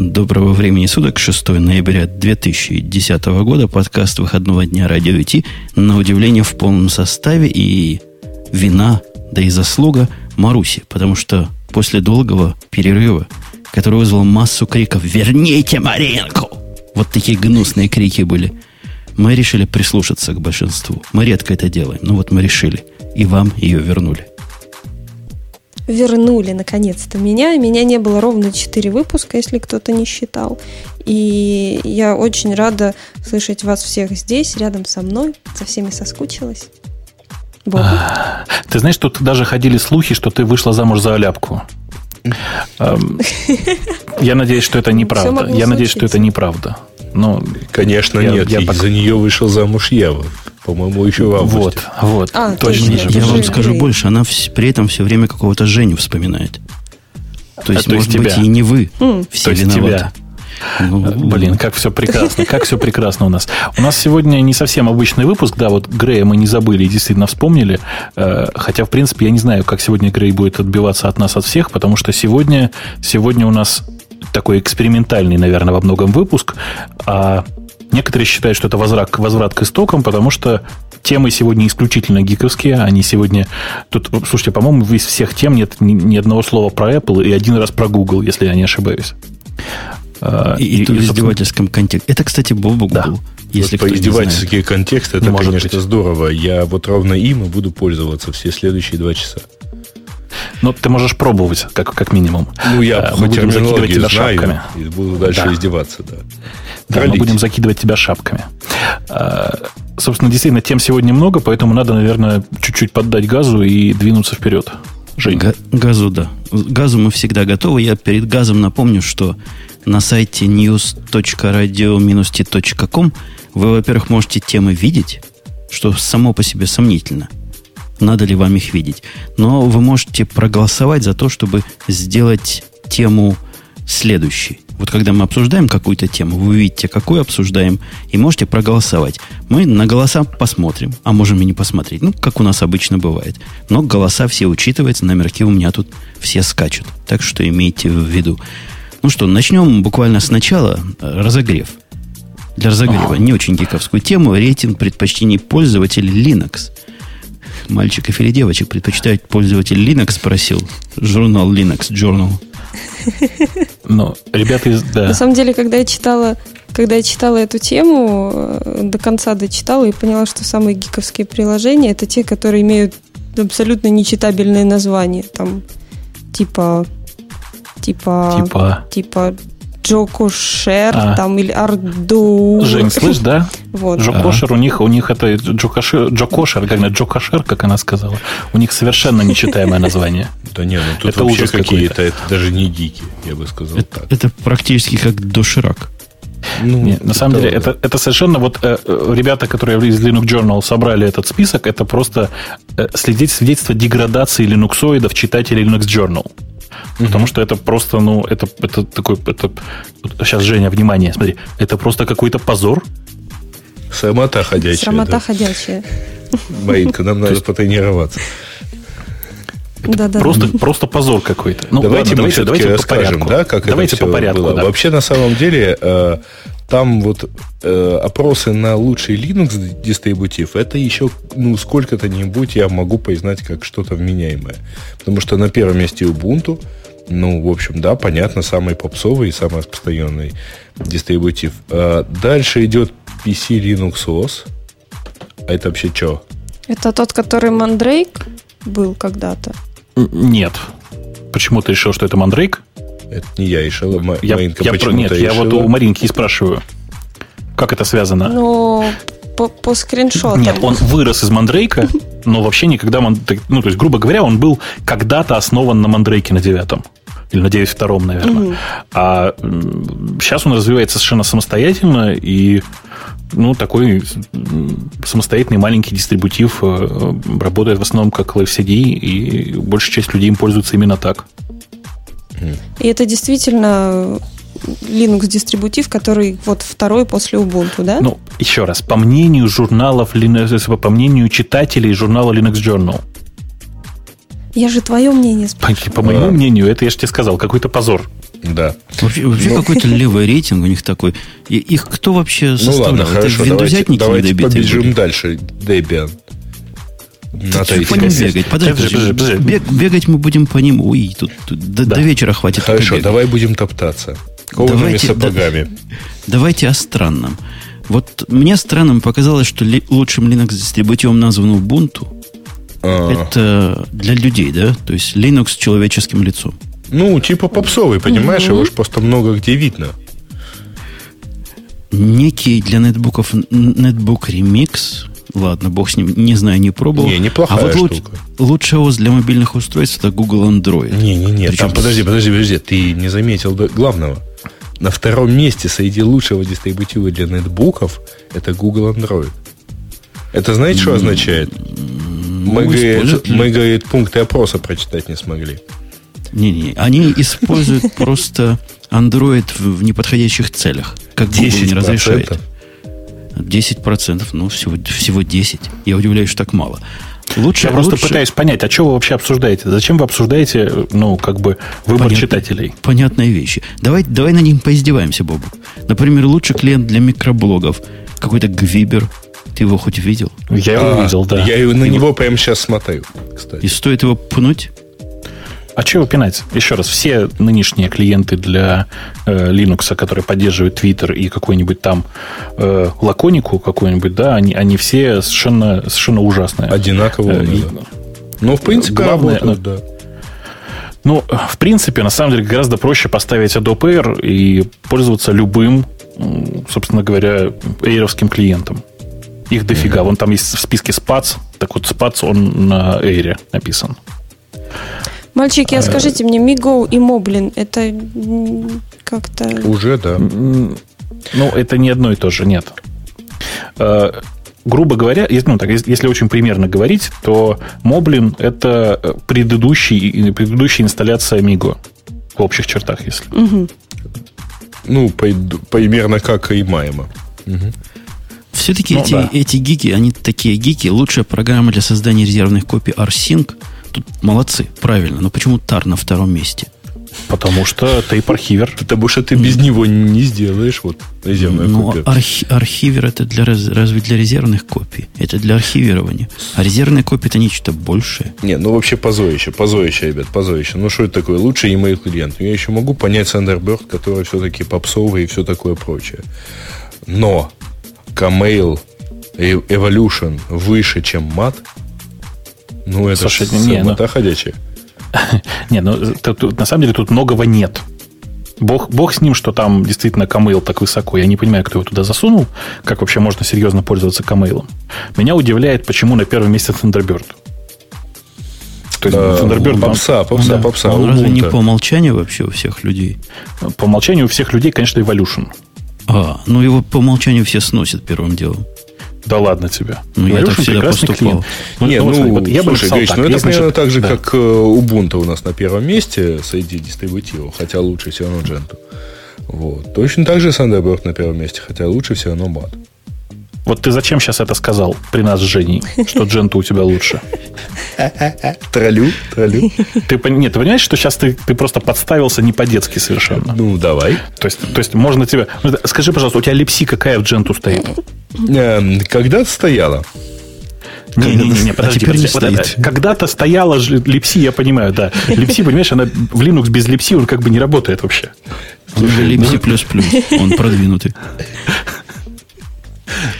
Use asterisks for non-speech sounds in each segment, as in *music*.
Доброго времени суток, 6 ноября 2010 года, подкаст выходного дня Радио IT, на удивление в полном составе и вина, да и заслуга Маруси, потому что после долгого перерыва, который вызвал массу криков «Верните Маринку!» Вот такие гнусные крики были. Мы решили прислушаться к большинству. Мы редко это делаем, но вот мы решили. И вам ее вернули вернули наконец-то меня. Меня не было ровно 4 выпуска, если кто-то не считал. И я очень рада слышать вас всех здесь, рядом со мной. За всеми соскучилась. Богу. Ты знаешь, тут даже ходили слухи, что ты вышла замуж за Аляпку. *laughs* Я надеюсь, что это неправда. Я надеюсь, что это неправда. Но Конечно, я, нет. Я, я за нее вышел замуж я. По-моему, еще в августе. Вот, вот. А, точно. Я, я вам скажу больше. Она при этом все время какого-то Женю вспоминает. То есть, а, то может есть быть, тебя. и не вы mm. все то есть виноваты. Тебя. Ну, Блин, как все прекрасно, как все прекрасно у нас. У нас сегодня не совсем обычный выпуск, да, вот Грея мы не забыли и действительно вспомнили, э, хотя, в принципе, я не знаю, как сегодня Грей будет отбиваться от нас, от всех, потому что сегодня, сегодня у нас такой экспериментальный, наверное, во многом выпуск, а некоторые считают, что это возврат, возврат к истокам, потому что темы сегодня исключительно гиковские, они сегодня... Тут, слушайте, по-моему, из всех тем нет ни, ни одного слова про Apple и один раз про Google, если я не ошибаюсь. А, и, и, и то в издевательском контексте. Это, кстати, Бобу да. был. Если вот по издевательский контекст, это, конечно, быть. здорово. Я вот ровно им и буду пользоваться все следующие два часа. Ну, ты можешь пробовать, как, как минимум. Ну, я а, закидывать тебя знаю, шапками. И буду дальше да. издеваться, да. Да, мы будем закидывать тебя шапками. А, собственно, действительно, тем сегодня много, поэтому надо, наверное, чуть-чуть поддать газу и двинуться вперед. Жень. Га- газу, да. Газу мы всегда готовы. Я перед газом напомню, что на сайте news.radio-t.com вы, во-первых, можете темы видеть, что само по себе сомнительно – надо ли вам их видеть. Но вы можете проголосовать за то, чтобы сделать тему следующей. Вот когда мы обсуждаем какую-то тему, вы видите, какую обсуждаем, и можете проголосовать. Мы на голоса посмотрим, а можем и не посмотреть. Ну, как у нас обычно бывает. Но голоса все учитываются, номерки у меня тут все скачут. Так что имейте в виду. Ну что, начнем буквально сначала. Разогрев. Для разогрева не очень гиковскую тему. Рейтинг предпочтений пользователей Linux – мальчиков или девочек предпочитает пользователь Linux, спросил журнал Linux Journal. Ну, ребята из... Да. На самом деле, когда я читала когда я читала эту тему, э, до конца дочитала и поняла, что самые гиковские приложения это те, которые имеют абсолютно нечитабельные названия. Там типа типа типа, типа Джокошер а. там или Арду. Жень, слышь, да? Вот. Джокошер, а. у них, у них это Джокошер, Джокошер, как Джокошер, как она сказала, у них совершенно нечитаемое название. Да нет, ну тут это вообще какие-то, это даже не гики, я бы сказал это, так. Это практически как доширак. Ну, Нет, на самом деле, это, это совершенно вот э, ребята, которые из Linux Journal собрали этот список, это просто э, следить свидетельство деградации линуксоидов читателей Linux Journal. Угу. Потому что это просто, ну, это, это такой, это, сейчас, Женя, внимание, смотри, это просто какой-то позор. Срамота ходячая. Срамота да. ходячая. Маринка, нам надо потренироваться. да, да, просто, да. просто позор какой-то. Ну, давайте ладно, мы давайте, давайте расскажем, да, как давайте это все по порядку, было. Да. Вообще, на самом деле, э, там вот э, опросы на лучший Linux дистрибутив, это еще ну, сколько-то нибудь я могу признать как что-то вменяемое. Потому что на первом месте Ubuntu, ну, в общем, да, понятно, самый попсовый и самый распространенный дистрибутив. А дальше идет PC Linux OS. А это вообще что? Это тот, который Mandrake был когда-то? Нет. Почему ты решил, что это Mandrake? Это не я решил, а я, Маринка я, почему Нет, я вот у Маринки спрашиваю. Как это связано? Ну, по, по скриншотам. Нет, он вырос из Мандрейка, но вообще никогда... Ну, то есть, грубо говоря, он был когда-то основан на Мандрейке на девятом. Или на 9.2, наверное. Угу. А сейчас он развивается совершенно самостоятельно и ну, такой самостоятельный маленький дистрибутив э, работает в основном как LFCD, и большая часть людей им пользуется именно так. И это действительно Linux дистрибутив, который вот второй после Ubuntu, да? Ну, еще раз, по мнению журналов Linux, по мнению читателей журнала Linux Journal. Я же твое мнение спрашиваю. По, по моему мнению, это я же тебе сказал, какой-то позор. Да. Вообще, вообще ну, какой-то левый рейтинг у них такой. И их кто вообще составлял? Ну ладно, хорошо, Это давайте, давайте побежим дальше. Debian. На по ним бегать. Подожди, подожди, подожди. Бег, бегать мы будем по ним. Ой, тут, тут да. до, до вечера хватит. Хорошо, давай будем топтаться. Коваными сапогами. Да, давайте о странном. Вот мне странным показалось, что ли, лучшим Linux дистрибутивом назван Ubuntu. А. Это для людей, да? То есть Linux с человеческим лицом. Ну, типа попсовый, понимаешь? Его же просто много где видно. Некий для нетбуков Netbook Remix. Ладно, бог с ним, не знаю, не пробовал. Не, неплохая а вот штука. лучший ОС для мобильных устройств это Google Android. Не-не-не, Причем... там, подожди, подожди, подожди, ты не заметил главного. На втором месте среди лучшего дистрибутива для нетбуков это Google Android. Это знаете, что означает? Ну, мы, говорит, мы, говорит, пункты опроса прочитать не смогли. Не-не, они используют просто Android в неподходящих целях, как Google не разрешает. 10%, ну, всего, всего 10. Я удивляюсь, что так мало. Лучше, Я просто лучше... пытаюсь понять, а что вы вообще обсуждаете? Зачем вы обсуждаете, ну, как бы, выбор Понят... читателей? Понятные вещи. Давай, давай на них поиздеваемся, Бобу. Например, лучший клиент для микроблогов. Какой-то Гвибер. Ты его хоть видел? Я его а, видел, да. Я на него прямо сейчас смотрю, кстати. И стоит его пнуть? А чего пинать? Еще раз, все нынешние клиенты для э, Linux, которые поддерживают Twitter и какой-нибудь там э, лаконику какой-нибудь, да, они, они все совершенно, совершенно ужасные. Одинаково. Э, и, ну, в принципе, главное, работают, да. Ну, в принципе, на самом деле, гораздо проще поставить AdoPair и пользоваться любым, собственно говоря, эйровским клиентом. Их дофига. Mm-hmm. Вон там есть в списке SPATS. Так вот, SPATS, он на Эйре написан. Мальчики, а скажите мне, Миго и Моблин, это как-то... Уже, да. Ну, это не одно и то же, нет. А, грубо говоря, ну, так, если очень примерно говорить, то Moblin – это предыдущий, предыдущая инсталляция Migo в общих чертах, если. Угу. Ну, по, примерно как и Майма. Угу. Все-таки ну, эти, да. эти гики, они такие гики. Лучшая программа для создания резервных копий RSync – Тут молодцы, правильно. Но почему тар на втором месте? Потому что тейп-архивер. Потому что ты без него не сделаешь вот резервную ну, копию. Архи- архивер это для, разве для резервных копий? Это для архивирования. А резервная копия это нечто большее. Не, ну вообще позорище, позорище, ребят, позорище. Ну что это такое? Лучший email клиент. Я еще могу понять Thunderbird, который все-таки попсовый и все такое прочее. Но Kmail Evolution выше, чем мат – ну, это Слушай, *laughs* не, ну, ходячая. Не, ну, тут, на самом деле тут многого нет. Бог, бог с ним, что там действительно камейл так высоко. Я не понимаю, кто его туда засунул. Как вообще можно серьезно пользоваться камейлом. Меня удивляет, почему на первом месте Thunderbird. То есть да, Thunderbird... Попса, попса, он, попса. Он разве не по умолчанию вообще у всех людей? По умолчанию у всех людей, конечно, Evolution. А, ну его по умолчанию все сносят первым делом. Да ладно тебя. Ну, я так всегда поступал. Клиент. Ну, не, ну, ну вот я слушай, бы Гриш, так. ну это, наверное, так же, да. как э, Ubuntu у нас на первом месте среди дистрибутивов, хотя лучше все равно Gentoo. Вот. Точно так же Thunderbird на первом месте, хотя лучше все равно BAT. Вот ты зачем сейчас это сказал при нас с Женей, что Дженту у тебя лучше? Троллю, троллю. Ты, нет, ты понимаешь, что сейчас ты, ты просто подставился не по-детски совершенно? Ну, давай. То есть, то есть можно тебе... Скажи, пожалуйста, у тебя липси какая в Дженту стоит? Эм, когда стояла? Не-не-не, подожди, а подожди. Вот когда-то стояла липси, я понимаю, да. Липси, понимаешь, она в Linux без липси, он как бы не работает вообще. Он же липси плюс-плюс, он продвинутый.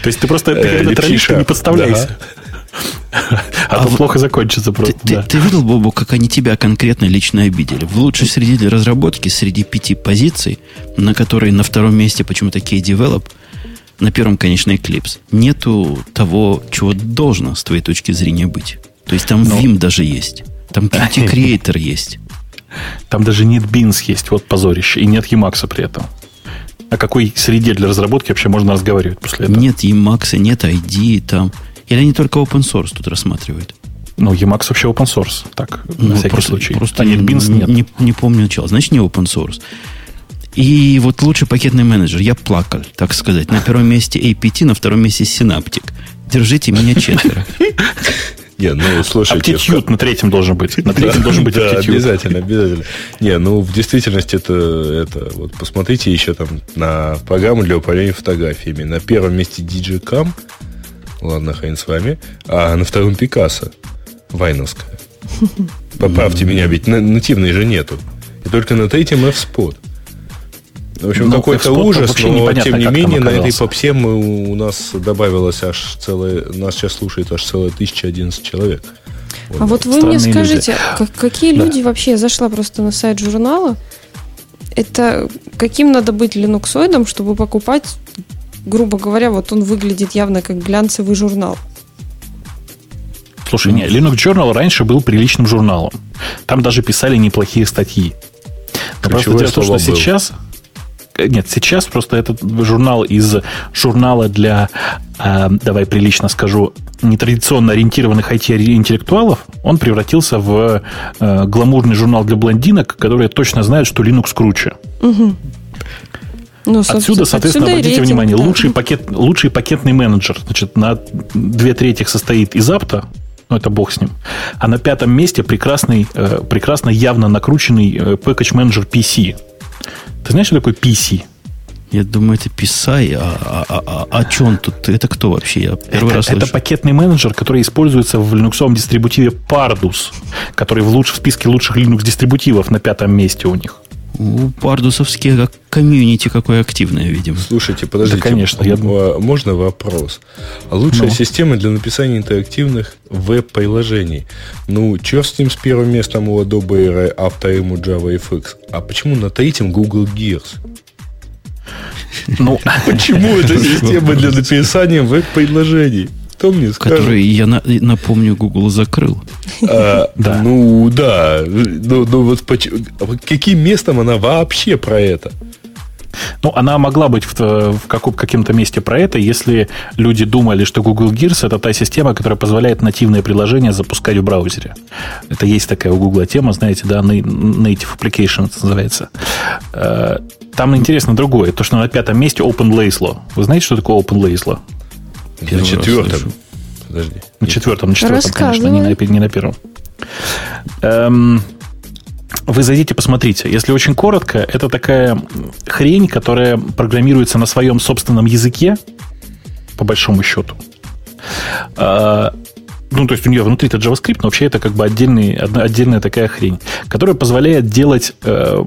То есть ты просто ты, когда троллишь, не подставляйся. А, а то плохо закончится просто. Ты, да. ты, ты видел, Бобу, как они тебя конкретно лично обидели? В лучшей среде разработки, среди пяти позиций, на которые на втором месте почему-то K-Develop, на первом, конечно, Eclipse, нету того, чего должно с твоей точки зрения быть. То есть там Но... Vim даже есть. Там *laughs* Qt Creator есть. Там даже нет Beans есть, вот позорище. И нет Emacs при этом. О какой среде для разработки вообще можно разговаривать после этого? Нет Emacs, нет ID там. Или они только open source тут рассматривают? Ну, Emacs вообще open source. Так, ну, на всякий просто, случай. Просто а нет, Beans нет. Не, не помню начало. Значит, не open source. И вот лучший пакетный менеджер. Я плакал, так сказать. На первом месте APT, на втором месте Synaptic. Держите меня четверо. *laughs* Не, ну, слушайте... Aptitude на третьем должен быть. На третьем должен быть Да, обязательно, обязательно. Не, ну, в действительности это, это... Вот посмотрите еще там на программу для управления фотографиями. На первом месте DigiCam, ладно, хрен с вами, а на втором Пикассо, Вайновская. Поправьте меня, ведь нативной же нету. И только на третьем F-Spot. В общем, ну, какой-то ужас, но тем не менее на этой попсе мы, у нас добавилось аж целое, нас сейчас слушает аж целая 1011 человек. Вот. А вот вы мне скажите, люди. какие да. люди вообще, я зашла просто на сайт журнала, это каким надо быть линуксоидом, чтобы покупать, грубо говоря, вот он выглядит явно как глянцевый журнал. Слушай, не, Linux Journal раньше был приличным журналом. Там даже писали неплохие статьи. Но просто дело в том, что был. сейчас нет, сейчас просто этот журнал из журнала для, э, давай прилично скажу, нетрадиционно ориентированных IT-интеллектуалов, он превратился в э, гламурный журнал для блондинок, которые точно знают, что Linux круче. Угу. Ну, отсюда, соответственно, отсюда обратите рейтинг, внимание, да. лучший, пакет, лучший пакетный менеджер, значит, на две трети состоит из апта, ну, это бог с ним. А на пятом месте прекрасный, э, прекрасно явно накрученный э, package менеджер PC. Ты знаешь, что такое PC? Я думаю, это PSI. А, а, а, а, а что он тут? Это кто вообще? Я первый это, раз слышу. Это пакетный менеджер, который используется в Linux дистрибутиве Pardus, который в, луч, в списке лучших Linux дистрибутивов на пятом месте у них. У пардусовские как комьюнити какое активное, видимо. Слушайте, подождите. Да, конечно. Я... Можно вопрос? А лучшая ну. система для написания интерактивных веб-приложений. Ну, черт с ним с первым местом у Adobe Air, а вторым у JavaFX. А почему на третьем Google Gears? Ну, *laughs* почему эта *laughs* система для написания веб-предложений? Кто мне скажет? Который, я на, напомню, Google закрыл. А, *laughs* да. Ну, да. Ну, ну вот каким местом она вообще про это? Ну, она могла быть в, в каком, каком-то месте про это, если люди думали, что Google Gears это та система, которая позволяет нативное приложение запускать в браузере. Это есть такая у Google тема, знаете, да, Native Application это называется. Э, там интересно другое, то, что на пятом месте Open Law. Вы знаете, что такое Open Law? На четвертом. Подожди. На четвертом, на четвертом, конечно, не на, не на первом. Эм, вы зайдите, посмотрите. Если очень коротко, это такая хрень, которая программируется на своем собственном языке, по большому счету. А, ну, то есть у нее внутри это JavaScript, но вообще это как бы отдельный, отдельная такая хрень, которая позволяет делать э,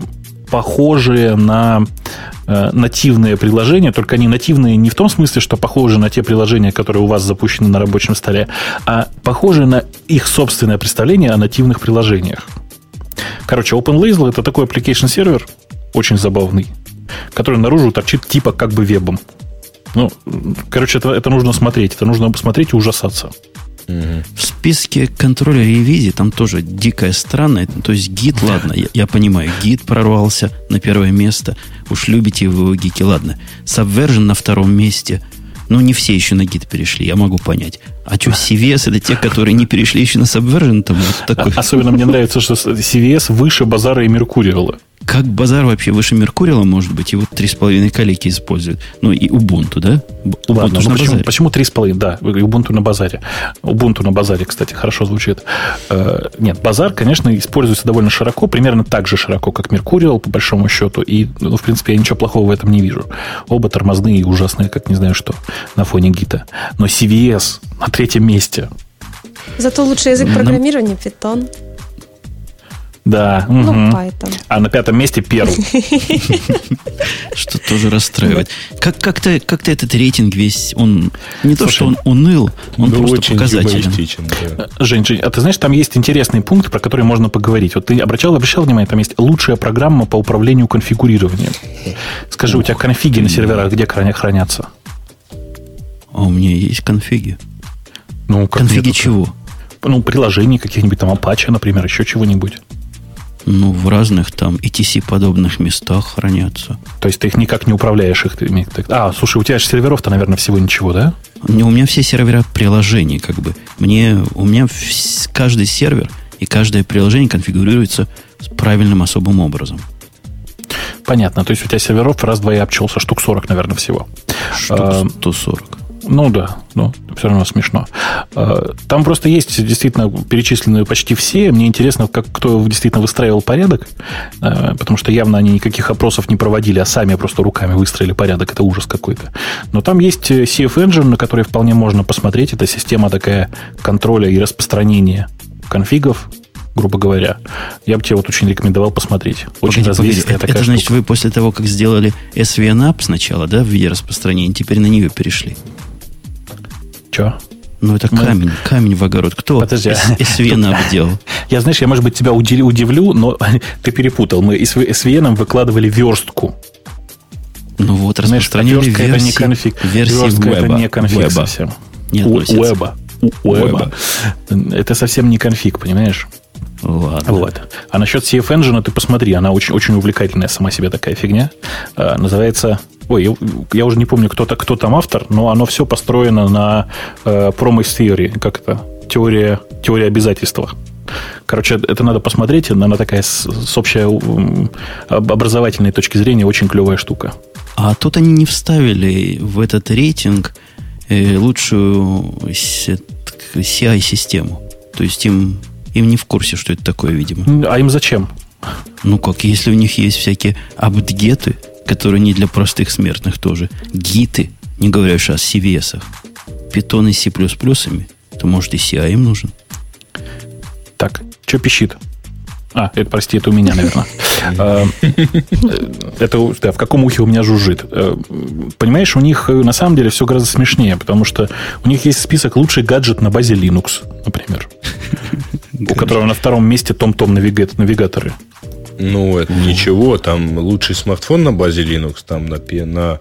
похожие на э, нативные приложения, только они нативные не в том смысле, что похожи на те приложения, которые у вас запущены на рабочем столе, а похожи на их собственное представление о нативных приложениях. Короче, OpenLazel это такой application сервер, очень забавный, который наружу торчит типа как бы вебом. Ну, короче, это, это нужно смотреть. Это нужно посмотреть и ужасаться. В списке контроля ревизии там тоже дикая странная. То есть гид, ладно, я, я понимаю, гид прорвался на первое место. Уж любите вы гики, ладно. Subversion на втором месте. Ну, не все еще на гид перешли, я могу понять. А что, CVS это те, которые не перешли еще на Subversion? Там вот такой. Особенно мне нравится, что CVS выше Базара и Меркуриала. Как базар вообще выше Меркурила, может быть, и вот 3,5 калики используют. Ну, и Ubuntu, да? Ubuntu Ладно, ну, почему, почему 3,5? Да, Ubuntu на базаре. Ubuntu на базаре, кстати, хорошо звучит. Э, нет, базар, конечно, используется довольно широко, примерно так же широко, как Меркуриал, по большому счету. И, ну, в принципе, я ничего плохого в этом не вижу. Оба тормозные и ужасные, как не знаю что, на фоне гита. Но CVS на третьем месте. Зато лучший язык программирования Python. Да. Ну, угу. Python. А на пятом месте Perl. *laughs* Что тоже расстраивает. Как, как-то, как-то этот рейтинг весь, он не то, что он уныл, он ну, просто показателен. Жень, Жень, а ты знаешь, там есть интересный пункт, про который можно поговорить. Вот ты обращал, обращал внимание, там есть лучшая программа по управлению конфигурированием. Скажи, у тебя конфиги на серверах где хранятся? А у меня есть конфиги. Ну, конфиги чего? Ну, приложений каких-нибудь там Apache, например, еще чего-нибудь. Ну, в разных там ETC-подобных местах хранятся. То есть ты их никак не управляешь их? А, слушай, у тебя же серверов-то, наверное, всего ничего, да? Не, у меня все сервера приложений, как бы. Мне, у меня каждый сервер и каждое приложение конфигурируется правильным особым образом. Понятно. То есть у тебя серверов раз-два и обчелся. Штук 40, наверное, всего. Штук 140. Ну да, но все равно смешно. А, там просто есть действительно перечисленные почти все. Мне интересно, как кто действительно выстраивал порядок, а, потому что явно они никаких опросов не проводили, а сами просто руками выстроили порядок. Это ужас какой-то. Но там есть CF Engine, на который вполне можно посмотреть. Это система такая контроля и распространения конфигов, грубо говоря. Я бы тебе вот очень рекомендовал посмотреть. Очень погоди, погоди. Это, это значит, вы после того, как сделали SVN App сначала, да, в виде распространения, теперь на нее перешли? Че? Ну, это Мы... камень, камень в огород. Кто Подожди. SVN делал? *laughs* Я, знаешь, я, может быть, тебя удивлю, но *laughs* ты перепутал. Мы SVN выкладывали верстку. Ну вот, распространили Знаешь, версии, это не конфиг. Версии верстка веба. это не конфиг веба. совсем. Не У, уэба. Уэба. Это совсем не конфиг, понимаешь? Ладно. Вот. А насчет CF Engine ты посмотри, она очень, очень увлекательная сама себе такая фигня. А, называется... Ой, я, я уже не помню, кто, -то, кто там автор, но оно все построено на э, Promise Theory. Как это? Теория, теория обязательства. Короче, это надо посмотреть. Она такая с, с общей образовательной точки зрения очень клевая штука. А тут они не вставили в этот рейтинг э, лучшую CI-систему. То есть им им не в курсе, что это такое, видимо. А им зачем? Ну как, если у них есть всякие апдгеты, которые не для простых смертных тоже, гиты, не говоря уж о CVS, питоны с C++, то может и CI им нужен. Так, что пищит? А, это, прости, это у меня, наверное. А, *laughs* это да, в каком ухе у меня жужжит. Э, понимаешь, у них э, на самом деле все гораздо смешнее, потому что у них есть список лучший гаджет на базе Linux, например. *laughs* У которого на втором месте том-том навигаторы. Ну, это ничего, там лучший смартфон на базе Linux, там на, на,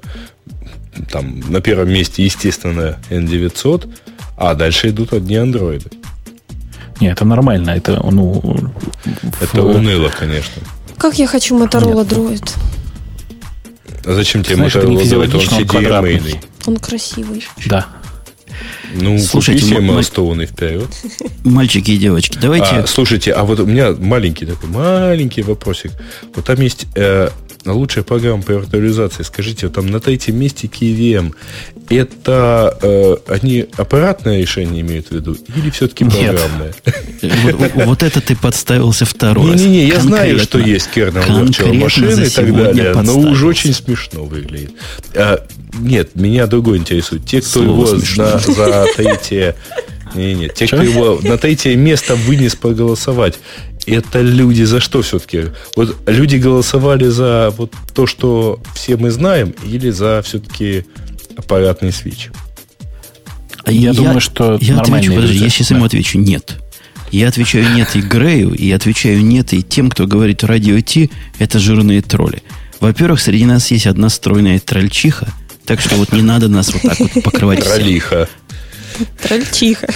там, на первом месте, естественно, N900, а дальше идут одни андроиды. Не, это нормально. Это, ну, это в... уныло, конечно. Как я хочу Motorola Droid. А зачем тебе Знаешь, Motorola Droid? Он. Он красивый. Да. Ну, слушайте, купи себе вперед. Мальчики и девочки, давайте... А, слушайте, а вот у меня маленький такой, маленький вопросик. Вот там есть э, лучшая программа по виртуализации. Скажите, там на третьем месте KVM. Это э, они аппаратное решение имеют в виду или все-таки программное? Вот это ты подставился второй. Не-не-не, я знаю, что есть kernel virtual машины и так далее, но уже очень смешно выглядит. А, нет, меня другой интересует. Те, кто его за третье... Не, не, те, кто его на третье место вынес проголосовать, это люди за что все-таки? Вот люди голосовали за вот то, что все мы знаем, или за все-таки аппаратный свич? А я, я думаю, что я отвечу, подожди, я сейчас да. ему отвечу нет. Я отвечаю нет и Грею, и отвечаю нет и тем, кто говорит радио Ти, это жирные тролли. Во-первых, среди нас есть одна стройная трольчиха, так что вот не надо нас вот так вот покрывать Троллиха. Трольчиха.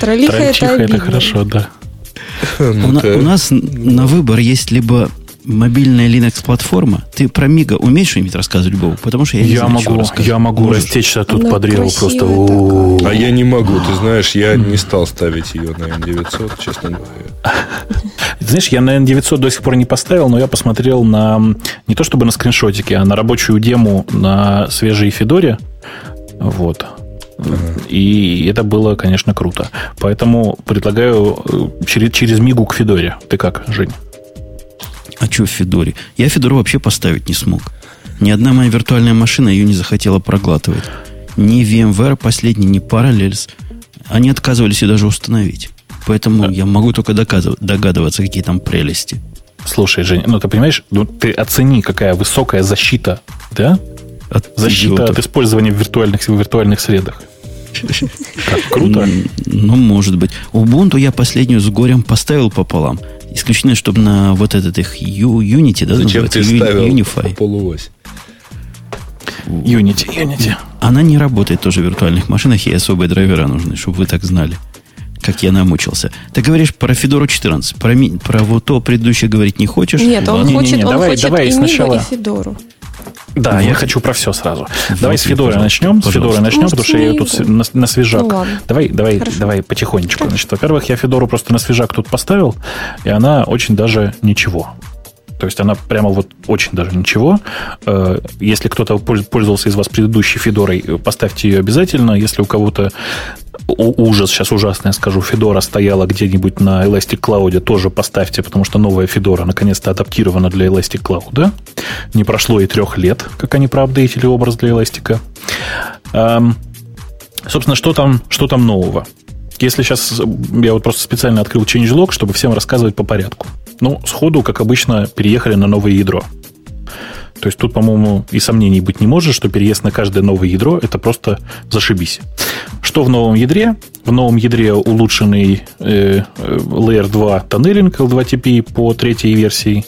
Троллиха это хорошо, да. У, у нас на выбор есть либо мобильная Linux-платформа. Ты про Мига умеешь что-нибудь рассказывать, Богу? Потому что я не я знаю, могу, Я могу Можешь? растечься тут Она по древу просто. А я не могу. Ты знаешь, я не стал ставить ее на N900, честно говоря. Знаешь, я на N900 до сих пор не поставил, но я посмотрел на не то чтобы на скриншотики, а на рабочую дему на свежей Федоре. Вот. И это было, конечно, круто. Поэтому предлагаю э, через, через Мигу к Федоре. Ты как, Жень? А что в Федоре? Я Федору вообще поставить не смог. Ни одна моя виртуальная машина ее не захотела проглатывать. Ни VMware последний, ни Parallels. Они отказывались ее даже установить. Поэтому я могу только догадываться, какие там прелести. Слушай, Женя, ну ты понимаешь, ну ты оцени, какая высокая защита, да? От защита идиотов. от использования в виртуальных, в виртуальных средах. Как круто. Ну, может быть. Ubuntu я последнюю с горем поставил пополам. Исключительно, чтобы на вот этот их Unity, да, Зачем ты ставил Unify. полуось? Unity, Unity. Она не работает тоже в виртуальных машинах, и особые драйвера нужны, чтобы вы так знали, как я намучился. Ты говоришь про Федору 14, про, про вот то предыдущее говорить не хочешь? Нет, он не, хочет, не, не, он давай, хочет давай и сначала... и Федору. Да, вот. я хочу про все сразу. Вот, давай с Федоры начнем. Пожалуйста. С Федоры начнем, Может, потому что я ее тут на, на свежак. Ну, давай, давай, Хорошо. давай потихонечку. Значит, во-первых, я Федору просто на свежак тут поставил, и она очень даже ничего. То есть она прямо вот очень даже ничего. Э, если кто-то пользовался из вас предыдущей Федорой, поставьте ее обязательно. Если у кого-то ужас, сейчас ужасно я скажу, Федора стояла где-нибудь на Elastic Cloud, тоже поставьте, потому что новая Федора наконец-то адаптирована для Elastic Cloud. Не прошло и трех лет, как они проапдейтили образ для Elastic. Эм, собственно, что там, что там нового? Если сейчас я вот просто специально открыл changelog, чтобы всем рассказывать по порядку. Ну, сходу, как обычно, переехали на новое ядро. То есть тут, по-моему, и сомнений быть не может, что переезд на каждое новое ядро – это просто зашибись. Что в новом ядре? В новом ядре улучшенный э, Layer 2 тоннелинг L2TP по третьей версии.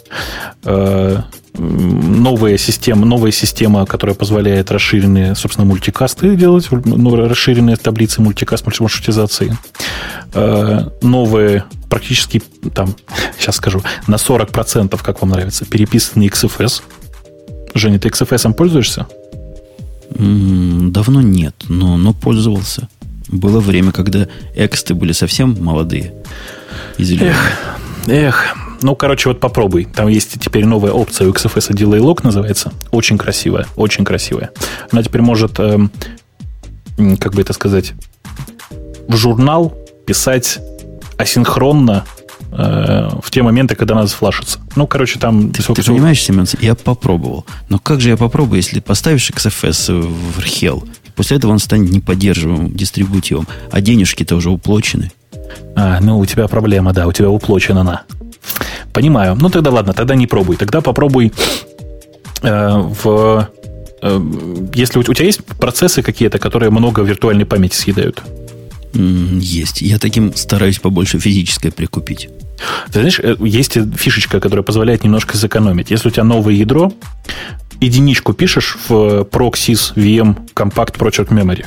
Э, новая система, новая система, которая позволяет расширенные, собственно, мультикасты делать, ну, расширенные таблицы мультикаст маршрутизации. Э, новые, практически, там, сейчас скажу, на 40%, как вам нравится, переписанный XFS. Женя, ты XFS пользуешься? Давно нет, но, но пользовался. Было время, когда эксты были совсем молодые. Эх, эх, ну, короче, вот попробуй. Там есть теперь новая опция у XFS Delay Lock называется. Очень красивая, очень красивая. Она теперь может, э, как бы это сказать, в журнал писать асинхронно э, в те моменты, когда надо сфлашиться. Ну, короче, там... Ты, ты понимаешь, Семен, я попробовал. Но как же я попробую, если поставишь XFS в Hell, после этого он станет неподдерживаемым дистрибутивом, а денежки-то уже уплочены. А, ну, у тебя проблема, да, у тебя уплочена она. Понимаю. Ну, тогда ладно, тогда не пробуй. Тогда попробуй э, в... Э, если у, у тебя есть процессы какие-то, которые много виртуальной памяти съедают? Есть. Я таким стараюсь побольше физической прикупить. Ты знаешь, э, есть фишечка, которая позволяет немножко сэкономить. Если у тебя новое ядро, единичку пишешь в Proxys VM Compact Project Memory.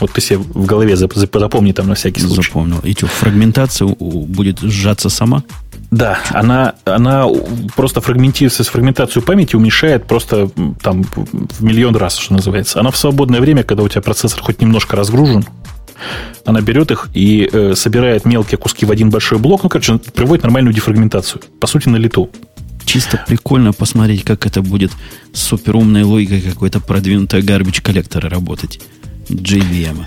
Вот ты себе в голове запомни там на всякий случай. Запомнил. И что, фрагментация будет сжаться сама? Да, она, она просто фрагментируется с фрагментацией памяти уменьшает просто там в миллион раз, что называется. Она в свободное время, когда у тебя процессор хоть немножко разгружен, она берет их и э, собирает мелкие куски в один большой блок, ну, короче, приводит нормальную дефрагментацию. По сути, на лету. Чисто прикольно посмотреть, как это будет с суперумной логикой какой-то продвинутой гарбич коллектора работать. JVM.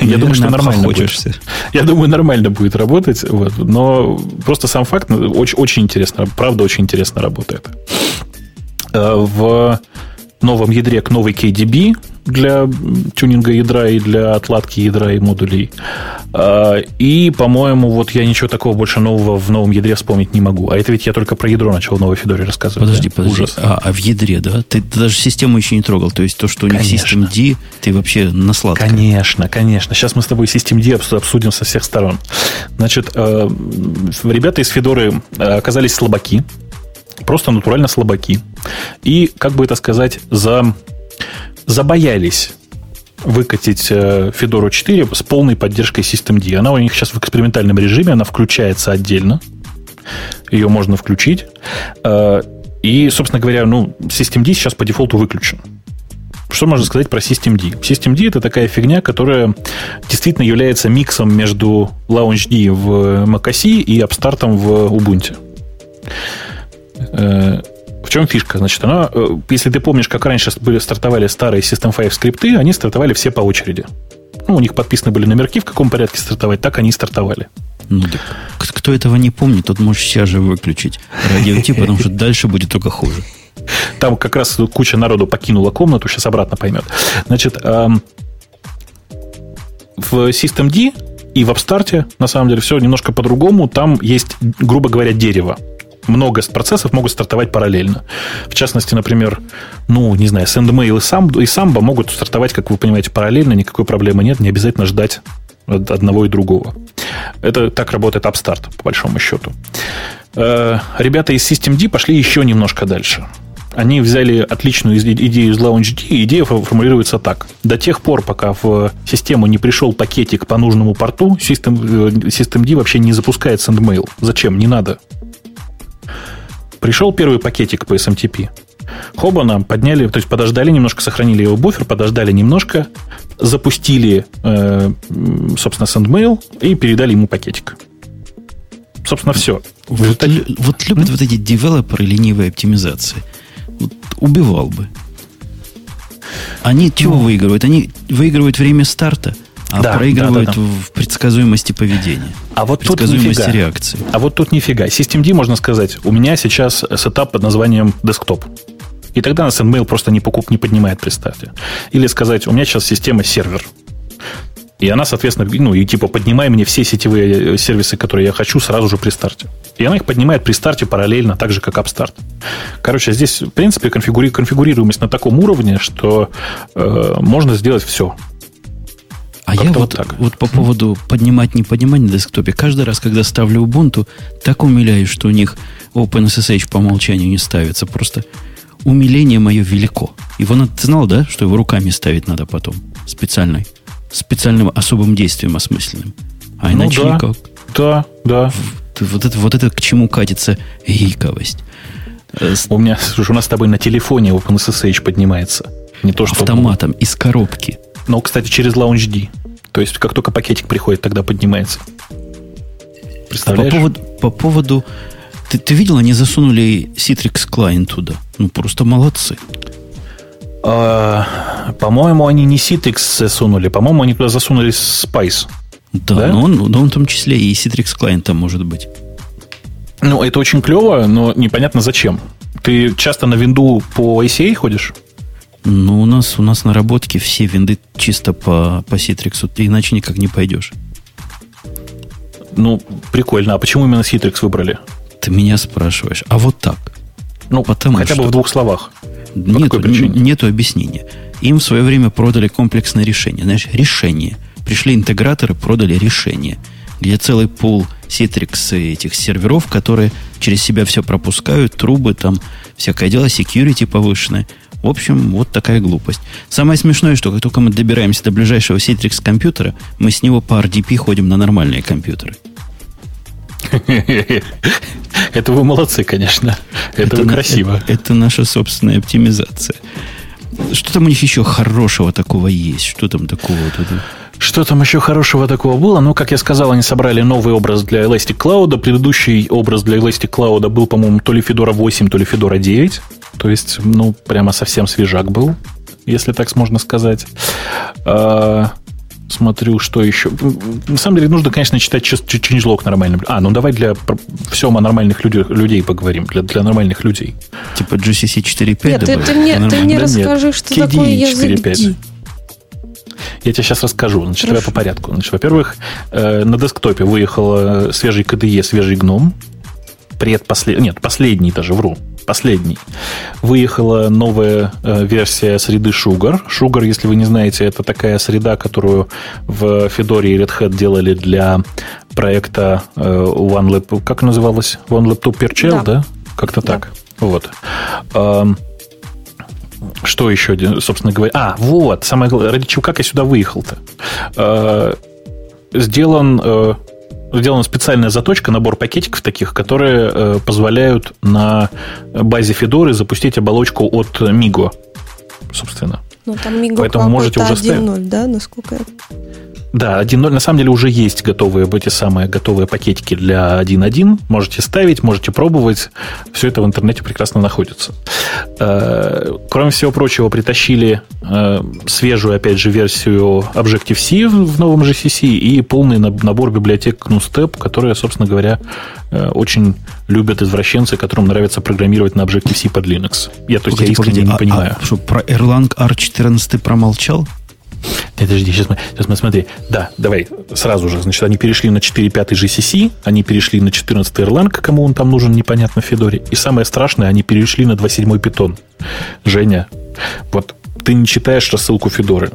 Я думаю, что нормально будет. Я думаю, нормально будет работать. Вот. Но просто сам факт ну, очень, очень интересно. Правда, очень интересно работает. Э, в новом ядре к новой KDB для тюнинга ядра и для отладки ядра и модулей. А, и, по-моему, вот я ничего такого больше нового в новом ядре вспомнить не могу. А это ведь я только про ядро начал в новой Федоре рассказывать. Подожди, да? подожди. Ужас. А, а в ядре, да? Ты, ты даже систему еще не трогал. То есть то, что у них System D, ты вообще на сладкое. Конечно, конечно. Сейчас мы с тобой System D обсудим со всех сторон. Значит, э, ребята из Федоры э, оказались слабаки. Просто натурально слабаки. И, как бы это сказать, за забоялись выкатить э, Fedora 4 с полной поддержкой Systemd. Она у них сейчас в экспериментальном режиме, она включается отдельно. Ее можно включить. Э, и, собственно говоря, ну, Systemd сейчас по дефолту выключен. Что можно сказать про Systemd? Systemd это такая фигня, которая действительно является миксом между LaunchD в macOS и Upstart в Ubuntu. В чем фишка? Значит, она, э, если ты помнишь, как раньше были, стартовали старые System 5 скрипты, они стартовали все по очереди. Ну, у них подписаны были номерки, в каком порядке стартовать, так они и стартовали. Ну, так, кто этого не помнит, тот может сейчас же выключить радио Ти, потому что дальше будет только хуже. Там как раз куча народу покинула комнату, сейчас обратно поймет. Значит, эм, в System D и в Upstart, на самом деле, все немножко по-другому. Там есть, грубо говоря, дерево много процессов могут стартовать параллельно. В частности, например, ну, не знаю, SendMail и Samba могут стартовать, как вы понимаете, параллельно, никакой проблемы нет, не обязательно ждать одного и другого. Это так работает Upstart, по большому счету. Э, ребята из Systemd пошли еще немножко дальше. Они взяли отличную идею из LaunchD, и идея формулируется так. До тех пор, пока в систему не пришел пакетик по нужному порту, System, э, Systemd вообще не запускает SendMail. Зачем? Не надо. Пришел первый пакетик по SMTP. Хобана подняли, то есть подождали немножко, сохранили его буфер, подождали немножко, запустили, э, собственно, SendMail и передали ему пакетик. Собственно, все. Вот, так... вот любят mm? вот эти девелоперы ленивые оптимизации. Вот убивал бы. Они чего ну, выигрывают? Они выигрывают время старта, а да, проигрывают да, да, да. в предсказуемости поведения. А вот тут нифига. реакции. А вот тут нифига. Systemd можно сказать, у меня сейчас сетап под названием десктоп. И тогда нас Sendmail просто не, покуп, не поднимает, представьте. Или сказать, у меня сейчас система сервер. И она, соответственно, ну, и типа поднимай мне все сетевые э, сервисы, которые я хочу, сразу же при старте. И она их поднимает при старте параллельно, так же, как AppStart. Короче, здесь, в принципе, конфигури- конфигурируемость на таком уровне, что э, можно сделать все. А я вот, так. вот по поводу поднимать, не поднимать на десктопе, каждый раз, когда ставлю Ubuntu, так умиляюсь, что у них OpenSSH по умолчанию не ставится. Просто умиление мое велико. Его надо, ты знал, да, что его руками ставить надо потом? Специальной. Специальным особым действием осмысленным. А ну иначе да. никак. Да, да. Вот это, вот это к чему катится гиковость. Э, у меня, слушай, у нас с тобой на телефоне OpenSSH поднимается. Не то, что... Автоматом, из коробки. Но, кстати, через LaunchD. То есть, как только пакетик приходит, тогда поднимается. Представляешь? По поводу, по поводу ты, ты видел, они засунули Citrix Client туда. Ну, просто молодцы. А, по-моему, они не Citrix засунули. По-моему, они туда засунули Spice. Да, да? Но, он, но он в том числе и Citrix Client там может быть. Ну, это очень клево, но непонятно зачем. Ты часто на винду по ACA ходишь? Ну, у нас, у нас наработки все винды чисто по, по Citrix, ты иначе никак не пойдешь. Ну, прикольно. А почему именно Citrix выбрали? Ты меня спрашиваешь. А вот так. Ну, Потому хотя что... бы в двух словах. Нету, нету объяснения. Им в свое время продали комплексное решение. Знаешь, решение. Пришли интеграторы, продали решение, где целый пул Citrix этих серверов, которые через себя все пропускают, трубы, там всякое дело, security повышенное. В общем, вот такая глупость. Самое смешное, что как только мы добираемся до ближайшего Citrix компьютера, мы с него по RDP ходим на нормальные компьютеры. *laughs* Это вы молодцы, конечно. Это, это красиво. Это, это наша собственная оптимизация. Что там у них еще хорошего такого есть? Что там такого? Вот что там еще хорошего такого было? Ну, как я сказал, они собрали новый образ для Elastic Cloud. Предыдущий образ для Elastic Cloud был, по-моему, то ли Fedora 8, то ли Fedora 9. То есть, ну, прямо совсем свежак был, если так можно сказать. А, смотрю, что еще. На самом деле, нужно, конечно, читать changelog нормальным. А, ну давай для всем о нормальных людей, людей поговорим. Для, для нормальных людей. Типа GCC 4.5? Нет, ты, ты мне, ты мне расскажи, нет. что KDE такое язык 4.5. Я тебе сейчас расскажу. Значит, давай по порядку. Значит, во-первых, э, на десктопе выехал свежий KDE, свежий гном. Предпоследний, нет, последний даже, вру последний, выехала новая э, версия среды Sugar. Sugar, если вы не знаете, это такая среда, которую в Fedora и Red Hat делали для проекта э, OneLap, как называлось? OneLaptop per Child, да? да? Как-то да. так. Вот. Что еще, собственно говоря? А, вот, самое главное, ради чего, как я сюда выехал-то? Э, сделан сделана специальная заточка, набор пакетиков таких, которые э, позволяют на базе Федоры запустить оболочку от Migo, собственно. Ну, там Migo Поэтому можете уже 1.0, да, насколько я да, 1.0 на самом деле уже есть готовые, эти самые готовые пакетики для 1.1. Можете ставить, можете пробовать. Все это в интернете прекрасно находится. Э, кроме всего прочего, притащили э, свежую, опять же, версию Objective-C в новом GCC и полный набор библиотек GNU-Step, которые, собственно говоря, э, очень любят извращенцы, которым нравится программировать на Objective-C под Linux. Я, то есть, погоди, я искренне погоди, не а, понимаю. А, что, про Erlang R14 ты промолчал? Подожди, сейчас, сейчас смотри. Да, давай сразу же. Значит, они перешли на 4.5 GCC, они перешли на 14 Erlang, кому он там нужен, непонятно Федоре. И самое страшное, они перешли на 2.7 Python. Женя, вот ты не читаешь рассылку Федоры.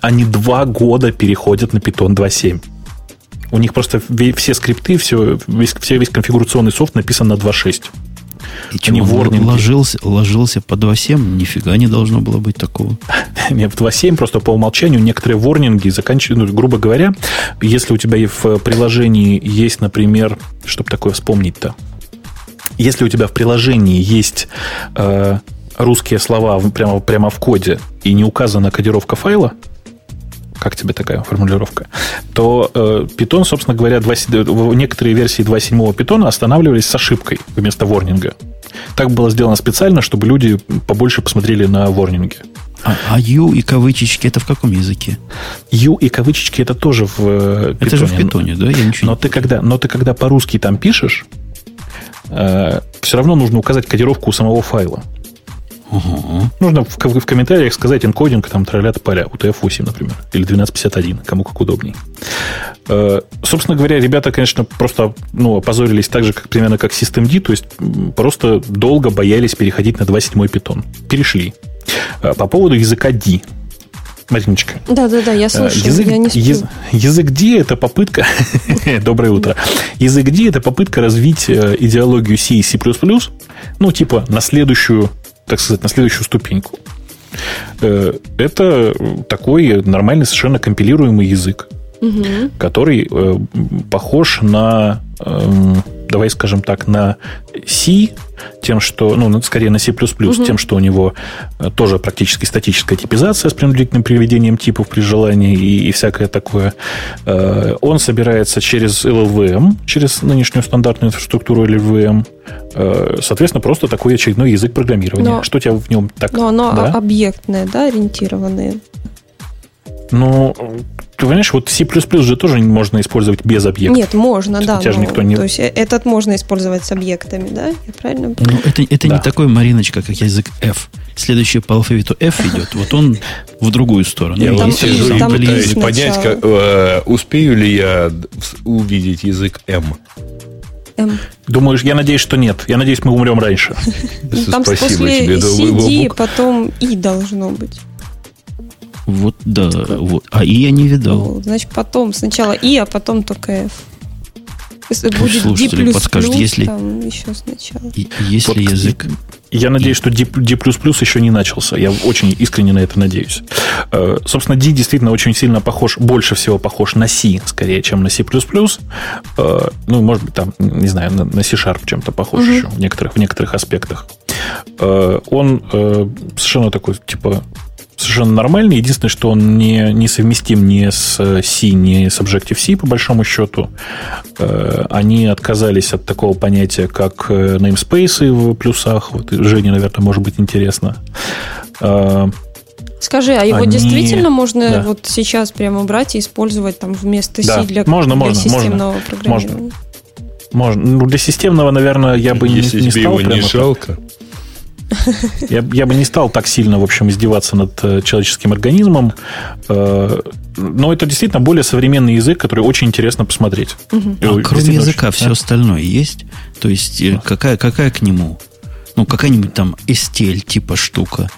Они два года переходят на Python 2.7. У них просто все скрипты, все, весь, весь конфигурационный софт написан на 2.6. И чего, он ложился, ложился по 2.7? Нифига не должно было быть такого. Нет, в 2.7 просто по умолчанию некоторые ворнинги заканчивают, ну, грубо говоря, если у тебя в приложении есть, например, чтобы такое вспомнить-то, если у тебя в приложении есть э, русские слова прямо, прямо в коде и не указана кодировка файла, как тебе такая формулировка, то э, Python, собственно говоря, 2, некоторые версии 2.7 Python останавливались с ошибкой вместо ворнинга. Так было сделано специально, чтобы люди побольше посмотрели на ворнинги. А, а U и кавычечки это в каком языке? U и кавычечки это тоже в Python. Это же в питоне, да? Я ничего но, не ты когда, но ты когда по-русски там пишешь, э, все равно нужно указать кодировку у самого файла. Угу. Нужно в, в, в комментариях сказать энкодинг, там, троллят поля, UTF-8, например, или 1251, кому как удобней. Э, собственно говоря, ребята, конечно, просто ну, опозорились так же, как, примерно как Systemd, то есть просто долго боялись переходить на 2.7 питон. Перешли. Э, по поводу языка D. Мариночка. Да, да, да, я э, слушаю, язык, я не Яз, язык D это попытка... *laughs* Доброе утро. Язык D это попытка развить э, идеологию C и C++, ну, типа, на следующую, так сказать, на следующую ступеньку. Это такой нормальный, совершенно компилируемый язык, угу. который похож на эм, давай скажем так, на C, тем, что, ну, скорее на C++, угу. тем, что у него э, тоже практически статическая типизация с принудительным приведением типов при желании и, и всякое такое. Э, он собирается через LLVM, через нынешнюю стандартную инфраструктуру LLVM. Э, соответственно, просто такой очередной язык программирования. Но, что у тебя в нем так? Но оно да? объектное, да, ориентированное? Ну, понимаешь, вот C++ же тоже можно использовать без объектов. Нет, можно, да. Тебя же никто не... То есть э, этот можно использовать с объектами, да? Я правильно понимаю? Ну, это, это да. не такой, Мариночка, как язык F. Следующий по алфавиту F идет, вот он в другую сторону. Я там, сижу и пытаюсь понять, как, э, успею ли я увидеть язык M. M. Думаешь, я надеюсь, что нет. Я надеюсь, мы умрем раньше. Там Спасибо после тебе. CD потом И должно быть. Вот, да. Вот. А И я не видал. Ну, значит, потом сначала И, а потом только F. Если Пусть будет слушатели D++, подскажут, если, там еще сначала. если вот, язык... Я надеюсь, что D++ D++ еще не начался. Я очень искренне на это надеюсь. Э, собственно, D действительно очень сильно похож, больше всего похож на C, скорее, чем на C++. Э, ну, может быть, там, не знаю, на, на C-Sharp чем-то похож угу. еще в некоторых, в некоторых аспектах. Э, он совершенно такой, типа, совершенно нормальный. Единственное, что он не, не совместим ни с C, ни с Objective-C, по большому счету. Э, они отказались от такого понятия, как э, namespace в плюсах. Вот Жене, наверное, может быть интересно. Э, Скажи, а его Они... действительно можно да. вот сейчас прямо брать и использовать там вместо C да. для, можно, для можно, системного можно, программирования? Можно. Можно. Ну, для системного, наверное, я бы Если не, не тебе стал. его не жалко. Так. Я, я бы не стал так сильно, в общем, издеваться над э, человеческим организмом. Э, но это действительно более современный язык, который очень интересно посмотреть. Угу. А кроме языка очень... все остальное есть? То есть э, какая, какая к нему? Ну, какая-нибудь там STL типа штука,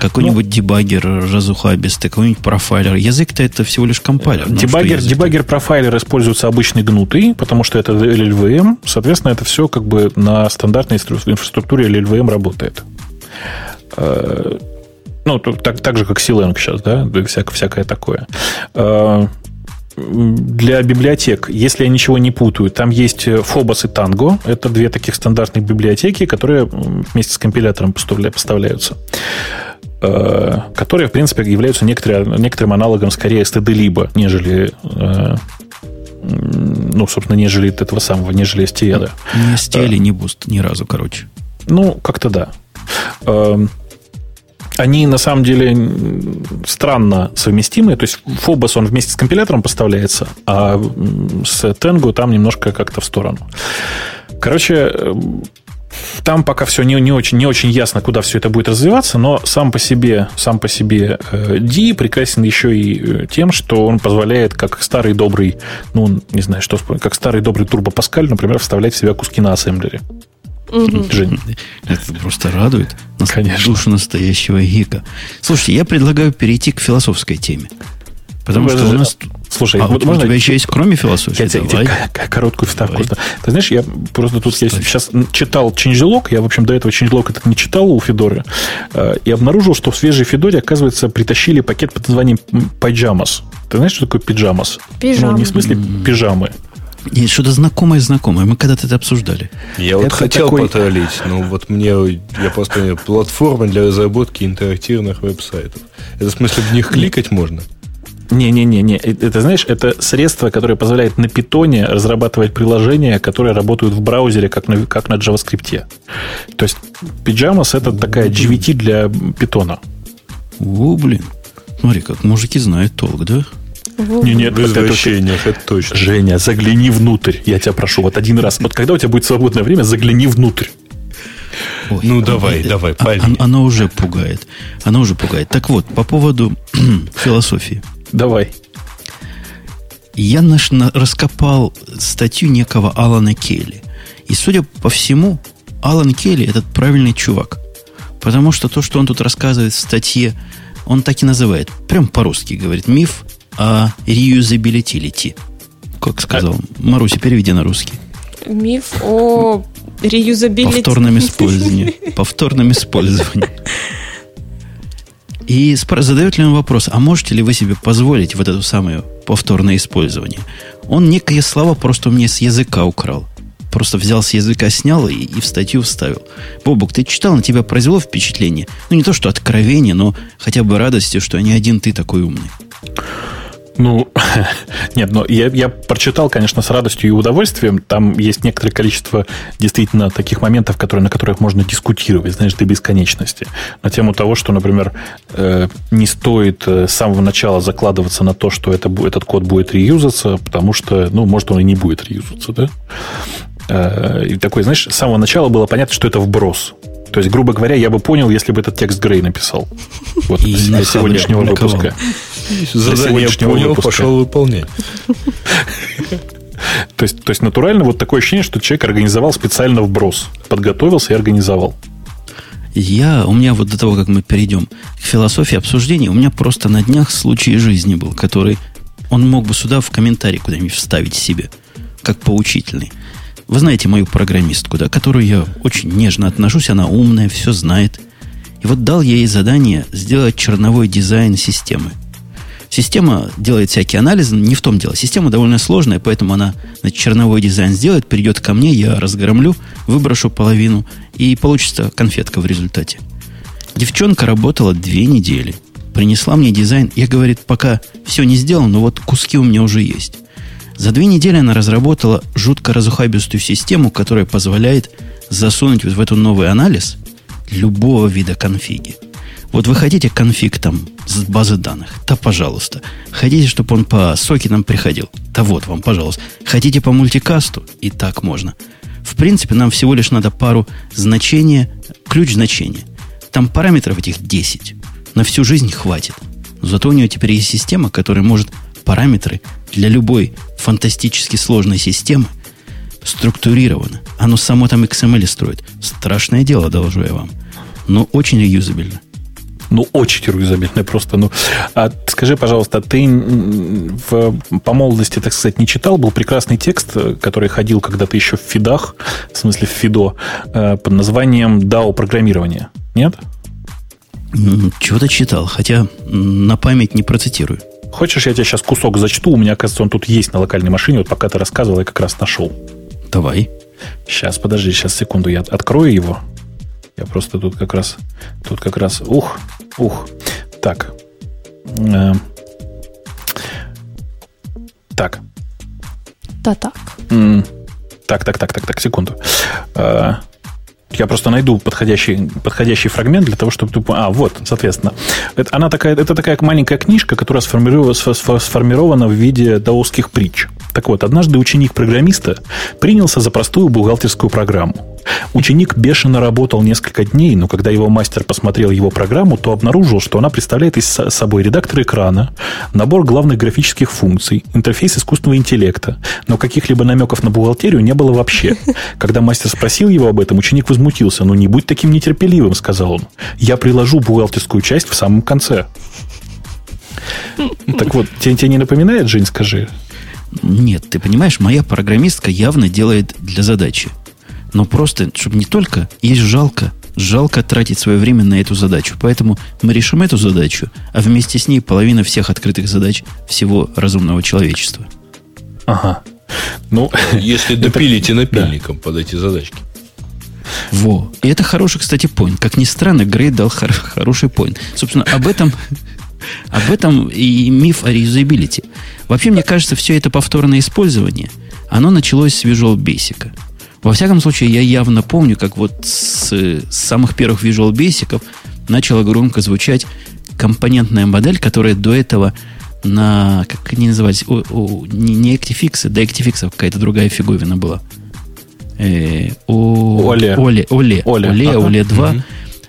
какой-нибудь ну, дебаггер разухабистый, какой-нибудь профайлер. Язык-то это всего лишь компайлер. Ну, дебаггер, дебаггер профайлер используется обычный гнутый, потому что это LLVM. Соответственно, это все как бы на стандартной инфраструктуре LLVM работает. Э, ну, так, так же, как Silang сейчас, да, всякое, всякое такое. Э, для библиотек, если я ничего не путаю, там есть Phobos и Tango. Это две таких стандартных библиотеки, которые вместе с компилятором поставляются. Э, которые, в принципе, являются некоторым, некоторым аналогом скорее std либо, нежели ну, собственно, нежели этого самого, нежели STL. Не STL, не Boost ни разу, короче. Ну, как-то да. Они на самом деле странно совместимы. То есть Phobos, он вместе с компилятором поставляется, а с Tango там немножко как-то в сторону. Короче, эм, там пока все не, не, очень, не очень ясно, куда все это будет развиваться, но сам по себе, сам по себе э, D прекрасен еще и э, тем, что он позволяет, как старый добрый, ну, не знаю, что как старый добрый Turbo Pascal, например, вставлять в себя куски на ассемблере. Угу. Жень. Это просто радует. Конечно. Душу настоящего гика. Слушайте, я предлагаю перейти к философской теме. Потому что у нас... Слушай, а вот можно... у тебя еще есть кроме философии? Я тебе короткую вставку. Давай. Ты знаешь, я просто тут я сейчас читал changelog, я, в общем, до этого changelog этот не читал у Федоры, э, и обнаружил, что в свежей Федоре, оказывается, притащили пакет под названием Pyjamas. Ты знаешь, что такое пиджамас? Пижамы. Ну, не в смысле пижамы. Есть что-то знакомое-знакомое. Мы когда-то это обсуждали. Я это вот хотел такой... потроллить, но вот мне, я просто платформа для разработки интерактивных веб-сайтов. Это в смысле в них кликать можно? Не-не-не, это, знаешь, это средство, которое позволяет на питоне разрабатывать приложения, которые работают в браузере, как на, как на JavaScript. То есть Pyjamas это такая GVT для питона. О, блин. Смотри, как мужики знают толк, да? Не, нет, в извращениях, это, точно. Женя, загляни внутрь, я тебя прошу. Вот один раз. Вот когда у тебя будет свободное время, загляни внутрь. Ой, ну, давай, это, давай, а, а, Она уже пугает. Она уже пугает. Так вот, по поводу *clears throat* философии. Давай. Я наш, на, раскопал статью некого Алана Келли. И, судя по всему, Алан Келли этот правильный чувак. Потому что то, что он тут рассказывает в статье, он так и называет. Прям по-русски говорит. Миф о reusability. Как сказал. А... Маруся, переведи на русский. Миф о реюзабилити. Повторном использовании. Повторном использовании. И задает ли он вопрос, а можете ли вы себе позволить вот это самое повторное использование? Он некие слова просто мне с языка украл. Просто взял с языка, снял и, и в статью вставил. Бобук, ты читал, на тебя произвело впечатление? Ну, не то, что откровение, но хотя бы радости, что не один ты такой умный. Ну, *laughs* нет, но я, я прочитал, конечно, с радостью и удовольствием. Там есть некоторое количество действительно таких моментов, которые, на которых можно дискутировать, знаешь, до бесконечности. На тему того, что, например, э, не стоит э, с самого начала закладываться на то, что это, этот код будет реюзаться, потому что, ну, может, он и не будет реюзаться, да? Э, и такой, знаешь, с самого начала было понятно, что это вброс. То есть, грубо говоря, я бы понял, если бы этот текст Грей написал. Вот и для сегодняшнего выпуска. Задание понял, выпуска. пошел выполнять. *laughs* То есть, то есть, натурально вот такое ощущение, что человек организовал специально вброс. Подготовился и организовал. Я, у меня вот до того, как мы перейдем к философии обсуждения, у меня просто на днях случай жизни был, который он мог бы сюда в комментарий куда-нибудь вставить себе, как поучительный. Вы знаете мою программистку, да, которую я очень нежно отношусь, она умная, все знает. И вот дал я ей задание сделать черновой дизайн системы. Система делает всякие анализы, не в том дело. Система довольно сложная, поэтому она значит, черновой дизайн сделает, придет ко мне, я разгромлю, выброшу половину, и получится конфетка в результате. Девчонка работала две недели. Принесла мне дизайн. Я, говорит, пока все не сделано, но вот куски у меня уже есть. За две недели она разработала жутко разухабистую систему, которая позволяет засунуть вот в этот новый анализ любого вида конфиги. Вот вы хотите конфиг там с базы данных? Да, пожалуйста. Хотите, чтобы он по сокетам приходил? Да вот вам, пожалуйста. Хотите по мультикасту? И так можно. В принципе, нам всего лишь надо пару значения, ключ значения. Там параметров этих 10. На всю жизнь хватит. Зато у нее теперь есть система, которая может параметры для любой фантастически сложной системы структурировано. Оно само там XML строит. Страшное дело, доложу я вам. Но очень реюзабельно. Ну, очень реюзабельно просто. Ну, а скажи, пожалуйста, ты в, по молодости, так сказать, не читал? Был прекрасный текст, который ходил когда-то еще в фидах, в смысле в фидо, э, под названием DAO программирование. Нет? Чего-то читал, хотя на память не процитирую. Хочешь, я тебе сейчас кусок зачту? У меня, оказывается, он тут есть на локальной машине. Вот пока ты рассказывал, я как раз нашел. Давай. Сейчас, подожди, сейчас секунду, я открою его. Я просто тут как раз, тут как раз, ух, ух. Так. Э, так. Да так. Так, так, так, так, так, секунду. Э, я просто найду подходящий, подходящий фрагмент для того, чтобы ты... А, вот, соответственно. Это, она такая, это такая маленькая книжка, которая сформирована, сформирована в виде даосских притч. Так вот, однажды ученик программиста принялся за простую бухгалтерскую программу. Ученик бешено работал несколько дней, но когда его мастер посмотрел его программу, то обнаружил, что она представляет из собой редактор экрана, набор главных графических функций, интерфейс искусственного интеллекта, но каких-либо намеков на бухгалтерию не было вообще. Когда мастер спросил его об этом, ученик возмутился. «Ну, не будь таким нетерпеливым», — сказал он. «Я приложу бухгалтерскую часть в самом конце». Так вот, тебе, тебе не напоминает, Жень, скажи? Нет, ты понимаешь, моя программистка явно делает для задачи. Но просто, чтобы не только, есть жалко, жалко тратить свое время на эту задачу. Поэтому мы решим эту задачу, а вместе с ней половина всех открытых задач всего разумного человечества. Ага. Ну, *laughs* если допилите напильником под эти задачки. Во. И это хороший, кстати, поинт. Как ни странно, Грей дал хор- хороший поинт. Собственно, об этом *laughs* Об этом и миф о реюзабилити. Вообще, мне кажется, все это повторное использование, оно началось с Visual Basic. Во всяком случае, я явно помню, как вот с, с самых первых Visual Basic начала громко звучать компонентная модель, которая до этого на, как они назывались, о, о, не, не Actifix, да Actifix, а какая-то другая фиговина была. Э, о, Оле. Оле, Оле, Оле, Оле, ага. Оле 2. Угу.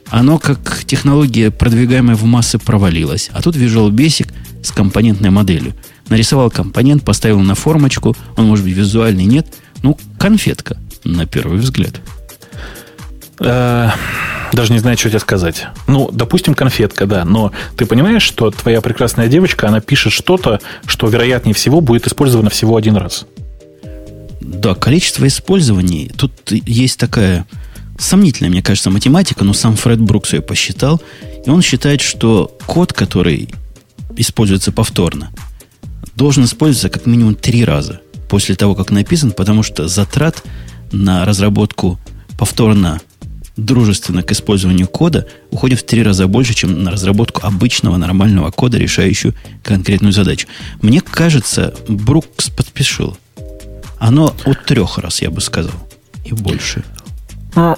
Оно как технология, продвигаемая в массы, провалилось. А тут Visual Basic с компонентной моделью. Нарисовал компонент, поставил на формочку, он может быть визуальный, нет. Ну, конфетка, на первый взгляд. Э, даже не знаю, что тебе сказать. Ну, допустим, конфетка, да, но ты понимаешь, что твоя прекрасная девочка, она пишет что-то, что, вероятнее всего, будет использовано всего один раз. Да, количество использований. Тут есть такая сомнительная, мне кажется, математика, но сам Фред Брукс ее посчитал, и он считает, что код, который используется повторно, должен использоваться как минимум три раза после того, как написан, потому что затрат на разработку повторно дружественно к использованию кода уходит в три раза больше, чем на разработку обычного нормального кода, решающую конкретную задачу. Мне кажется, Брукс подпишил. Оно от трех раз, я бы сказал, и больше. Ну,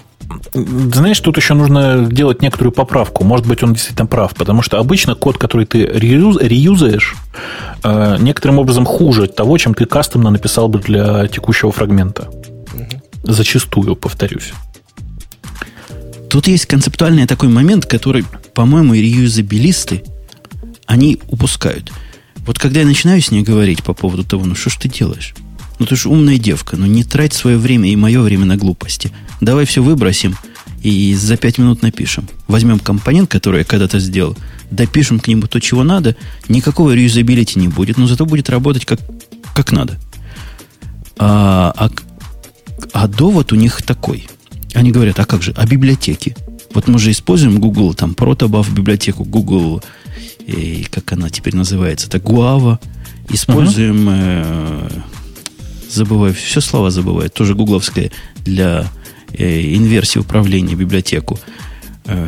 знаешь, тут еще нужно делать некоторую поправку. Может быть, он действительно прав, потому что обычно код, который ты реюз, реюзаешь, э, некоторым образом хуже того, чем ты кастомно написал бы для текущего фрагмента. Зачастую, повторюсь. Тут есть концептуальный такой момент, который, по-моему, реюзабилисты, они упускают. Вот когда я начинаю с ней говорить по поводу того, ну что ж ты делаешь? Ну ты же умная девка, ну не трать свое время и мое время на глупости. Давай все выбросим и за пять минут напишем. Возьмем компонент, который я когда-то сделал, допишем к нему то, чего надо, никакого реюзабилити не будет, но зато будет работать как, как надо. А, а, а довод у них такой – они говорят, а как же, а библиотеки? Вот мы же используем Google, там, Protobuf библиотеку, Google, и как она теперь называется, это Guava. Используем, uh-huh. э, забываю, все слова забываю, тоже гугловское для э, инверсии управления библиотеку. Э,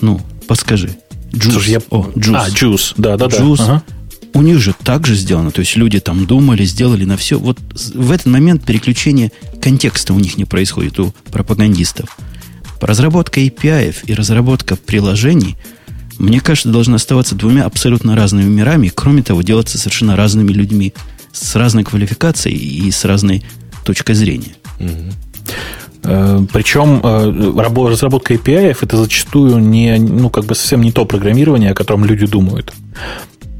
ну, подскажи. Juice. Слушай, я... О, Juice. А, Juice, да, да, Juice. да. Ага. У них же так же сделано. То есть люди там думали, сделали на все. Вот в этот момент переключение контекста у них не происходит, у пропагандистов. Разработка API и разработка приложений, мне кажется, должна оставаться двумя абсолютно разными мирами. Кроме того, делаться совершенно разными людьми с разной квалификацией и с разной точкой зрения. Угу. Причем э, разработка API это зачастую не, ну, как бы совсем не то программирование, о котором люди думают.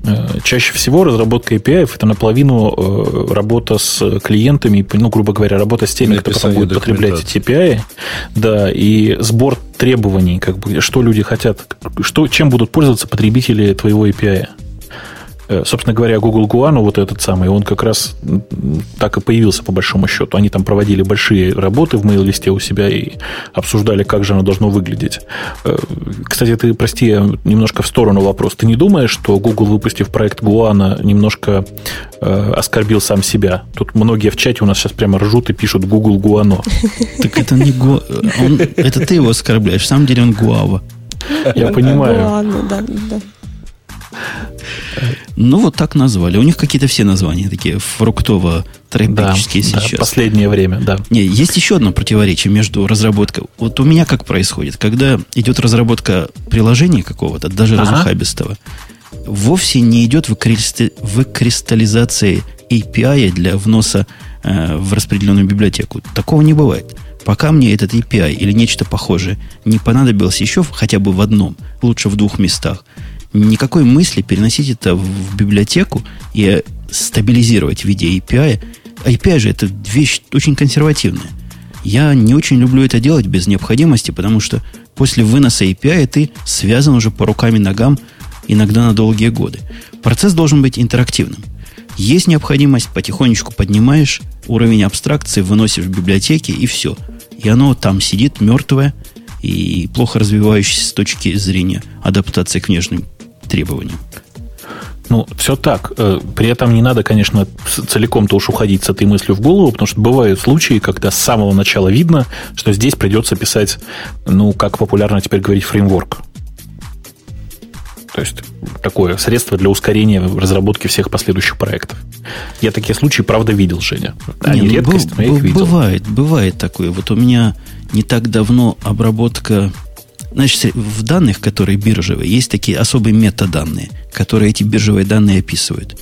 Э, чаще всего разработка API это наполовину э, работа с клиентами, ну, грубо говоря, работа с теми, кто потом будет потреблять эти API, да, и сбор требований, как бы, что люди хотят, что, чем будут пользоваться потребители твоего API. Э, собственно говоря, Google Guano, вот этот самый, он как раз так и появился по большому счету. Они там проводили большие работы в мейл-листе у себя и обсуждали, как же оно должно выглядеть. Э, кстати, ты, прости, немножко в сторону вопрос. Ты не думаешь, что Google, выпустив проект Guano, немножко э, оскорбил сам себя? Тут многие в чате у нас сейчас прямо ржут и пишут Google Guano. Так это не Гу... Это ты его оскорбляешь. В самом деле он Гуава. Я понимаю. Ладно, да, да. Ну, вот так назвали. У них какие-то все названия такие фруктово-тропические да, сейчас. Да, последнее время, да. Не, есть еще одно противоречие между разработкой. Вот у меня как происходит? Когда идет разработка приложения какого-то, даже ага. разухабистого, вовсе не идет выкристаллизация API для вноса э, в распределенную библиотеку. Такого не бывает. Пока мне этот API или нечто похожее не понадобилось еще хотя бы в одном, лучше в двух местах, никакой мысли переносить это в библиотеку и стабилизировать в виде API. API же это вещь очень консервативная. Я не очень люблю это делать без необходимости, потому что после выноса API ты связан уже по рукам и ногам иногда на долгие годы. Процесс должен быть интерактивным. Есть необходимость, потихонечку поднимаешь уровень абстракции, выносишь в библиотеки и все. И оно там сидит мертвое и плохо развивающееся с точки зрения адаптации к внешним требованиям. Ну, все так. Э, при этом не надо, конечно, целиком-то уж уходить с этой мыслью в голову, потому что бывают случаи, когда с самого начала видно, что здесь придется писать, ну, как популярно теперь говорить, фреймворк. То есть такое средство для ускорения разработки всех последующих проектов. Я такие случаи, правда, видел, Женя. Они не, ну, редкость, б- но я их видел. Бывает, бывает такое. Вот у меня не так давно обработка... Значит, в данных, которые биржевые, есть такие особые метаданные, которые эти биржевые данные описывают.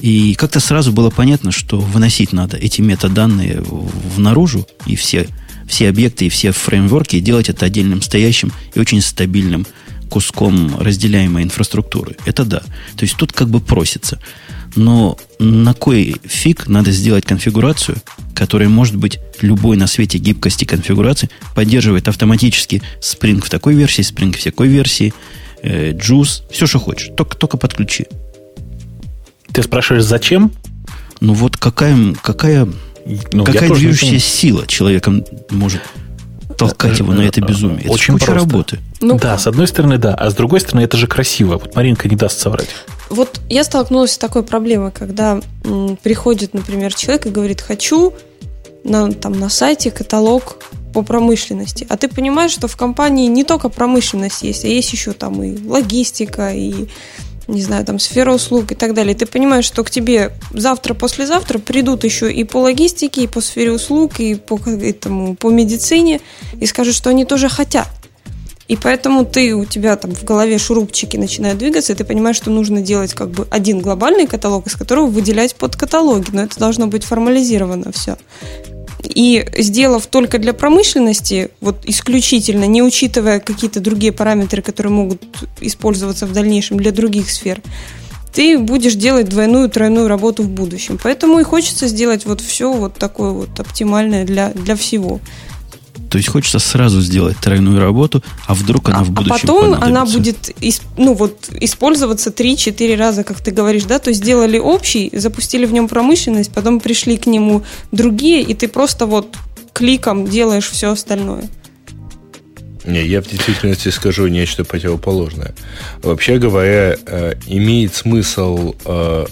И как-то сразу было понятно, что выносить надо эти метаданные в наружу, и все, все объекты, и все фреймворки, и делать это отдельным стоящим и очень стабильным куском разделяемой инфраструктуры. Это да. То есть тут как бы просится. Но на кой фиг надо сделать конфигурацию, которая может быть любой на свете гибкости конфигурации, поддерживает автоматически Spring в такой версии, Spring в такой версии, э, Juice, все, что хочешь, только, только подключи. Ты спрашиваешь, зачем? Ну вот какая, какая, ну, какая движущая сила человеком может толкать его на это безумие? Это Очень куча просто. работы. Ну, да, с одной стороны, да. А с другой стороны, это же красиво. Вот Маринка не даст соврать. Вот я столкнулась с такой проблемой, когда м, приходит, например, человек и говорит, хочу на, там, на сайте каталог по промышленности. А ты понимаешь, что в компании не только промышленность есть, а есть еще там и логистика, и не знаю, там, сфера услуг и так далее, ты понимаешь, что к тебе завтра, послезавтра придут еще и по логистике, и по сфере услуг, и по, этому, по медицине, и скажут, что они тоже хотят. И поэтому ты, у тебя там в голове шурупчики начинают двигаться, и ты понимаешь, что нужно делать как бы один глобальный каталог, из которого выделять под каталоги, но это должно быть формализировано все. И сделав только для промышленности, вот исключительно, не учитывая какие-то другие параметры, которые могут использоваться в дальнейшем для других сфер, ты будешь делать двойную, тройную работу в будущем. Поэтому и хочется сделать вот все вот такое вот оптимальное для, для всего. То есть хочется сразу сделать тройную работу, а вдруг она а, в будущем А потом она будет ну, вот, использоваться 3-4 раза, как ты говоришь, да? То есть сделали общий, запустили в нем промышленность, потом пришли к нему другие, и ты просто вот кликом делаешь все остальное. Не, я в действительности скажу нечто противоположное. Вообще говоря, э, имеет смысл э,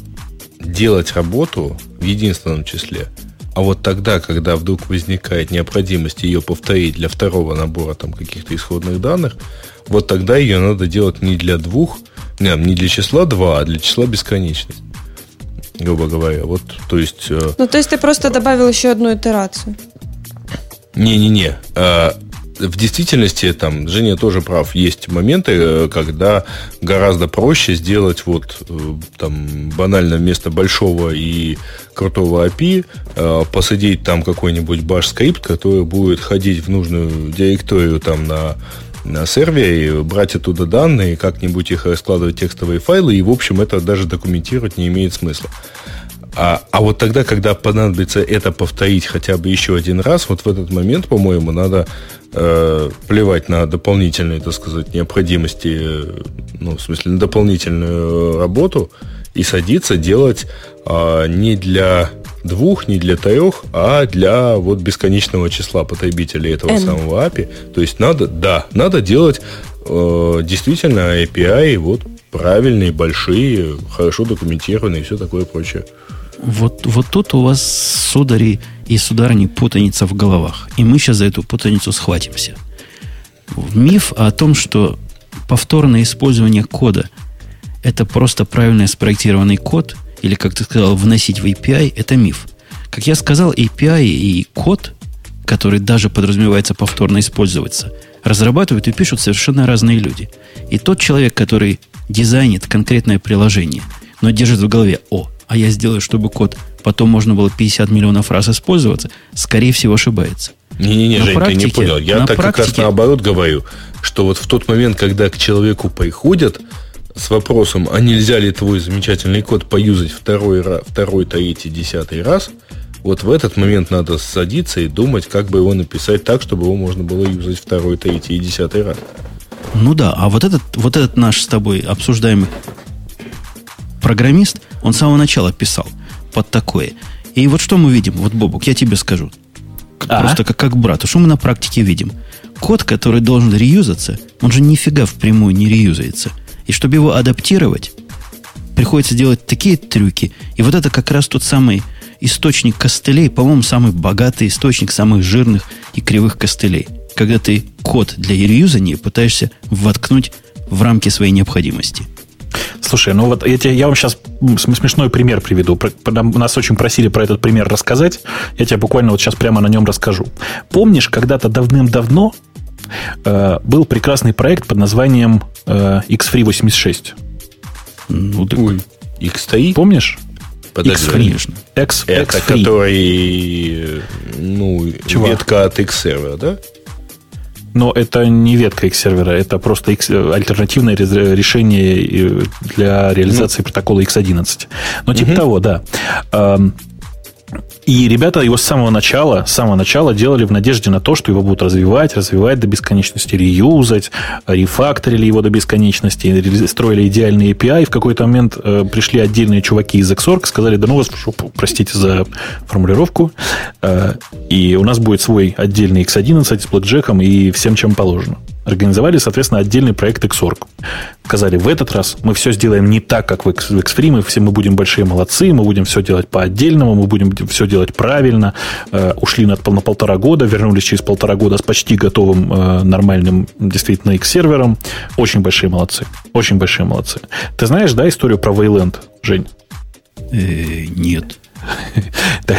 делать работу в единственном числе – а вот тогда, когда вдруг возникает необходимость ее повторить для второго набора там, каких-то исходных данных, вот тогда ее надо делать не для двух, не, не для числа 2, а для числа бесконечности. Грубо говоря. Вот, то есть... Э, ну, то есть ты просто добавил еще одну итерацию. Не-не-не. В действительности, там, Женя тоже прав, есть моменты, э, когда гораздо проще сделать вот э, там банально вместо большого и крутого API э, посадить там какой-нибудь баш скрипт, который будет ходить в нужную директорию там на на сервере, брать оттуда данные, как-нибудь их раскладывать в текстовые файлы, и, в общем, это даже документировать не имеет смысла. А, а вот тогда, когда понадобится это повторить хотя бы еще один раз, вот в этот момент, по-моему, надо э, плевать на дополнительные, так сказать, необходимости, э, ну, в смысле, на дополнительную работу и садиться делать э, не для двух, не для трех, а для вот бесконечного числа потребителей этого N. самого API. То есть надо, да, надо делать э, действительно API вот правильные, большие, хорошо документированные и все такое прочее. Вот, вот тут у вас, судари и сударыни, путаница в головах. И мы сейчас за эту путаницу схватимся. Миф о том, что повторное использование кода – это просто правильно спроектированный код, или, как ты сказал, вносить в API – это миф. Как я сказал, API и код, который даже подразумевается повторно использоваться, разрабатывают и пишут совершенно разные люди. И тот человек, который дизайнит конкретное приложение, но держит в голове «О, а я сделаю, чтобы код потом можно было 50 миллионов раз использоваться, скорее всего, ошибается. Не-не-не, Жень, практике, ты не понял. Я так практике... как раз наоборот говорю, что вот в тот момент, когда к человеку приходят с вопросом, а нельзя ли твой замечательный код поюзать второй, второй третий, десятый раз, вот в этот момент надо садиться и думать, как бы его написать так, чтобы его можно было юзать второй, третий и десятый раз. Ну да, а вот этот, вот этот наш с тобой обсуждаемый программист, он с самого начала писал под такое. И вот что мы видим, вот, Бобук, я тебе скажу. А? Просто как, как брат. Что мы на практике видим? Код, который должен реюзаться, он же нифига впрямую не реюзается. И чтобы его адаптировать, приходится делать такие трюки. И вот это как раз тот самый источник костылей, по-моему, самый богатый источник самых жирных и кривых костылей. Когда ты код для реюзания пытаешься воткнуть в рамки своей необходимости. Слушай, ну вот я, тебе, я вам сейчас смешной пример приведу. Нас очень просили про этот пример рассказать. Я тебе буквально вот сейчас прямо на нем расскажу. Помнишь, когда-то давным-давно э, был прекрасный проект под названием э, X-Free 86? Ну, так... Ой, X-3? Помнишь? Подожди, конечно. X, Это X3. который ну, Чего? ветка от X-сервера, да? Но это не ветка X-сервера, это просто X, альтернативное решение для реализации ну. протокола X11. Но типа угу. того, да. И ребята его с самого начала, с самого начала делали в надежде на то, что его будут развивать, развивать до бесконечности, реюзать, рефакторили его до бесконечности, строили идеальный API. И в какой-то момент э, пришли отдельные чуваки из Xorg, сказали, да ну вас простите за формулировку, э, и у нас будет свой отдельный X11 с блэкджеком и всем, чем положено организовали, соответственно, отдельный проект Xorg. Сказали, в этот раз мы все сделаем не так, как в Xfree, мы все мы будем большие молодцы, мы будем все делать по отдельному, мы будем все делать правильно. Э, ушли на, на полтора года, вернулись через полтора года с почти готовым э, нормальным действительно X-сервером. Очень большие молодцы. Очень большие молодцы. Ты знаешь, да, историю про Wayland, Жень? Э,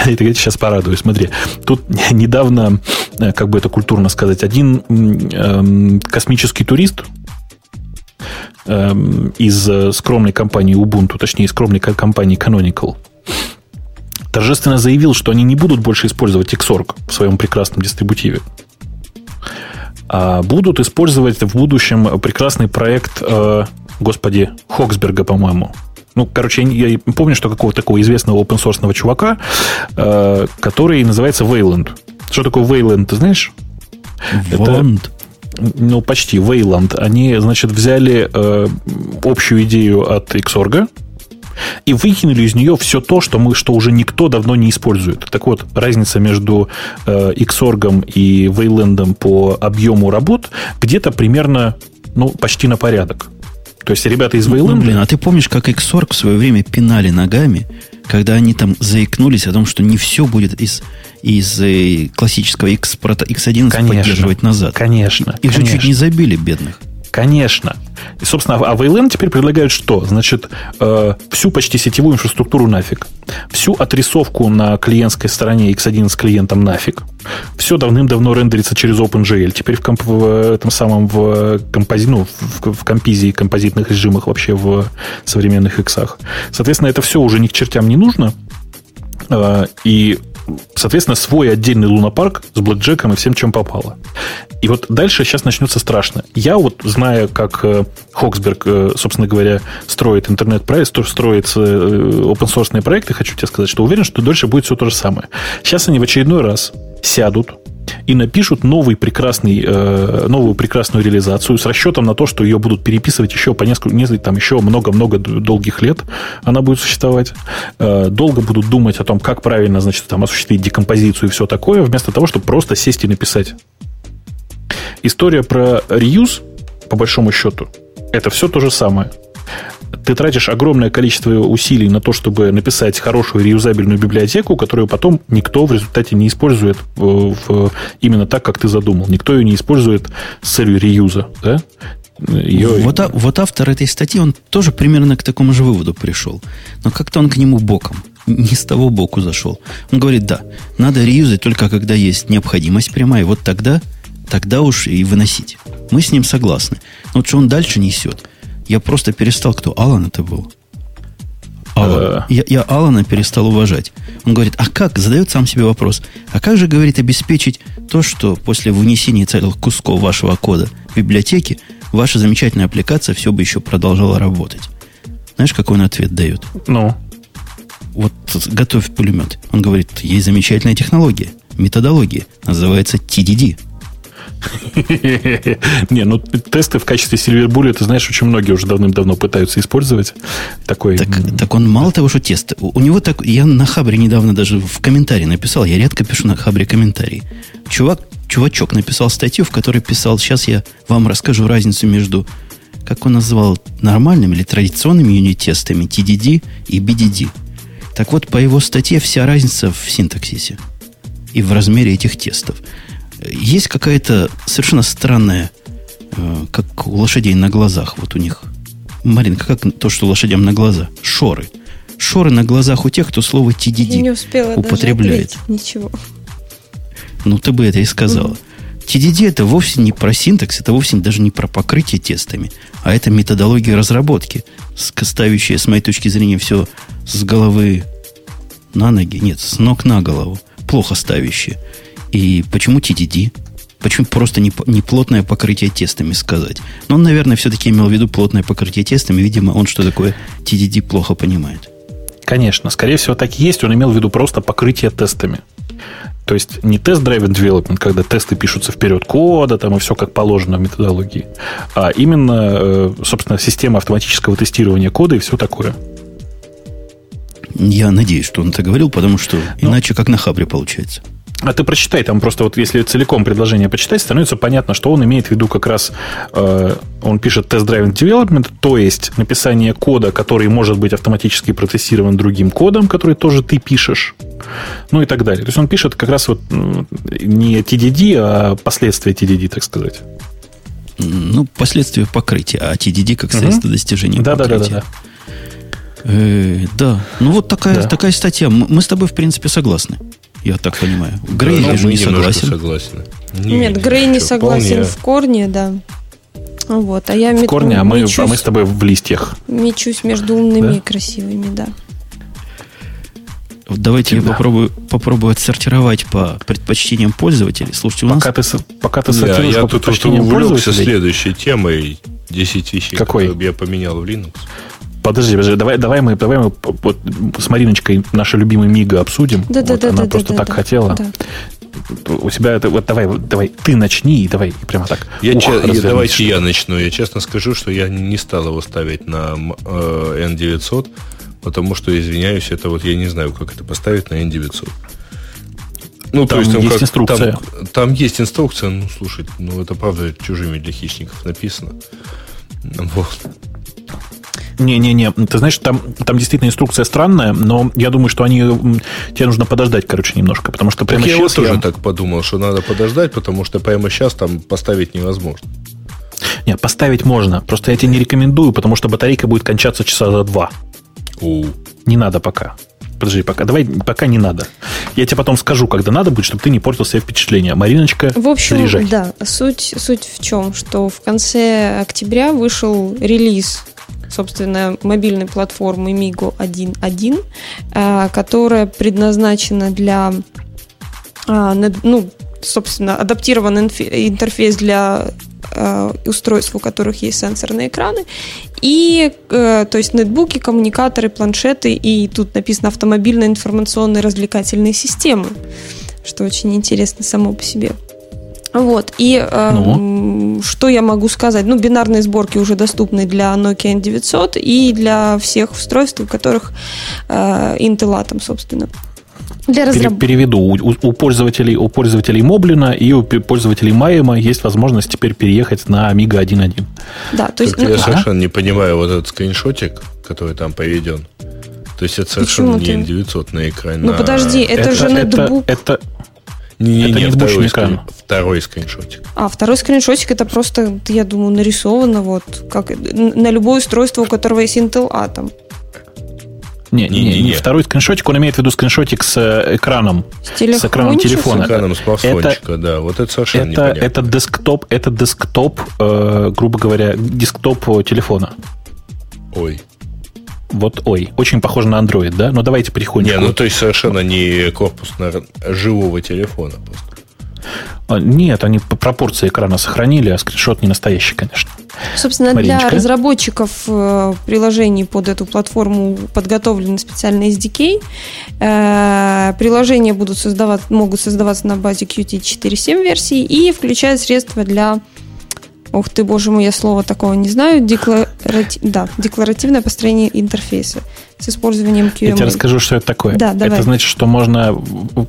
нет. Я сейчас порадую. Смотри, тут недавно, э, как бы это культурно сказать, один эм, космический турист эм, из э, скромной компании Ubuntu, точнее, из скромной компании Canonical, торжественно заявил, что они не будут больше использовать Xorg в своем прекрасном дистрибутиве, а будут использовать в будущем прекрасный проект, э, господи, Хоксберга, по-моему, ну, короче, я помню, что какого-то такого известного open source чувака, э, который называется Wayland. Что такое Wayland, ты знаешь? Wayland. Ну, почти Wayland. Они, значит, взяли э, общую идею от Xorg, и выкинули из нее все то, что мы, что уже никто давно не использует. Так вот, разница между э, Xorg и Wayland по объему работ где-то примерно, ну, почти на порядок. То есть ребята из Вейлэнда... Ну, блин, а ты помнишь, как Xorg в свое время пинали ногами, когда они там заикнулись о том, что не все будет из, из э, классического X, X11 конечно, поддерживать назад. Конечно. Их конечно. же чуть не забили, бедных. Конечно. И, собственно, а VLAN теперь предлагают что? Значит, э, всю почти сетевую инфраструктуру нафиг. Всю отрисовку на клиентской стороне X11 с клиентом нафиг. Все давным-давно рендерится через OpenGL. Теперь в, комп, в этом самом в, компози, ну, в, в компизе композитных режимах вообще в современных X. Соответственно, это все уже ни к чертям не нужно. Э, и соответственно, свой отдельный лунопарк с блэкджеком и всем, чем попало. И вот дальше сейчас начнется страшно. Я вот, зная, как э, Хоксберг, э, собственно говоря, строит интернет-проект, строит э, open source проекты, хочу тебе сказать, что уверен, что дальше будет все то же самое. Сейчас они в очередной раз сядут, и напишут новый прекрасный, э, новую прекрасную реализацию с расчетом на то, что ее будут переписывать еще по несколько, несколько там еще много-много долгих лет она будет существовать. Э, долго будут думать о том, как правильно, значит, там осуществить декомпозицию и все такое, вместо того, чтобы просто сесть и написать. История про reuse, по большому счету, это все то же самое ты тратишь огромное количество усилий на то, чтобы написать хорошую реюзабельную библиотеку, которую потом никто в результате не использует в, в, именно так, как ты задумал. Никто ее не использует с целью реюза. Да? Ее... Вот, а, вот автор этой статьи, он тоже примерно к такому же выводу пришел. Но как-то он к нему боком, не с того боку зашел. Он говорит, да, надо реюзать только когда есть необходимость прямая, вот тогда, тогда уж и выносить. Мы с ним согласны. Но вот что он дальше несет – я просто перестал, кто Алан это был. Алан. Я, я Алана перестал уважать. Он говорит, а как? Задает сам себе вопрос. А как же, говорит, обеспечить то, что после вынесения целых кусков вашего кода в библиотеке ваша замечательная аппликация все бы еще продолжала работать? Знаешь, какой он ответ дает? Ну? Вот готовь пулемет. Он говорит, есть замечательная технология, методология, называется TDD. *laughs* Не, ну тесты в качестве Silver Bullet, ты знаешь, очень многие уже давным-давно пытаются использовать. Такой... Так, так он мало того, что тест. У него так... Я на Хабре недавно даже в комментарии написал. Я редко пишу на Хабре комментарии. Чувак, чувачок написал статью, в которой писал, сейчас я вам расскажу разницу между, как он назвал, нормальными или традиционными юнит-тестами TDD и BDD. Так вот, по его статье вся разница в синтаксисе и в размере этих тестов есть какая-то совершенно странная э, как у лошадей на глазах. Вот у них. Маринка, как то, что лошадям на глаза? Шоры. Шоры на глазах у тех, кто слово TDD не успела употребляет. Даже ничего. Ну, ты бы это и сказала. Mm. TDD это вовсе не про синтакс, это вовсе даже не про покрытие тестами, а это методология разработки, ставящая, с моей точки зрения, все с головы на ноги, нет, с ног на голову, плохо ставящая. И почему TDD? Почему просто не, не плотное покрытие тестами сказать? Но он, наверное, все-таки имел в виду плотное покрытие тестами. Видимо, он что такое TDD плохо понимает. Конечно, скорее всего, так и есть. Он имел в виду просто покрытие тестами. То есть не тест-драйвен development, когда тесты пишутся вперед кода, там и все как положено в методологии, а именно, э, собственно, система автоматического тестирования кода и все такое. Я надеюсь, что он это говорил, потому что ну, иначе как на хабре получается. А ты прочитай, там просто вот если целиком предложение почитать, становится понятно, что он имеет в виду как раз, э, он пишет test-driven development, то есть написание кода, который может быть автоматически процессирован другим кодом, который тоже ты пишешь, ну и так далее. То есть он пишет как раз вот не TDD, а последствия TDD, так сказать. Ну, последствия покрытия, а TDD как средство угу. достижения да, покрытия. Да, да, да, да. Э, да, ну вот такая, да. такая статья. Мы с тобой, в принципе, согласны. Я так понимаю. Грей, да, же не согласен. согласны. Не, Нет, Грей не согласен вполне... в корне, да. Вот, а я в корне, а мы, мечусь, а мы с тобой в листьях. Мечусь между умными да? и красивыми, да. Давайте я попробую, попробую отсортировать по предпочтениям пользователей. Слушайте, у пока нас... Ты, пока ты сортируешь я, я по предпочтениям пользователей... следующей темой 10 вещей, Какой? которые я поменял в Linux. Подожди, подожди, давай, давай мы, давай мы вот, с Мариночкой наша любимая Мига обсудим. Да, вот, да, она да, просто да, так да, хотела. Да. У себя это вот давай, давай, ты начни и давай прямо так. Я ух, че, давайте я начну. Я честно скажу, что я не стал его ставить на э, N900, потому что, извиняюсь, это вот я не знаю, как это поставить на N900. Ну, там то есть, там есть как, инструкция. Там, там есть инструкция, ну, слушай, ну, это правда чужими для хищников написано. Вот. Не-не-не, ты знаешь, там, там действительно инструкция странная, но я думаю, что они тебе нужно подождать, короче, немножко, потому что прямо так сейчас... Я тоже я... так подумал, что надо подождать, потому что прямо сейчас там поставить невозможно. Нет, поставить можно, просто я тебе не рекомендую, потому что батарейка будет кончаться часа за два. У. Не надо пока. Подожди, пока. Давай, пока не надо. Я тебе потом скажу, когда надо будет, чтобы ты не портил себе впечатление. Мариночка, В общем, заряжай. да. Суть, суть в чем? Что в конце октября вышел релиз собственно, мобильной платформы Migo 1.1, э, которая предназначена для а, ну, собственно, адаптирован интерфейс для э, устройств, у которых есть сенсорные экраны, и, э, то есть, нетбуки, коммуникаторы, планшеты, и тут написано автомобильные информационные развлекательные системы, что очень интересно само по себе. Вот. И э, ну. что я могу сказать? Ну, бинарные сборки уже доступны для Nokia N900 и для всех устройств, у которых э, Intel Atom, собственно. Для разраб... Переведу. У, у, пользователей, у пользователей Моблина и у пользователей Майема есть возможность теперь переехать на Amiga 1.1. Да, то есть... Только ну, я совершенно не понимаю вот этот скриншотик, который там поведен. То есть это совершенно Почему не N900 на экране. Ну, подожди, это, это же нетбук. Это, это, не, это не, не второй, экран. второй скриншотик. А, второй скриншотик это просто, я думаю, нарисовано вот как на любое устройство, у которого есть Intel Atom. Не, не, не, не. Второй скриншотик, он имеет в виду скриншотик с э, экраном. С, с экраном телефона. С экраном смартфончика, это, да. Вот это совершенно это, непонятно. Это десктоп, это десктоп, э, грубо говоря, десктоп телефона. Ой. Вот, ой, очень похоже на Android, да? Но давайте потихонечку. Не, ну то есть совершенно не корпус на живого телефона просто. А, нет, они по пропорции экрана сохранили, а скриншот не настоящий, конечно. Собственно, Мариночка. для разработчиков э, приложений под эту платформу подготовлены специальные SDK. Э, приложения будут создавать, могут создаваться на базе Qt 4.7 версии и включают средства для Ух ты, боже мой, я слова такого не знаю. Декларати... Да, декларативное построение интерфейса с использованием QML. Я тебе расскажу, что это такое. Да, давай. Это значит, что можно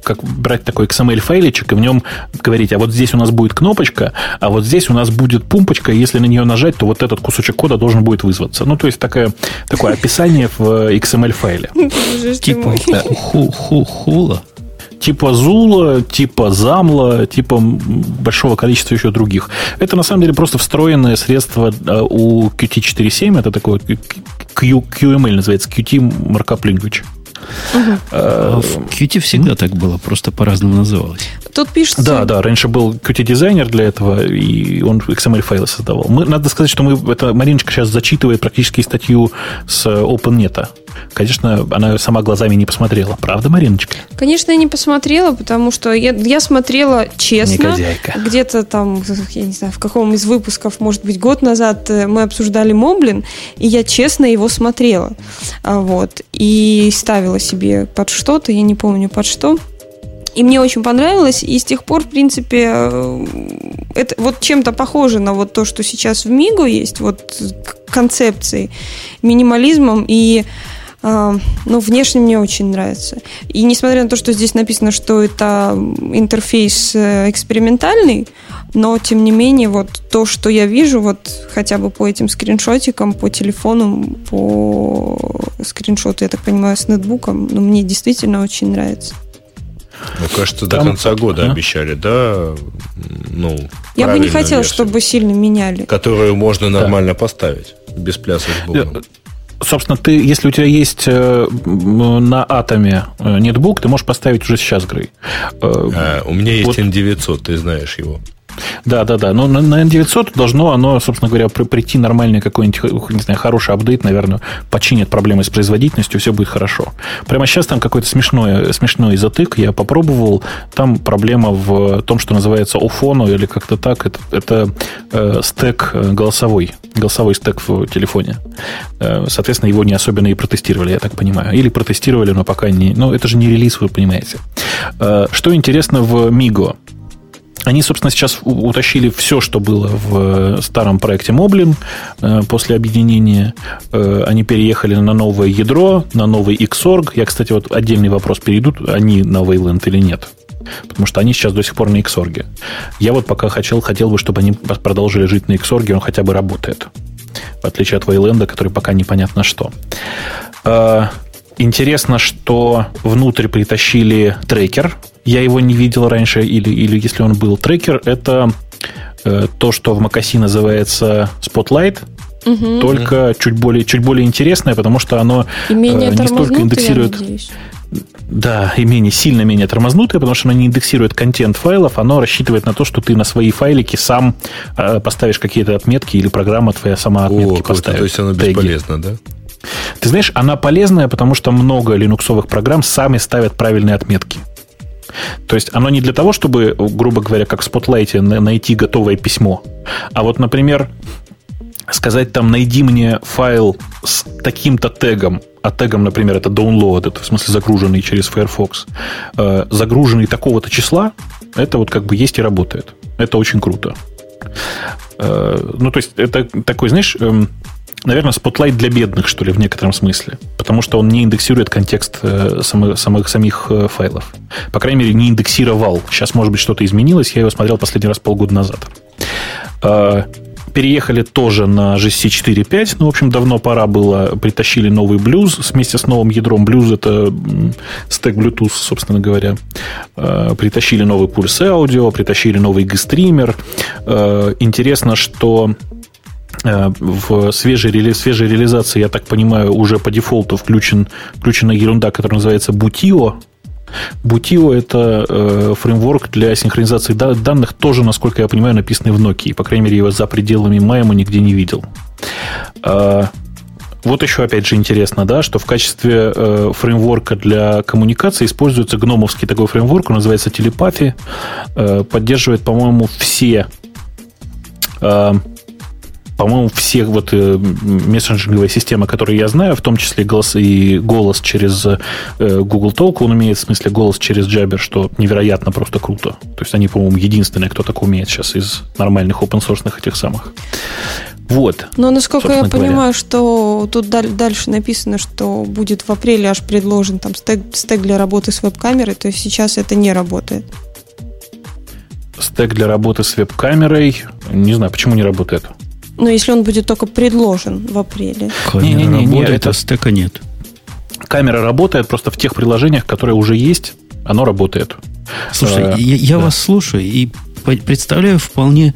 как брать такой XML-файличек и в нем говорить, а вот здесь у нас будет кнопочка, а вот здесь у нас будет пумпочка, и если на нее нажать, то вот этот кусочек кода должен будет вызваться. Ну, то есть такое, такое описание в XML-файле. *laughs* Типа хула. Типа Зула, типа Замла, типа большого количества еще других. Это на самом деле просто встроенное средство э, у Qt4.7, это такое Q, QML называется, Qt Markup Language. Угу. А, в Qt всегда так было, просто по-разному называлось. Тут пишется... Да, да, раньше был Qt-дизайнер для этого, и он XML-файлы создавал. Мы, надо сказать, что мы, это Мариночка сейчас зачитывает практически статью с OpenNet. Конечно, она сама глазами не посмотрела. Правда, Мариночка? Конечно, я не посмотрела, потому что я, я смотрела честно. Где-то там, я не знаю, в каком из выпусков, может быть, год назад э, мы обсуждали Моблин, и я честно его смотрела. А, вот. И ставила себе под что-то, я не помню под что. И мне очень понравилось, и с тех пор, в принципе, э, это вот чем-то похоже на вот то, что сейчас в Мигу есть, вот концепции минимализмом и ну, внешне мне очень нравится. И несмотря на то, что здесь написано, что это интерфейс э, экспериментальный, но, тем не менее, вот то, что я вижу, вот хотя бы по этим скриншотикам, по телефону, по скриншоту, я так понимаю, с нетбуком, ну, мне действительно очень нравится. Ну, кажется, Там... до конца года а? обещали, да? Ну, я бы не хотел, чтобы сильно меняли. Которую можно нормально да. поставить, без пляса с. Собственно, ты, если у тебя есть э, на атоме э, нетбук, ты можешь поставить уже сейчас Грей. Э, а, у меня есть вот. N900, ты знаешь его. Да, да, да. Но на, на N900 должно оно, собственно говоря, при, прийти нормальный какой-нибудь, не знаю, хороший апдейт, наверное, починит проблемы с производительностью, все будет хорошо. Прямо сейчас там какой-то смешной, смешной затык, я попробовал. Там проблема в том, что называется уфону или как-то так. Это, это э, стек голосовой, голосовой стек в телефоне. Э, соответственно, его не особенно и протестировали, я так понимаю. Или протестировали, но пока не... Ну, это же не релиз, вы понимаете. Э, что интересно в Migo? Они, собственно, сейчас утащили все, что было в старом проекте Moblin э, после объединения. Э, они переехали на новое ядро, на новый Xorg. Я, кстати, вот отдельный вопрос, перейдут они на Wayland или нет. Потому что они сейчас до сих пор на Xorg. Я вот пока хотел, хотел бы, чтобы они продолжили жить на Xorg, он хотя бы работает. В отличие от Wayland, который пока непонятно что. Э, интересно, что внутрь притащили трекер, я его не видел раньше, или, или если он был трекер, это э, то, что в Макаси называется Spotlight, угу. только чуть более, чуть более интересное, потому что оно э, не столько индексирует... Да, и менее, сильно менее тормознутое, потому что оно не индексирует контент файлов, оно рассчитывает на то, что ты на свои файлики сам э, поставишь какие-то отметки или программа твоя сама отметки О, поставит. То есть оно бесполезно, да? Ты знаешь, она полезная, потому что много линуксовых программ сами ставят правильные отметки. То есть оно не для того, чтобы, грубо говоря, как в Spotlight найти готовое письмо, а вот, например, сказать там, найди мне файл с таким-то тегом, а тегом, например, это download, это в смысле загруженный через Firefox, э, загруженный такого-то числа, это вот как бы есть и работает. Это очень круто. Э, ну, то есть, это такой, знаешь, эм, наверное, Spotlight для бедных, что ли, в некотором смысле. Потому что он не индексирует контекст э, самых, самых, самих э, файлов. По крайней мере, не индексировал. Сейчас, может быть, что-то изменилось. Я его смотрел последний раз полгода назад. Переехали тоже на GC 4.5. Ну, в общем, давно пора было. Притащили новый блюз вместе с новым ядром. Блюз это стек Bluetooth, собственно говоря. Притащили новый пульс аудио, притащили новый G-стример. Интересно, что Э, в свежей, реали, свежей реализации, я так понимаю, уже по дефолту включен, включена ерунда, которая называется Butio. Butio – это э, фреймворк для синхронизации данных, тоже, насколько я понимаю, написанный в Nokia. По крайней мере, его за пределами Майма нигде не видел. Э, вот еще, опять же, интересно, да, что в качестве э, фреймворка для коммуникации используется гномовский такой фреймворк, он называется телепатия, э, поддерживает, по-моему, все э, по-моему, все вот э, мессенджинговые системы, которые я знаю, в том числе голос и голос через э, Google Talk, он умеет, в смысле, голос через Jabber, что невероятно просто круто. То есть они, по-моему, единственные, кто так умеет сейчас из нормальных open source этих самых. Вот. Но насколько я понимаю, говоря. что тут дальше написано, что будет в апреле аж предложен там стек, стек для работы с веб-камерой, то есть сейчас это не работает. Стек для работы с веб-камерой, не знаю, почему не работает. Но если он будет только предложен в апреле. Не, не, не, не, это стека нет. Камера работает просто в тех приложениях, которые уже есть. Оно работает. Слушай, а, я, я да. вас слушаю и представляю вполне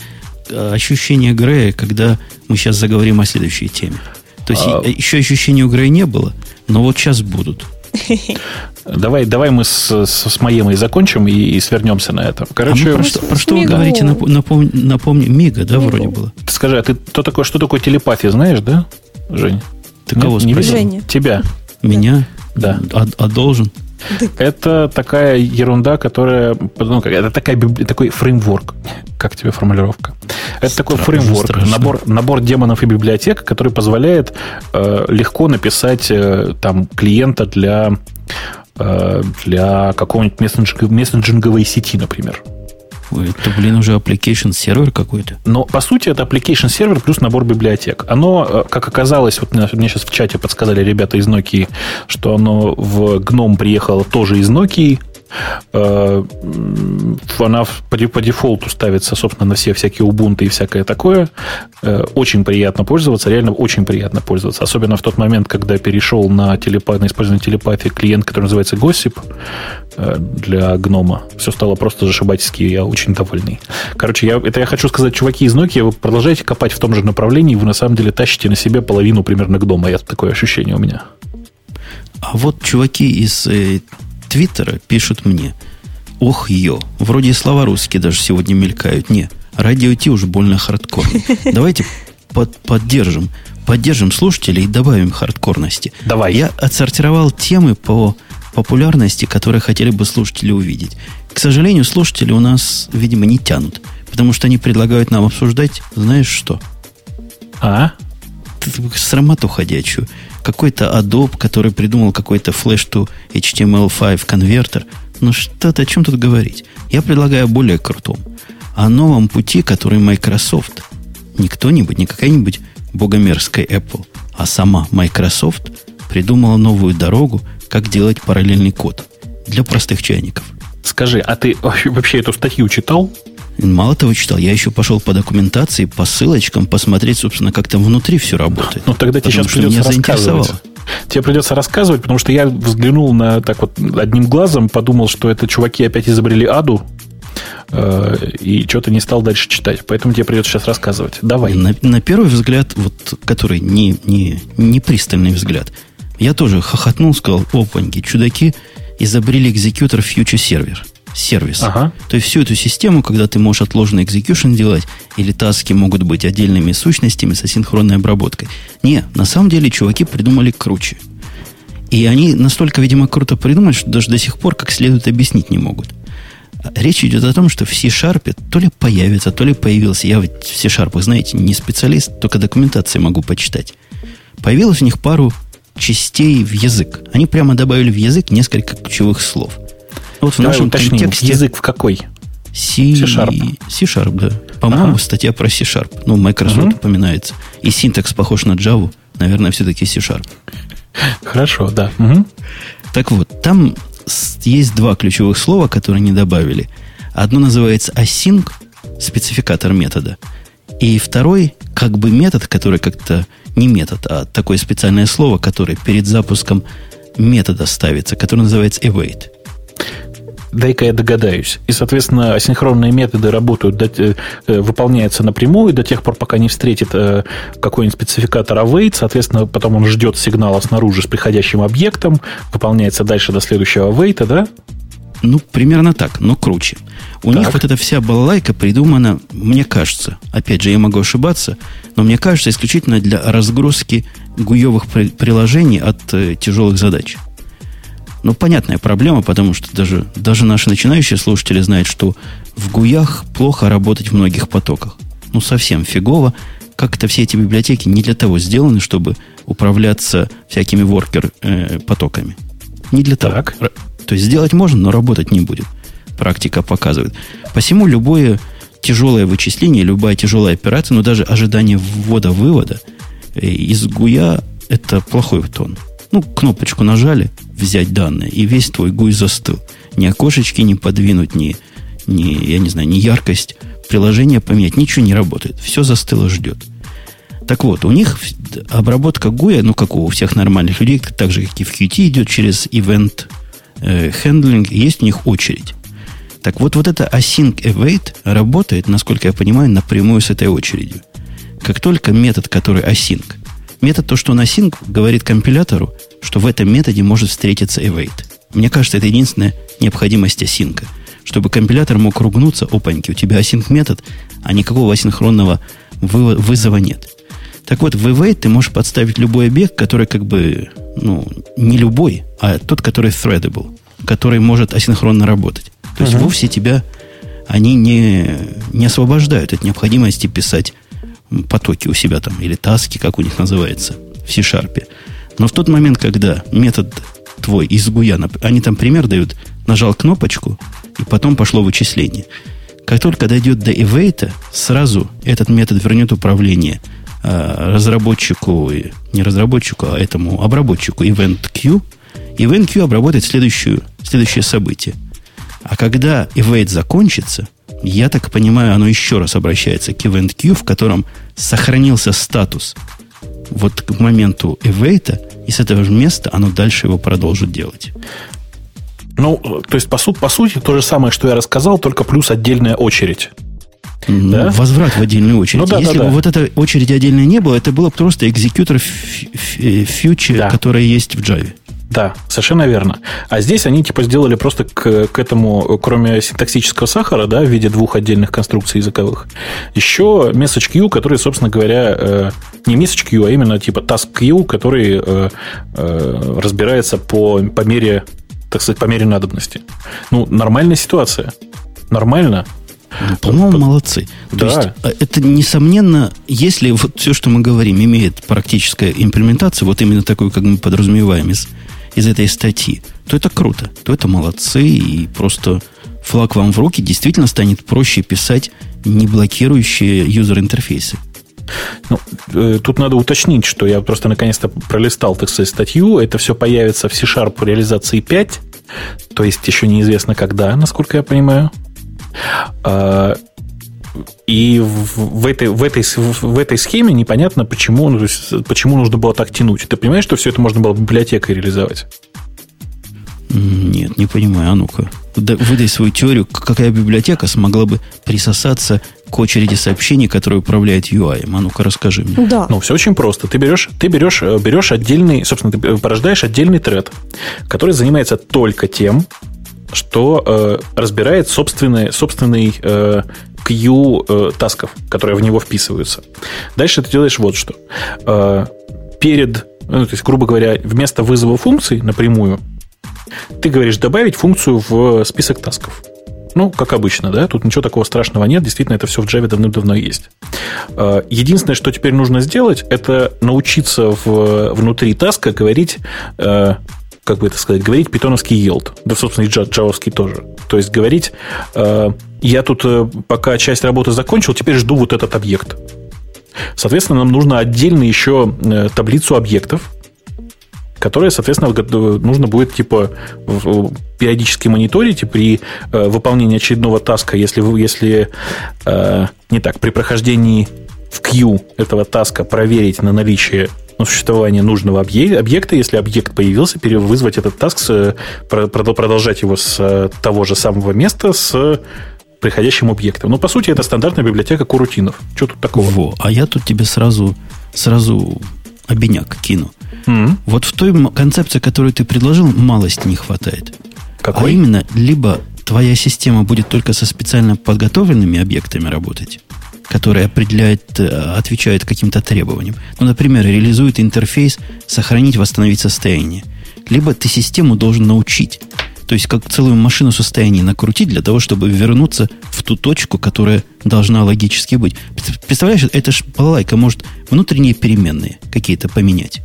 э, ощущение Грея, когда мы сейчас заговорим о следующей теме. То есть а... еще ощущения у Грея не было, но вот сейчас будут. *laughs* Давай, давай мы с, с, с Маемой закончим и, и свернемся на это. Короче, а про, что, про что вы говорите? Напом, напомни, Мига, да, Мигу. вроде было? Ты скажи, а ты кто такое, что такое телепатия, знаешь, да, Жень? Ты Нет, кого не спросил? Женя. Тебя. Меня? Да. А, а должен? *laughs* Это такая ерунда, которая... Ну, это такая, такой фреймворк. Как тебе формулировка? Это такой фреймворк, набор, набор демонов и библиотек, который позволяет э, легко написать э, там клиента для, э, для какого-нибудь мессенджинговой сети, например. Это, блин, уже application сервер какой-то. Но, по сути, это application сервер плюс набор библиотек. Оно, э, как оказалось, вот мне сейчас в чате подсказали ребята из Nokia, что оно в GNOME приехало тоже из Nokia, она по, по дефолту ставится, собственно, на все всякие Ubuntu и всякое такое. Э, очень приятно пользоваться, реально очень приятно пользоваться. Особенно в тот момент, когда перешел на, телепа, на использование телепатии клиент, который называется Gossip э, для гнома. Все стало просто зашибательски, я очень довольный. Короче, я, это я хочу сказать, чуваки из Nokia, вы продолжаете копать в том же направлении, вы на самом деле тащите на себе половину примерно гнома. Я, такое ощущение у меня. А вот чуваки из Твиттера пишут мне, ох, ё, вроде слова русские даже сегодня мелькают. Не, радио Ти уже больно хардкорно. *laughs* Давайте под, поддержим, поддержим слушателей и добавим хардкорности. Давай. Я отсортировал темы по популярности, которые хотели бы слушатели увидеть. К сожалению, слушатели у нас, видимо, не тянут, потому что они предлагают нам обсуждать, знаешь что? А? Срамоту ходячую какой-то Adobe, который придумал какой-то Flash to HTML5 конвертер. Ну что-то о чем тут говорить? Я предлагаю более крутом. О новом пути, который Microsoft, не кто-нибудь, не какая-нибудь богомерзкая Apple, а сама Microsoft придумала новую дорогу, как делать параллельный код для простых чайников. Скажи, а ты вообще эту статью читал? Мало того читал, я еще пошел по документации, по ссылочкам, посмотреть, собственно, как там внутри все работает. Ну, тогда тебе сейчас придется рассказывать. Тебе придется рассказывать, потому что я взглянул на так вот одним глазом, подумал, что это чуваки опять изобрели аду, э, и что-то не стал дальше читать. Поэтому тебе придется сейчас рассказывать. Давай. На, на первый взгляд, вот, который не, не, не пристальный взгляд, я тоже хохотнул, сказал, опаньки, чудаки изобрели экзекьютор Future Server сервис. Ага. То есть всю эту систему, когда ты можешь отложенный execution делать, или таски могут быть отдельными сущностями с асинхронной обработкой. Не, на самом деле чуваки придумали круче. И они настолько, видимо, круто придумали, что даже до сих пор как следует объяснить не могут. Речь идет о том, что в C-Sharp то ли появится, то ли появился. Я ведь в C-Sharp, знаете, не специалист, только документации могу почитать. Появилось у них пару частей в язык. Они прямо добавили в язык несколько ключевых слов. Вот в Давай нашем уточним, контексте... Язык в какой? C... C-Sharp. C-Sharp, да. По-моему, ага. статья про C-Sharp. Ну, Microsoft угу. упоминается. И синтекс похож на Java. Наверное, все-таки C-Sharp. Хорошо, да. Угу. Так вот, там есть два ключевых слова, которые не добавили. Одно называется async, спецификатор метода. И второй, как бы метод, который как-то не метод, а такое специальное слово, которое перед запуском метода ставится, который называется await дай-ка я догадаюсь. И, соответственно, асинхронные методы работают, до, э, выполняются напрямую до тех пор, пока не встретит э, какой-нибудь спецификатор await, соответственно, потом он ждет сигнала снаружи с приходящим объектом, выполняется дальше до следующего await, да? Ну, примерно так, но круче. У так. них вот эта вся балалайка придумана, мне кажется, опять же, я могу ошибаться, но мне кажется, исключительно для разгрузки гуевых приложений от э, тяжелых задач. Ну, понятная проблема, потому что даже, даже наши начинающие слушатели знают, что в гуях плохо работать в многих потоках. Ну, совсем фигово. Как это все эти библиотеки не для того сделаны, чтобы управляться всякими воркер-потоками. Э, не для того. Так. То есть сделать можно, но работать не будет. Практика показывает. Посему любое тяжелое вычисление, любая тяжелая операция, но даже ожидание ввода-вывода э, из гуя это плохой тон. Ну, кнопочку нажали, взять данные, и весь твой гуй застыл. Ни окошечки не подвинуть, ни, ни, я не знаю, ни яркость приложения поменять, ничего не работает. Все застыло, ждет. Так вот, у них обработка гуя, ну, как у всех нормальных людей, так же, как и в Qt, идет через event э, handling, есть у них очередь. Так вот, вот это async await работает, насколько я понимаю, напрямую с этой очередью. Как только метод, который async, метод то, что async, говорит компилятору, что в этом методе может встретиться await. Мне кажется, это единственная необходимость async. Чтобы компилятор мог ругнуться, опаньки, у тебя async метод, а никакого асинхронного вызова нет. Так вот, в await ты можешь подставить любой объект, который как бы, ну, не любой, а тот, который threadable, который может асинхронно работать. То есть uh-huh. вовсе тебя они не, не освобождают от необходимости писать потоки у себя там, или таски, как у них называется, в C-Sharp. Но в тот момент, когда метод твой из Гуяна, они там пример дают, нажал кнопочку, и потом пошло вычисление. Как только дойдет до evade, сразу этот метод вернет управление э, разработчику, не разработчику, а этому обработчику event queue. Event queue обработает следующую, следующее событие – а когда evade закончится, я так понимаю, оно еще раз обращается к event queue, в котором сохранился статус вот к моменту evade, и с этого же места оно дальше его продолжит делать. Ну, то есть, по, су- по сути, то же самое, что я рассказал, только плюс отдельная очередь. Ну, да? Возврат в отдельную очередь. Ну, да, Если да, бы да. вот этой очереди отдельной не было, это было бы просто экзекьютор фьючер, да. который есть в Java. Да, совершенно верно. А здесь они типа сделали просто к, к этому, кроме синтаксического сахара, да, в виде двух отдельных конструкций языковых, еще message queue, который, собственно говоря, э, не message queue, а именно типа task queue, который э, э, разбирается по, по мере, так сказать, по мере надобности. Ну, нормальная ситуация. Нормально. Ну, по-моему, молодцы. Да. То есть, э, это, несомненно, если вот все, что мы говорим, имеет практическая имплементация, вот именно такую, как мы подразумеваем из из этой статьи, то это круто, то это молодцы, и просто флаг вам в руки действительно станет проще писать не блокирующие юзер-интерфейсы. Ну, э, тут надо уточнить, что я просто наконец-то пролистал, так сказать, статью. Это все появится в C-Sharp реализации 5, то есть еще неизвестно когда, насколько я понимаю. И в, в, этой, в, этой, в этой схеме непонятно, почему, ну, почему нужно было так тянуть. Ты понимаешь, что все это можно было библиотекой реализовать? Нет, не понимаю. А ну-ка. Выдай свою теорию, какая библиотека смогла бы присосаться к очереди сообщений, которые управляет UI. А ну-ка, расскажи мне. Да. Ну, все очень просто. Ты берешь, ты берешь, э, берешь отдельный, собственно, ты порождаешь отдельный тред, который занимается только тем, что э, разбирает собственный, собственный э, queue э, тасков, которые в него вписываются. Дальше ты делаешь вот что. Э, перед, ну, то есть, грубо говоря, вместо вызова функции напрямую, ты говоришь добавить функцию в список тасков. Ну, как обычно, да, тут ничего такого страшного нет, действительно, это все в Java давным-давно есть. Э, единственное, что теперь нужно сделать, это научиться в, внутри таска говорить э, как бы это сказать, говорить питоновский yield. Да, собственно, и джавовский тоже. То есть говорить, э, я тут э, пока часть работы закончил, теперь жду вот этот объект. Соответственно, нам нужно отдельно еще э, таблицу объектов, которая, соответственно, нужно будет типа периодически мониторить и при выполнении очередного таска, если, если не так, при прохождении в queue этого таска проверить на наличие на существование нужного объекта. Если объект появился, вызвать этот таск, продолжать его с э, того же самого места с приходящим объектом. Но, по сути, это стандартная библиотека курутинов. Что тут такого? Во, а я тут тебе сразу, сразу обиняк кину. Mm-hmm. Вот в той концепции, которую ты предложил, малость не хватает. Какой? А именно, либо твоя система будет только со специально подготовленными объектами работать, который определяет, э, отвечает каким-то требованиям. Ну, например, реализует интерфейс сохранить, восстановить состояние. Либо ты систему должен научить. То есть, как целую машину состояния накрутить для того, чтобы вернуться в ту точку, которая должна логически быть. Представляешь, это ж балалайка может внутренние переменные какие-то поменять.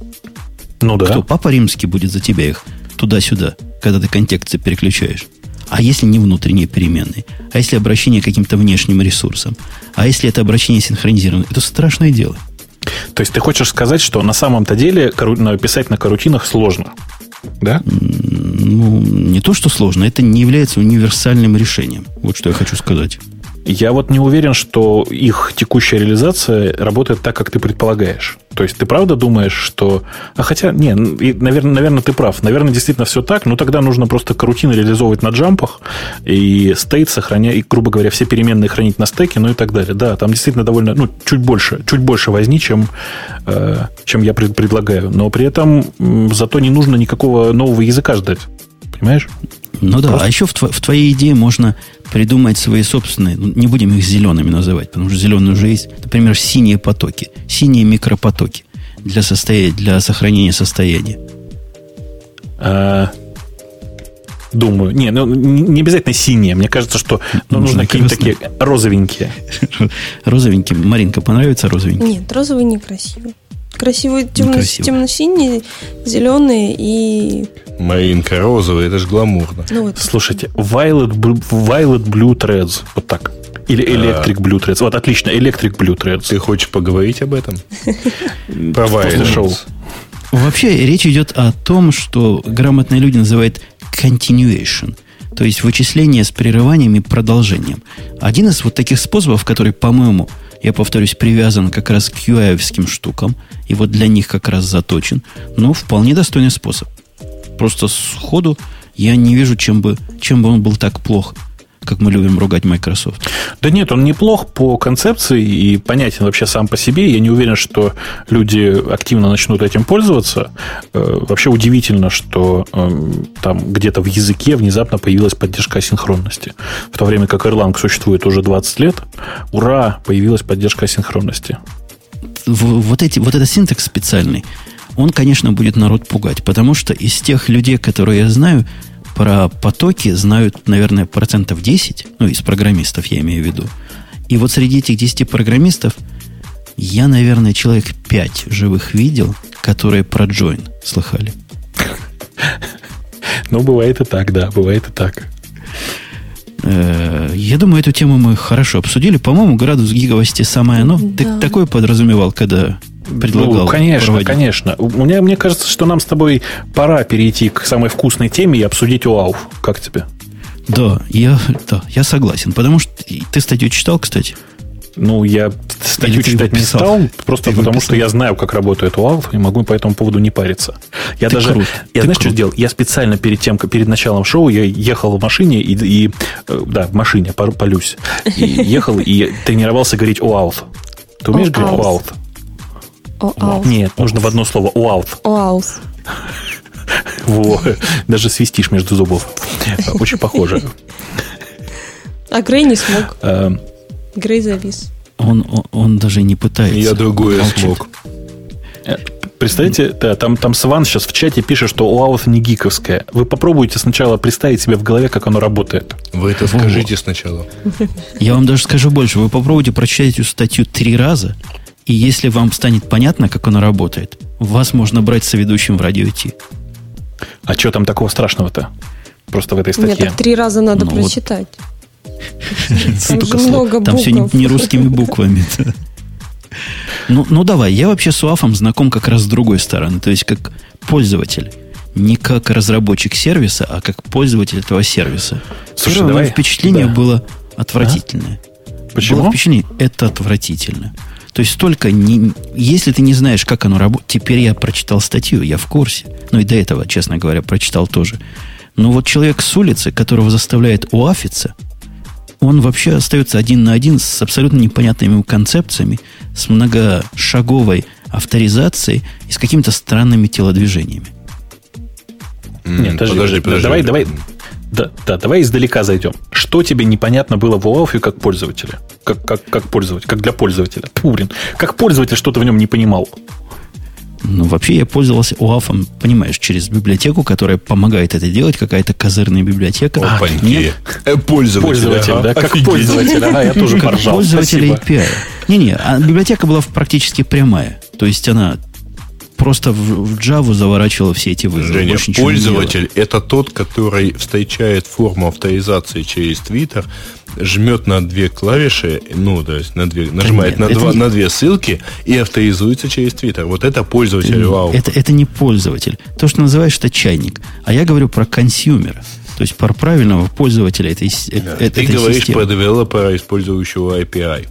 Ну да. Кто, папа римский будет за тебя их туда-сюда, когда ты контексты переключаешь. А если не внутренние переменные? А если обращение к каким-то внешним ресурсам? А если это обращение синхронизировано? Это страшное дело. То есть ты хочешь сказать, что на самом-то деле писать на карутинах сложно? Да? Ну, не то, что сложно, это не является универсальным решением. Вот что я хочу сказать. Я вот не уверен, что их текущая реализация работает так, как ты предполагаешь. То есть ты правда думаешь, что... А хотя, не, наверное, наверное, ты прав. Наверное, действительно все так, но тогда нужно просто карутины реализовывать на джампах и стейт сохранять, и, грубо говоря, все переменные хранить на стеке, ну и так далее. Да, там действительно довольно, ну, чуть больше, чуть больше возни, чем, э, чем я пред, предлагаю. Но при этом зато не нужно никакого нового языка ждать. Понимаешь? Ну да, а еще в, тво, в твоей идее можно придумать свои собственные, ну, не будем их зелеными называть, потому что зеленые уже есть, например, синие потоки, синие микропотоки для, состоя... для сохранения состояния. А, думаю. Не, ну не обязательно синие. Мне кажется, что ну, нужно какие-то такие розовенькие. *laughs* Розовенькие. Маринка, понравится розовенький? Нет, розовый некрасивый. Красивые темно, темно-синие, зеленые и... Маринка розовая, это же гламурно. Ну, вот. Слушайте, Violet, Violet Blue Threads, вот так. Или Electric Blue Threads. Вот отлично, Electric Blue Threads. Ты хочешь поговорить об этом? *laughs* Про Violet. шоу. Вообще, речь идет о том, что грамотные люди называют continuation, то есть вычисление с прерыванием и продолжением. Один из вот таких способов, который, по-моему, я повторюсь, привязан как раз к ui штукам, и вот для них как раз заточен, но вполне достойный способ. Просто сходу я не вижу, чем бы, чем бы он был так плох как мы любим ругать Microsoft. Да нет, он неплох по концепции и понятен вообще сам по себе. Я не уверен, что люди активно начнут этим пользоваться. Э, вообще удивительно, что эм, там где-то в языке внезапно появилась поддержка асинхронности. В то время как Erlang существует уже 20 лет, ура, появилась поддержка асинхронности. Вот, эти, вот этот синтекс специальный, он, конечно, будет народ пугать, потому что из тех людей, которые я знаю, про потоки знают, наверное, процентов 10, ну, из программистов я имею в виду. И вот среди этих 10 программистов я, наверное, человек 5 живых видел, которые про join слыхали. *laughs* Ну, бывает и так, да, бывает и так. Э, я думаю, эту тему мы хорошо обсудили. По-моему, градус гиговости самое оно. Да. Ты такое подразумевал, когда предлагал. Ну, конечно, проводить. конечно. Мне, мне кажется, что нам с тобой пора перейти к самой вкусной теме и обсудить УАУФ. Как тебе? Да, я, да, я согласен. Потому что ты статью читал, кстати? Ну, я статью читать не стал, просто ты потому выписал. что я знаю, как работает УАВ, и могу по этому поводу не париться. Я ты даже, крут. я ты знаешь, крут. что сделал? Я специально перед тем, перед началом шоу, я ехал в машине и, и э, да, в машине, полюсь, и ехал и тренировался говорить УАВ. Ты умеешь говорить УАВ? ОАУ. Нет, нужно в одно слово. УАУФ. ОАУС. *laughs* Во, даже свистишь между зубов. *laughs* Очень похоже. А Грей не смог. Эм. Грей завис. Он, он, он даже не пытается. Я другое смог. Э, представляете, да, там, там Сван сейчас в чате пишет, что УАУФ не гиковская. Вы попробуйте сначала представить себе в голове, как оно работает. Вы это скажите сначала. Я вам даже скажу больше. Вы попробуйте прочитать эту статью три раза, и если вам станет понятно, как оно работает, вас можно брать соведущим в радио Ти. А что там такого страшного-то? Просто в этой статье. Нет, так три раза надо ну, прочитать. *laughs* Там же много Там все не русскими буквами. *laughs* Ну, ну давай, я вообще с УАФом знаком как раз с другой стороны, то есть как пользователь. Не как разработчик сервиса, а как пользователь этого сервиса. Слушай, Первое давай. впечатление да. было отвратительное. А? Почему? Было впечатление, это отвратительно. То есть только не, если ты не знаешь, как оно работает, теперь я прочитал статью, я в курсе. Ну и до этого, честно говоря, прочитал тоже. Но вот человек с улицы, которого заставляет уафиться, он вообще остается один на один с абсолютно непонятными концепциями, с многошаговой авторизацией и с какими-то странными телодвижениями. Нет, подожди, подожди, подожди. Давай, давай, да, да, давай издалека зайдем. Что тебе непонятно было в OAuth как пользователя? Как, как, как пользователь, как для пользователя? Фу, блин. Как пользователь что-то в нем не понимал? Ну, вообще я пользовался OAuth, понимаешь, через библиотеку, которая помогает это делать, какая-то козырная библиотека. Опаньки. Нет. Э, пользователь, пользователь да, как Офигеть. пользователь. Ага, я тоже поржал. Пользователь API. Не-не, а библиотека была практически прямая. То есть она просто в, в Java заворачивала все эти вызовы. Женя, пользователь это тот, который встречает форму авторизации через Twitter, жмет на две клавиши, ну, то есть на две, нажимает нет, на, два, не... на две ссылки и авторизуется через Twitter. Вот это пользователь вау. Это, это не пользователь. То, что называешь, это чайник. А я говорю про консюмера. То есть про правильного пользователя этой, да, э, Ты говоришь системы. про девелопера, использующего API.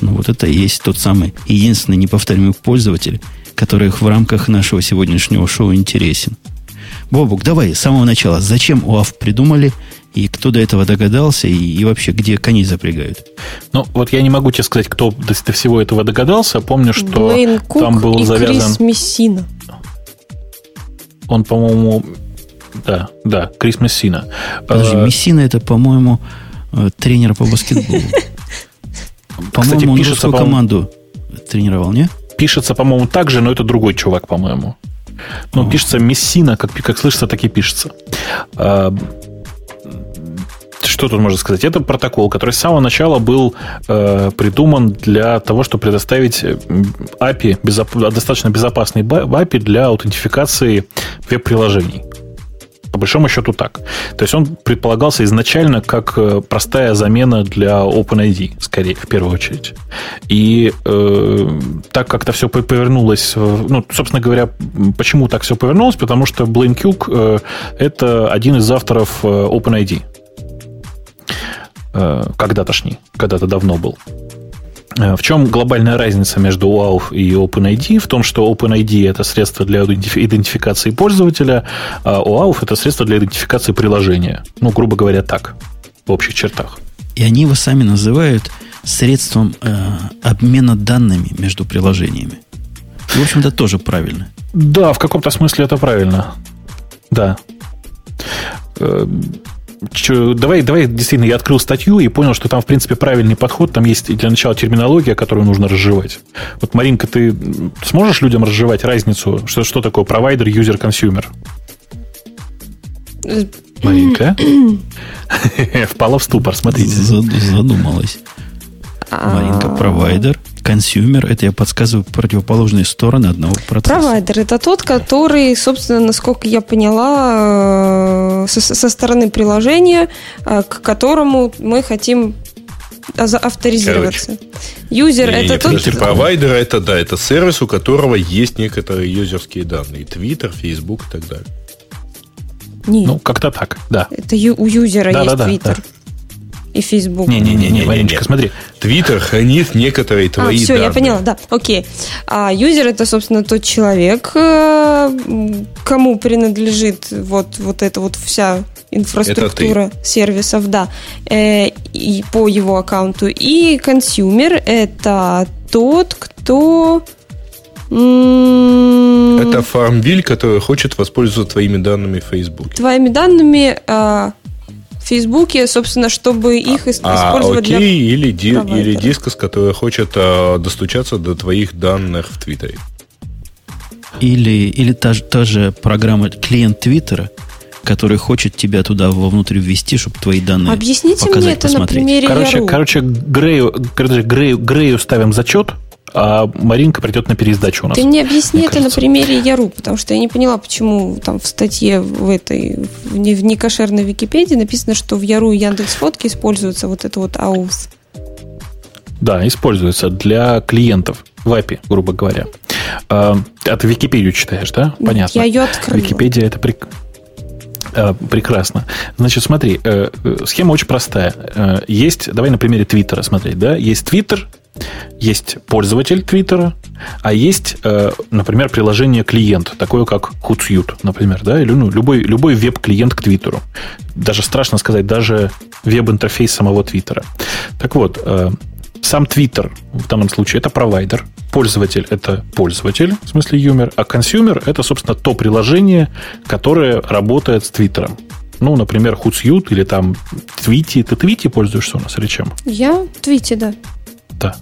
Ну, вот это и есть тот самый единственный неповторимый пользователь, который в рамках нашего сегодняшнего шоу интересен. Бобук, давай с самого начала. Зачем УАФ придумали? И кто до этого догадался? И, и вообще, где коней запрягают? Ну, вот я не могу тебе сказать, кто до, до всего этого догадался. Помню, что Блейн Кук там был и завязан... Крис Мессина. Он, по-моему... Да, да, Крис Мессина. Подожди, а... Мессина это, по-моему, э, тренер по баскетболу. *laughs* По-моему, он пишется, команду тренировал, не? Пишется, по-моему, так же, но это другой чувак, по-моему. Ну, О. пишется Мессина, как, как слышится, так и пишется. Что тут можно сказать? Это протокол, который с самого начала был э, придуман для того, чтобы предоставить API, безоп... достаточно безопасный API для аутентификации веб-приложений. По большому счету так. То есть он предполагался изначально как э, простая замена для OpenID, скорее, в первую очередь. И э, так как-то все повернулось, ну, собственно говоря, почему так все повернулось? Потому что Кюк э, это один из авторов э, OpenID. Э, когда-тошний, когда-то давно был. Э, в чем глобальная разница между OAuth и OpenID? В том, что OpenID – это средство для идентификации пользователя, а OAuth – это средство для идентификации приложения. Ну, грубо говоря, так, в общих чертах. И они его сами называют средством э, обмена данными между приложениями. И, в общем-то, тоже правильно. Да, в каком-то смысле это правильно. Да. Че, давай, давай, действительно, я открыл статью и понял, что там, в принципе, правильный подход. Там есть для начала терминология, которую нужно разжевать. Вот, Маринка, ты сможешь людям разжевать разницу, что, что такое провайдер, юзер, consumer? Маринка? *clears throat* Впала в ступор, смотрите. Задумалась. Маринка, провайдер, consumer, это я подсказываю противоположные стороны одного процесса. Провайдер это тот, который, собственно, насколько я поняла, э, со, стороны приложения, э, к которому мы хотим авторизироваться. Юзер это нет, тот... Провайдер это, да, это сервис, у которого есть некоторые юзерские данные. Твиттер, Фейсбук и так далее. Нет. Ну, как-то так, да. Это ю, у юзера да, есть да, Твиттер. Да, да и Facebook. Не-не-не, Мариночка, смотри. Твиттер хранит некоторые твои а, все, данные. я поняла, да, окей. А юзер это, собственно, тот человек, э, кому принадлежит вот, вот эта вот вся инфраструктура сервисов, да, э, и по его аккаунту. И consumer это тот, кто... Это FarmVille, который хочет воспользоваться твоими данными в Facebook. Твоими данными а, Фейсбуке, собственно, чтобы их а, использовать окей, для или, ди, или Disqus, который хочет а, достучаться до твоих данных в Твиттере. Или, или та, та же программа клиент Твиттера, который хочет тебя туда вовнутрь ввести, чтобы твои данные Объясните показать, мне это посмотреть. на примере Короче, Яру. короче Грею, Грею, Грею ставим зачет – а Маринка придет на пересдачу у нас. Ты мне объясни мне это кажется. на примере Яру, потому что я не поняла, почему там в статье в этой, в некошерной Википедии написано, что в Яру и Яндекс Фотки используется вот это вот AUS. Да, используется для клиентов в API, грубо говоря. А, а ты Википедию читаешь, да? Понятно. Я ее открыла. Википедия это прик... А, прекрасно. Значит, смотри, э, э, схема очень простая. Э, есть, давай на примере Твиттера смотреть, да? Есть Твиттер, есть пользователь Твиттера, а есть, э, например, приложение клиент, такое как Hootsuite, например, да, или ну, любой, любой веб-клиент к Твиттеру. Даже страшно сказать, даже веб-интерфейс самого Твиттера. Так вот, э, сам Твиттер в данном случае это провайдер, пользователь это пользователь, в смысле юзер, а consumer это, собственно, то приложение, которое работает с Твиттером. Ну, например, Hootsuite или там Твити. Ты Твити пользуешься у нас или чем? Я Твити, да. Да.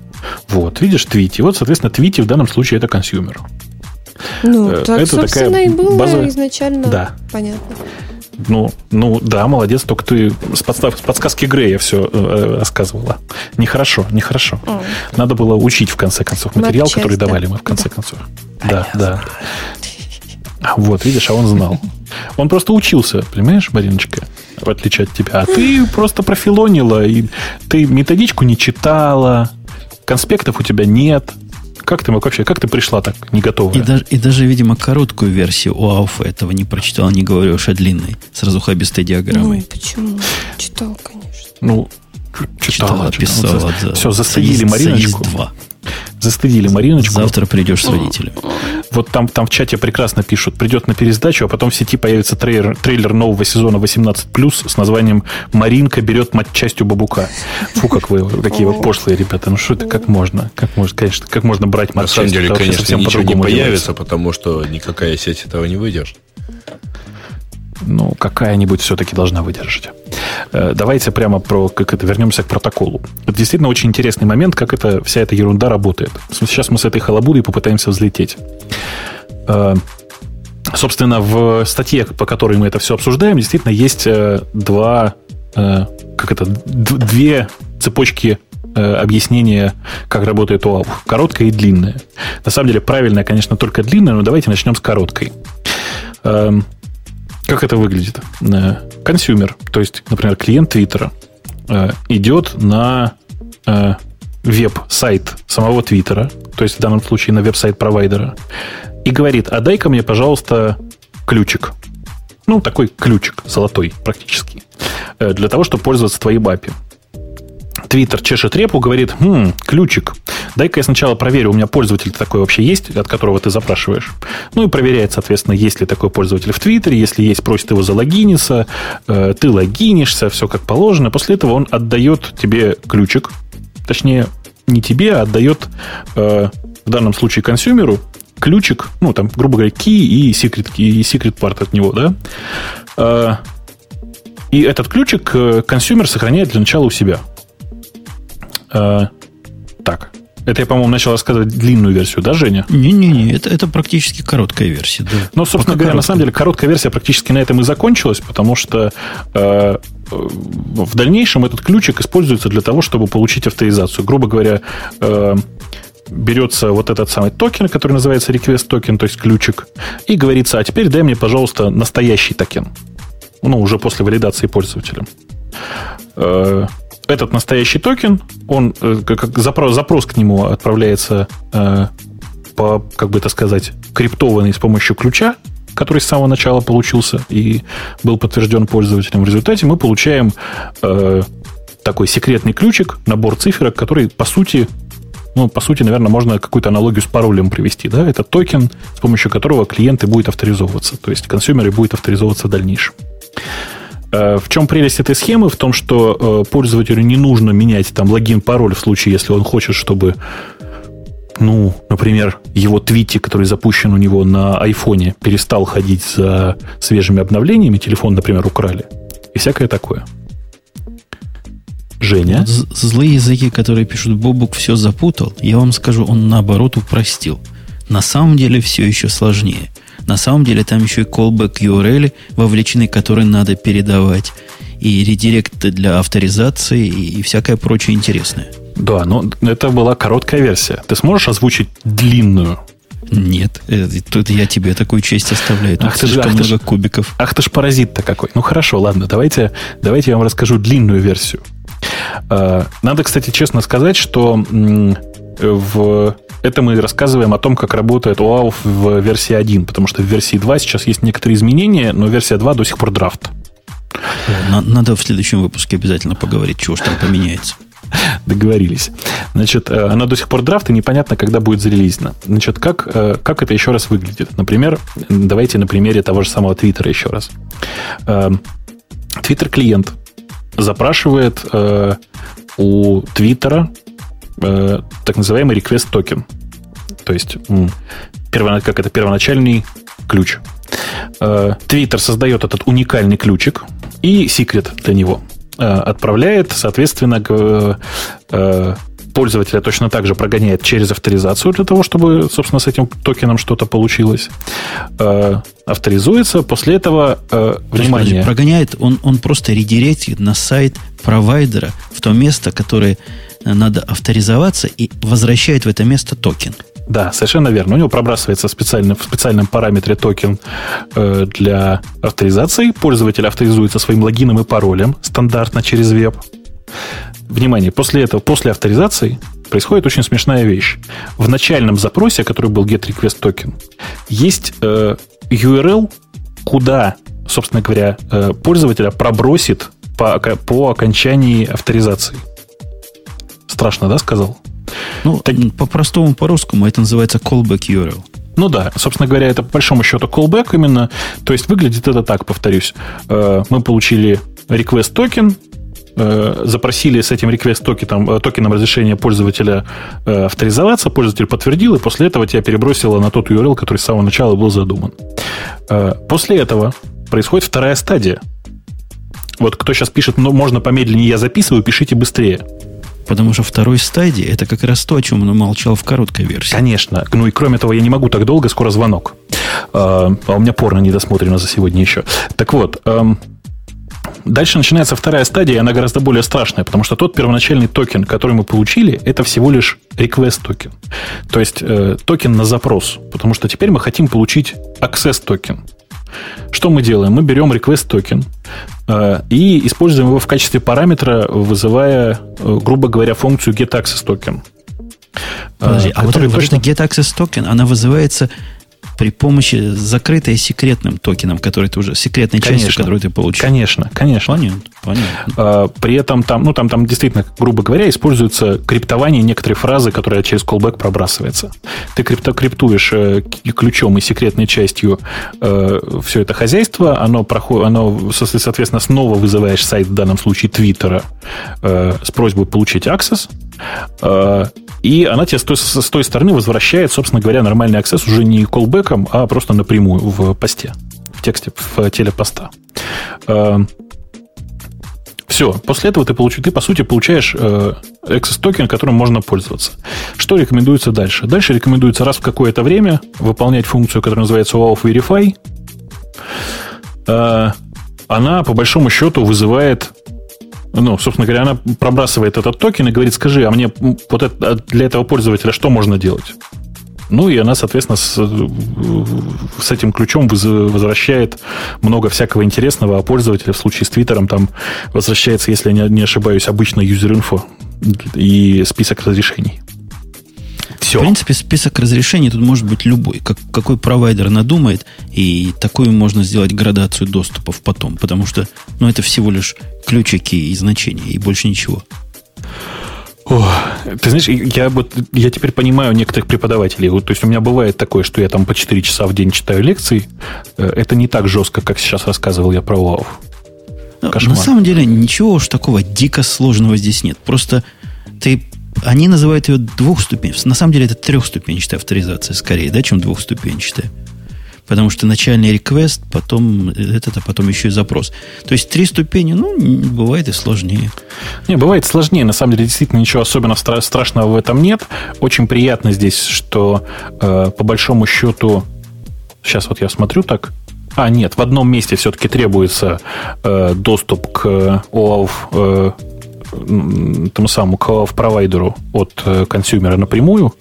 Вот, видишь, твити. Вот, соответственно, твити в данном случае это consumer. Ну, э, так, это собственно, такая и было базовая... изначально. Да. Понятно. Ну, ну да, молодец, только ты с, подстав, с подсказки Грея все э, рассказывала. Нехорошо, нехорошо. О. Надо было учить, в конце концов, материал, Матчасть, который да. давали мы в конце да. концов. А да, да. Вот, видишь, а он знал. Он просто учился, понимаешь, Мариночка, в отличие от тебя. А ты просто профилонила, и ты методичку не читала, конспектов у тебя нет, как ты мог вообще, как ты пришла так не готова? И даже, и даже, видимо, короткую версию у Ауфа этого не прочитал, не говорю уж о длинной, с разухабистой диаграммой. Ну, почему? Читал, конечно. Ну, читала, читала, писала. Да. Все, застыдили Мариночку. 2. Застыдили Мариночку. Завтра придешь с родителями. Вот там, там в чате прекрасно пишут. Придет на пересдачу, а потом в сети появится трейлер, трейлер нового сезона 18+, с названием «Маринка берет мать частью бабука». Фу, как вы, какие вы пошлые ребята. Ну что это, как можно? Как можно, конечно, как можно брать мать На самом деле, конечно, ничего не появится, потому что никакая сеть этого не выдержит ну, какая-нибудь все-таки должна выдержать. Э, давайте прямо про, как это, вернемся к протоколу. Это действительно очень интересный момент, как это, вся эта ерунда работает. Сейчас мы с этой халабудой попытаемся взлететь. Э, собственно, в статье, по которой мы это все обсуждаем, действительно есть э, два, как это, две цепочки объяснения, как работает ОАУ. Короткая и длинная. На самом деле, правильная, конечно, только длинная, но давайте начнем с короткой. Как это выглядит? Э, consumer, то есть, например, клиент Твиттера э, идет на э, веб-сайт самого Твиттера, то есть в данном случае на веб-сайт провайдера, и говорит, а дай-ка мне, пожалуйста, ключик. Ну, такой ключик, золотой практически, для того, чтобы пользоваться твоей API. Твиттер чешет репу, говорит, хм, ключик. Дай-ка я сначала проверю, у меня пользователь такой вообще есть, от которого ты запрашиваешь. Ну и проверяет, соответственно, есть ли такой пользователь в Твиттере. Если есть, просит его залогиниться. Э, ты логинишься, все как положено. После этого он отдает тебе ключик. Точнее, не тебе, а отдает э, в данном случае consumer у ключик, ну, там, грубо говоря, key и secret, и secret part от него, да. Э, и этот ключик э, consumer сохраняет для начала у себя. Э, так. Это я, по-моему, начал рассказывать длинную версию, да, Женя? Не-не-не, это, это практически короткая версия, да. Ну, собственно Пока говоря, короткая. на самом деле, короткая версия практически на этом и закончилась, потому что э, в дальнейшем этот ключик используется для того, чтобы получить авторизацию. Грубо говоря, э, берется вот этот самый токен, который называется request токен, то есть ключик, и говорится, а теперь дай мне, пожалуйста, настоящий токен. Ну, уже после валидации пользователем. Этот настоящий токен, он, э, как запрос, запрос к нему отправляется э, по, как бы это сказать, криптованный с помощью ключа, который с самого начала получился и был подтвержден пользователем. В результате мы получаем э, такой секретный ключик, набор циферок, который, по сути, ну, по сути, наверное, можно какую-то аналогию с паролем привести. Да? Это токен, с помощью которого клиенты будут авторизовываться. То есть consumer ы будут авторизовываться в дальнейшем. Э, в чем прелесть этой схемы? В том, что э, пользователю не нужно менять там логин-пароль в случае, если он хочет, чтобы ну, например, его твити, который запущен у него на айфоне, перестал ходить за свежими обновлениями, телефон, например, украли. И всякое такое. Женя? Злые языки, которые пишут Бобук, все запутал. Я вам скажу, он наоборот упростил. На самом деле все еще сложнее. На самом деле там еще и callback URL вовлечены, которые надо передавать, и редиректы для авторизации, и, и всякое прочее интересное. Да, но это была короткая версия. Ты сможешь озвучить длинную? Нет, э, тут я тебе такую честь оставляю. Тут ах ты же, ах много ты ж, кубиков. Ах ты ж паразит-то какой. Ну хорошо, ладно, давайте, давайте я вам расскажу длинную версию. А, надо, кстати, честно сказать, что в это мы рассказываем о том, как работает OAuth в версии 1, потому что в версии 2 сейчас есть некоторые изменения, но версия 2 до сих пор драфт. Надо в следующем выпуске обязательно поговорить, чего же там поменяется. *laughs* Договорились. Значит, э, она до сих пор драфт, и непонятно, когда будет зарелизена. Значит, как, э, как это еще раз выглядит? Например, давайте на примере того же самого Твиттера еще раз. Твиттер-клиент запрашивает э, у Твиттера так называемый request токен. То есть, как это, первоначальный ключ. Твиттер создает этот уникальный ключик и секрет для него. Отправляет, соответственно, пользователя точно так же прогоняет через авторизацию для того, чтобы, собственно, с этим токеном что-то получилось. авторизуется, после этого, внимание... Прогоняет, он, он просто редиректит на сайт провайдера в то место, которое надо авторизоваться и возвращает в это место токен. Да, совершенно верно. У него пробрасывается специально, в специальном параметре токен э, для авторизации. Пользователь авторизуется своим логином и паролем стандартно через веб. Внимание, после этого, после авторизации происходит очень смешная вещь. В начальном запросе, который был get request token, есть э, URL, куда, собственно говоря, э, пользователя пробросит по, по окончании авторизации. Страшно, да, сказал? Ну, так... по-простому, по-русскому это называется callback URL. Ну да, собственно говоря, это по большому счету callback именно. То есть выглядит это так, повторюсь. Э, мы получили request токен, э, запросили с этим request токеном, э, токеном разрешения пользователя авторизоваться, пользователь подтвердил, и после этого тебя перебросило на тот URL, который с самого начала был задуман. После этого происходит вторая стадия. Вот кто сейчас пишет, ну, можно помедленнее, я записываю, пишите быстрее. Потому что второй стадии это как раз то, о чем он умолчал в короткой версии. Конечно. Ну и кроме того, я не могу так долго, скоро звонок. А, а у меня порно недосмотрено за сегодня еще. Так вот, Дальше начинается вторая стадия, и она гораздо более страшная, потому что тот первоначальный токен, который мы получили, это всего лишь request токен. То есть э, токен на запрос. Потому что теперь мы хотим получить access токен. Что мы делаем? Мы берем request токен э, и используем его в качестве параметра, вызывая, э, грубо говоря, функцию getAccess токен. Подожди, а вот, точно... вот эта getAccess токен, она вызывается при помощи закрытой секретным токеном, который ты уже, секретной конечно, частью, которую ты получил. Конечно, конечно. Понятно, понятно. А, при этом там, ну, там, там действительно, грубо говоря, используется криптование некоторой фразы, которая через callback пробрасывается. Ты крипто, криптуешь э, ключом и секретной частью э, все это хозяйство, оно, проходит, оно, соответственно, снова вызываешь сайт, в данном случае Твиттера, э, с просьбой получить access, э, и она тебе с той, с той стороны возвращает, собственно говоря, нормальный аксесс уже не колбеком, а просто напрямую в посте, в тексте, в телепоста. Э, Все, после этого ты, получ... ты по сути, получаешь э, access токен, которым можно пользоваться. Что рекомендуется дальше? Дальше рекомендуется раз в какое-то время выполнять функцию, которая называется OAuth Verify. Э, она, по большому счету, вызывает ну, собственно говоря, она пробрасывает этот токен и говорит, скажи, а мне вот это, для этого пользователя что можно делать? Ну, и она, соответственно, с, с этим ключом возвращает много всякого интересного, а пользователя в случае с Твиттером там возвращается, если я не ошибаюсь, обычно юзер-инфо и список разрешений. Все. В принципе, список разрешений тут может быть любой. Как, какой провайдер надумает, и такую можно сделать градацию доступов потом. Потому что ну, это всего лишь ключики и значения, и больше ничего. О, ты знаешь, я, вот, я теперь понимаю некоторых преподавателей. Вот, то есть у меня бывает такое, что я там по 4 часа в день читаю лекции. Э, это не так жестко, как сейчас рассказывал я про УАУ. Ну, на самом деле ничего уж такого дико сложного здесь нет. Просто ты они называют ее двухступенчатой. На самом деле это трехступенчатая авторизация скорее, да, чем двухступенчатая. Потому что начальный реквест, потом это, потом еще и запрос. То есть три ступени, ну, бывает и сложнее. Не, бывает сложнее. На самом деле, действительно, ничего особенно стра- страшного в этом нет. Очень приятно здесь, что э, по большому счету, сейчас вот я смотрю так, а, нет, в одном месте все-таки требуется э, доступ к OAuth э, тому самому в провайдеру от э, консюмера напрямую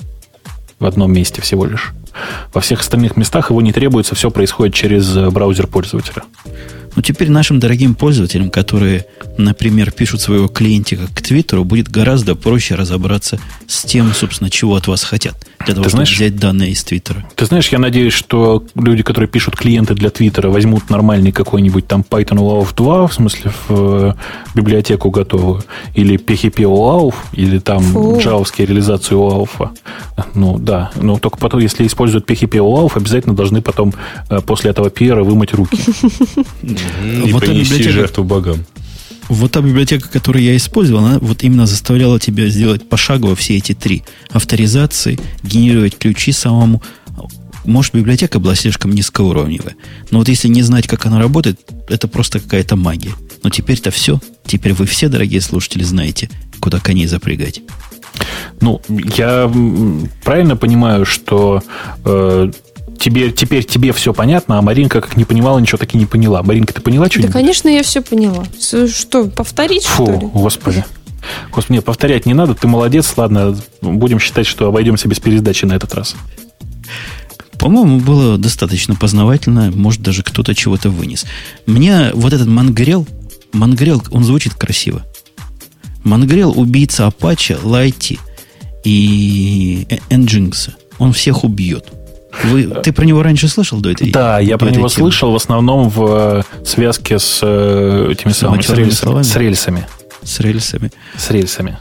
в одном месте всего лишь. Во всех остальных местах его не требуется, все происходит через э, браузер пользователя. Ну, теперь нашим дорогим пользователям, которые, например, пишут своего клиентика к Твиттеру, будет гораздо проще разобраться с тем, собственно, чего от вас хотят для того, ты чтобы знаешь, взять данные из Твиттера. Ты знаешь, я надеюсь, что люди, которые пишут клиенты для Твиттера, возьмут нормальный какой-нибудь там Python OAuth 2, в смысле в э, библиотеку готовую, или PHP OAuth, или там Фу. джавовские реализацию OAuth. Ну, да. Но только потом, если используют PHP OAuth, обязательно должны потом э, после этого пиера вымыть руки. *laughs* И принести жертву богам вот та библиотека, которую я использовал, она вот именно заставляла тебя сделать пошагово все эти три авторизации, генерировать ключи самому. Может, библиотека была слишком низкоуровневая. Но вот если не знать, как она работает, это просто какая-то магия. Но теперь-то все. Теперь вы все, дорогие слушатели, знаете, куда коней запрягать. Ну, я правильно понимаю, что э, тебе, теперь тебе все понятно, а Маринка как не понимала, ничего таки не поняла. Маринка, ты поняла что-нибудь? Да, конечно, я все поняла. Что, повторить, Фу, что ли? господи. Господи, нет, повторять не надо, ты молодец, ладно, будем считать, что обойдемся без пересдачи на этот раз. По-моему, было достаточно познавательно, может, даже кто-то чего-то вынес. Мне вот этот Мангрел, Мангрел, он звучит красиво. Мангрел – убийца Апача Лайти. и Nginx. Он всех убьет. Вы, ты про него раньше слышал до этой Да, я про него темы? слышал в основном в э, связке с э, этими самыми с рельсами, с рельсами. С рельсами. С рельсами.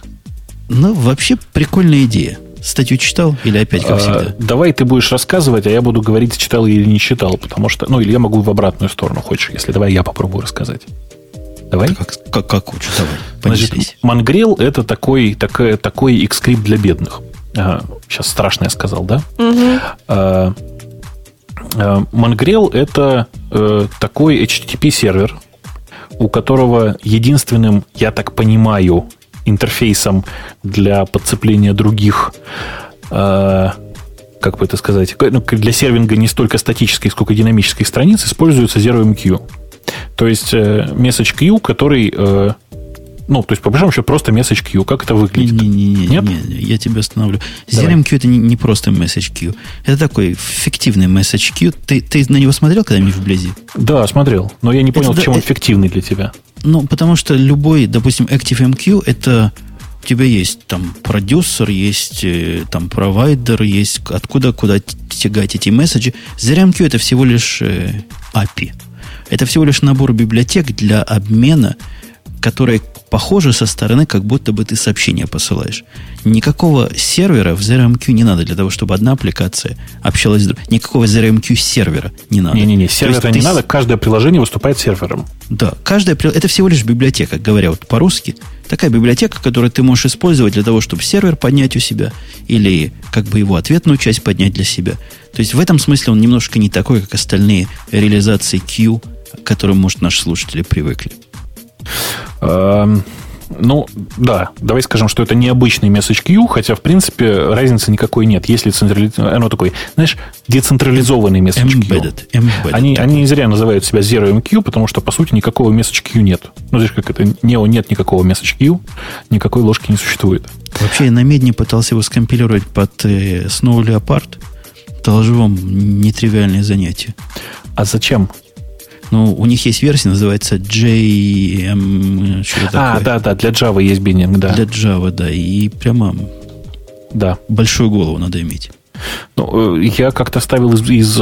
Ну, вообще прикольная идея. Статью читал или опять как а, всегда? давай ты будешь рассказывать, а я буду говорить, читал или не читал, потому что... Ну, или я могу в обратную сторону, хочешь, если давай я попробую рассказать. Давай? Да как, как, как хочешь, давай. Значит, Мангрел это такой, такой, такой Xscript для бедных. А, сейчас страшно я сказал, да? Угу. Mongrel это э, такой HTTP сервер, у которого единственным, я так понимаю, интерфейсом для подцепления других э, как бы это сказать, ну, для сервинга не столько статической, сколько динамической страниц используется ZeroMQ. То есть э, message queue, который э, ну, то есть, по большому счету, просто message queue. Как это выглядит? Не, не, не, Нет? не, я тебя остановлю. ZRM это не, не просто message. Это такой фиктивный message. Ты, ты на него смотрел когда-нибудь вблизи? Да, смотрел. Но я не понял, это, чем это, он фиктивный для тебя. Ну, потому что любой, допустим, ActiveMQ это у тебя есть там продюсер, есть там провайдер, есть откуда куда тягать эти месседжи. ZRMQ это всего лишь API. Это всего лишь набор библиотек для обмена, которые похоже со стороны, как будто бы ты сообщение посылаешь. Никакого сервера в ZRMQ не надо для того, чтобы одна аппликация общалась с другой. Никакого ZRMQ сервера не надо. Не-не-не, сервера не ты... надо, каждое приложение выступает сервером. Да, каждое это всего лишь библиотека, говоря вот по-русски. Такая библиотека, которую ты можешь использовать для того, чтобы сервер поднять у себя, или как бы его ответную часть поднять для себя. То есть в этом смысле он немножко не такой, как остальные реализации Q, к которым, может, наши слушатели привыкли. Эм, ну, да, давай скажем, что это необычный message queue, хотя, в принципе, разницы никакой нет. Если централизованный, оно такой, знаешь, децентрализованный message queue. Embedded, embedded они, они не зря называют себя Zero MQ, потому что, по сути, никакого message queue нет. Ну, знаешь, как это, Neo нет никакого message queue, никакой ложки не существует. Вообще, я на медне пытался его скомпилировать под э, Snow Leopard. Доложу вам нетривиальное занятие. А зачем? Ну, у них есть версия, называется JM... Что а, да, да, для Java есть биннинг, да. Для Java, да. И прямо да. большую голову надо иметь. Ну, э, я как-то ставил из, из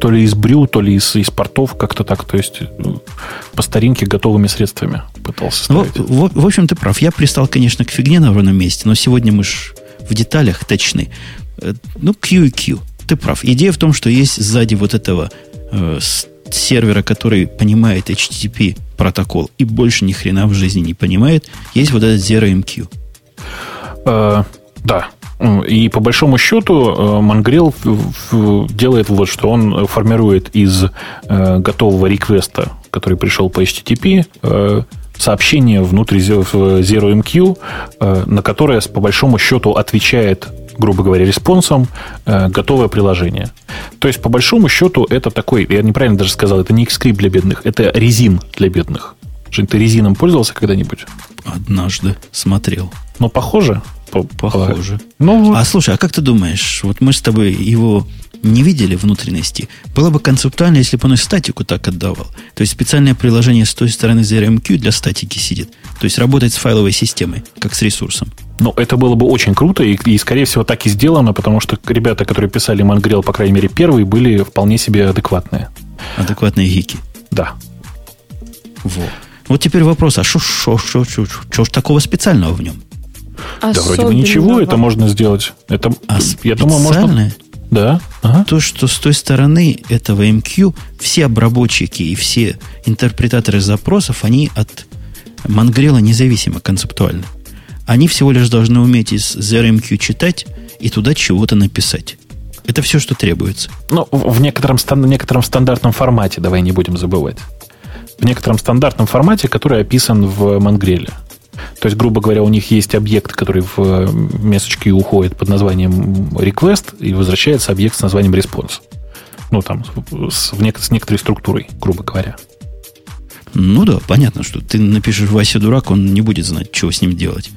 то ли из брю, то ли из, из портов, как-то так, то есть ну, по старинке готовыми средствами пытался ну, ставить. Ну, в, в общем, ты прав. Я пристал, конечно, к фигне на ровном месте, но сегодня мы ж в деталях точны. Э, ну, Q и Q. Ты прав. Идея в том, что есть сзади вот этого э, сервера, который понимает HTTP протокол и больше ни хрена в жизни не понимает, есть вот этот ZeroMQ. Э, да. И по большому счету э, Mongrel делает вот, что он формирует из э, готового реквеста, который пришел по HTTP, э, сообщение внутри ZeroMQ, на которое по большому счету отвечает грубо говоря, респонсом э, готовое приложение. То есть, по большому счету, это такой, я неправильно даже сказал, это не Xscript для бедных, это резин для бедных. Жень, ты резином пользовался когда-нибудь? Однажды смотрел. Ну, похоже? Похоже. Ну, а слушай, а как ты думаешь, вот мы с тобой его не видели внутренности, было бы концептуально, если бы он и статику так отдавал. То есть специальное приложение с той стороны ZRMQ для статики сидит. То есть работает с файловой системой, как с ресурсом. Ну, это было бы очень круто, и, и, скорее всего, так и сделано, потому что ребята, которые писали Мангрел, по крайней мере, первые, были вполне себе адекватные. Адекватные гики. Да. Вот. Вот теперь вопрос, а что ж такого специального в нем? Да вроде бы ничего, это можно сделать. Это, а я думаю, можно... Да. Ага. То, что с той стороны этого MQ все обработчики и все интерпретаторы запросов, они от Мангрела независимо концептуально. Они всего лишь должны уметь из ZRMQ читать и туда чего-то написать. Это все, что требуется. Ну, в некотором, некотором стандартном формате, давай не будем забывать. В некотором стандартном формате, который описан в Мангреле. То есть, грубо говоря, у них есть объект, который в месочке уходит под названием request, и возвращается объект с названием response. Ну, там, с, в с некоторой структурой, грубо говоря. Ну да, понятно, что ты напишешь Вася дурак, он не будет знать, чего с ним делать.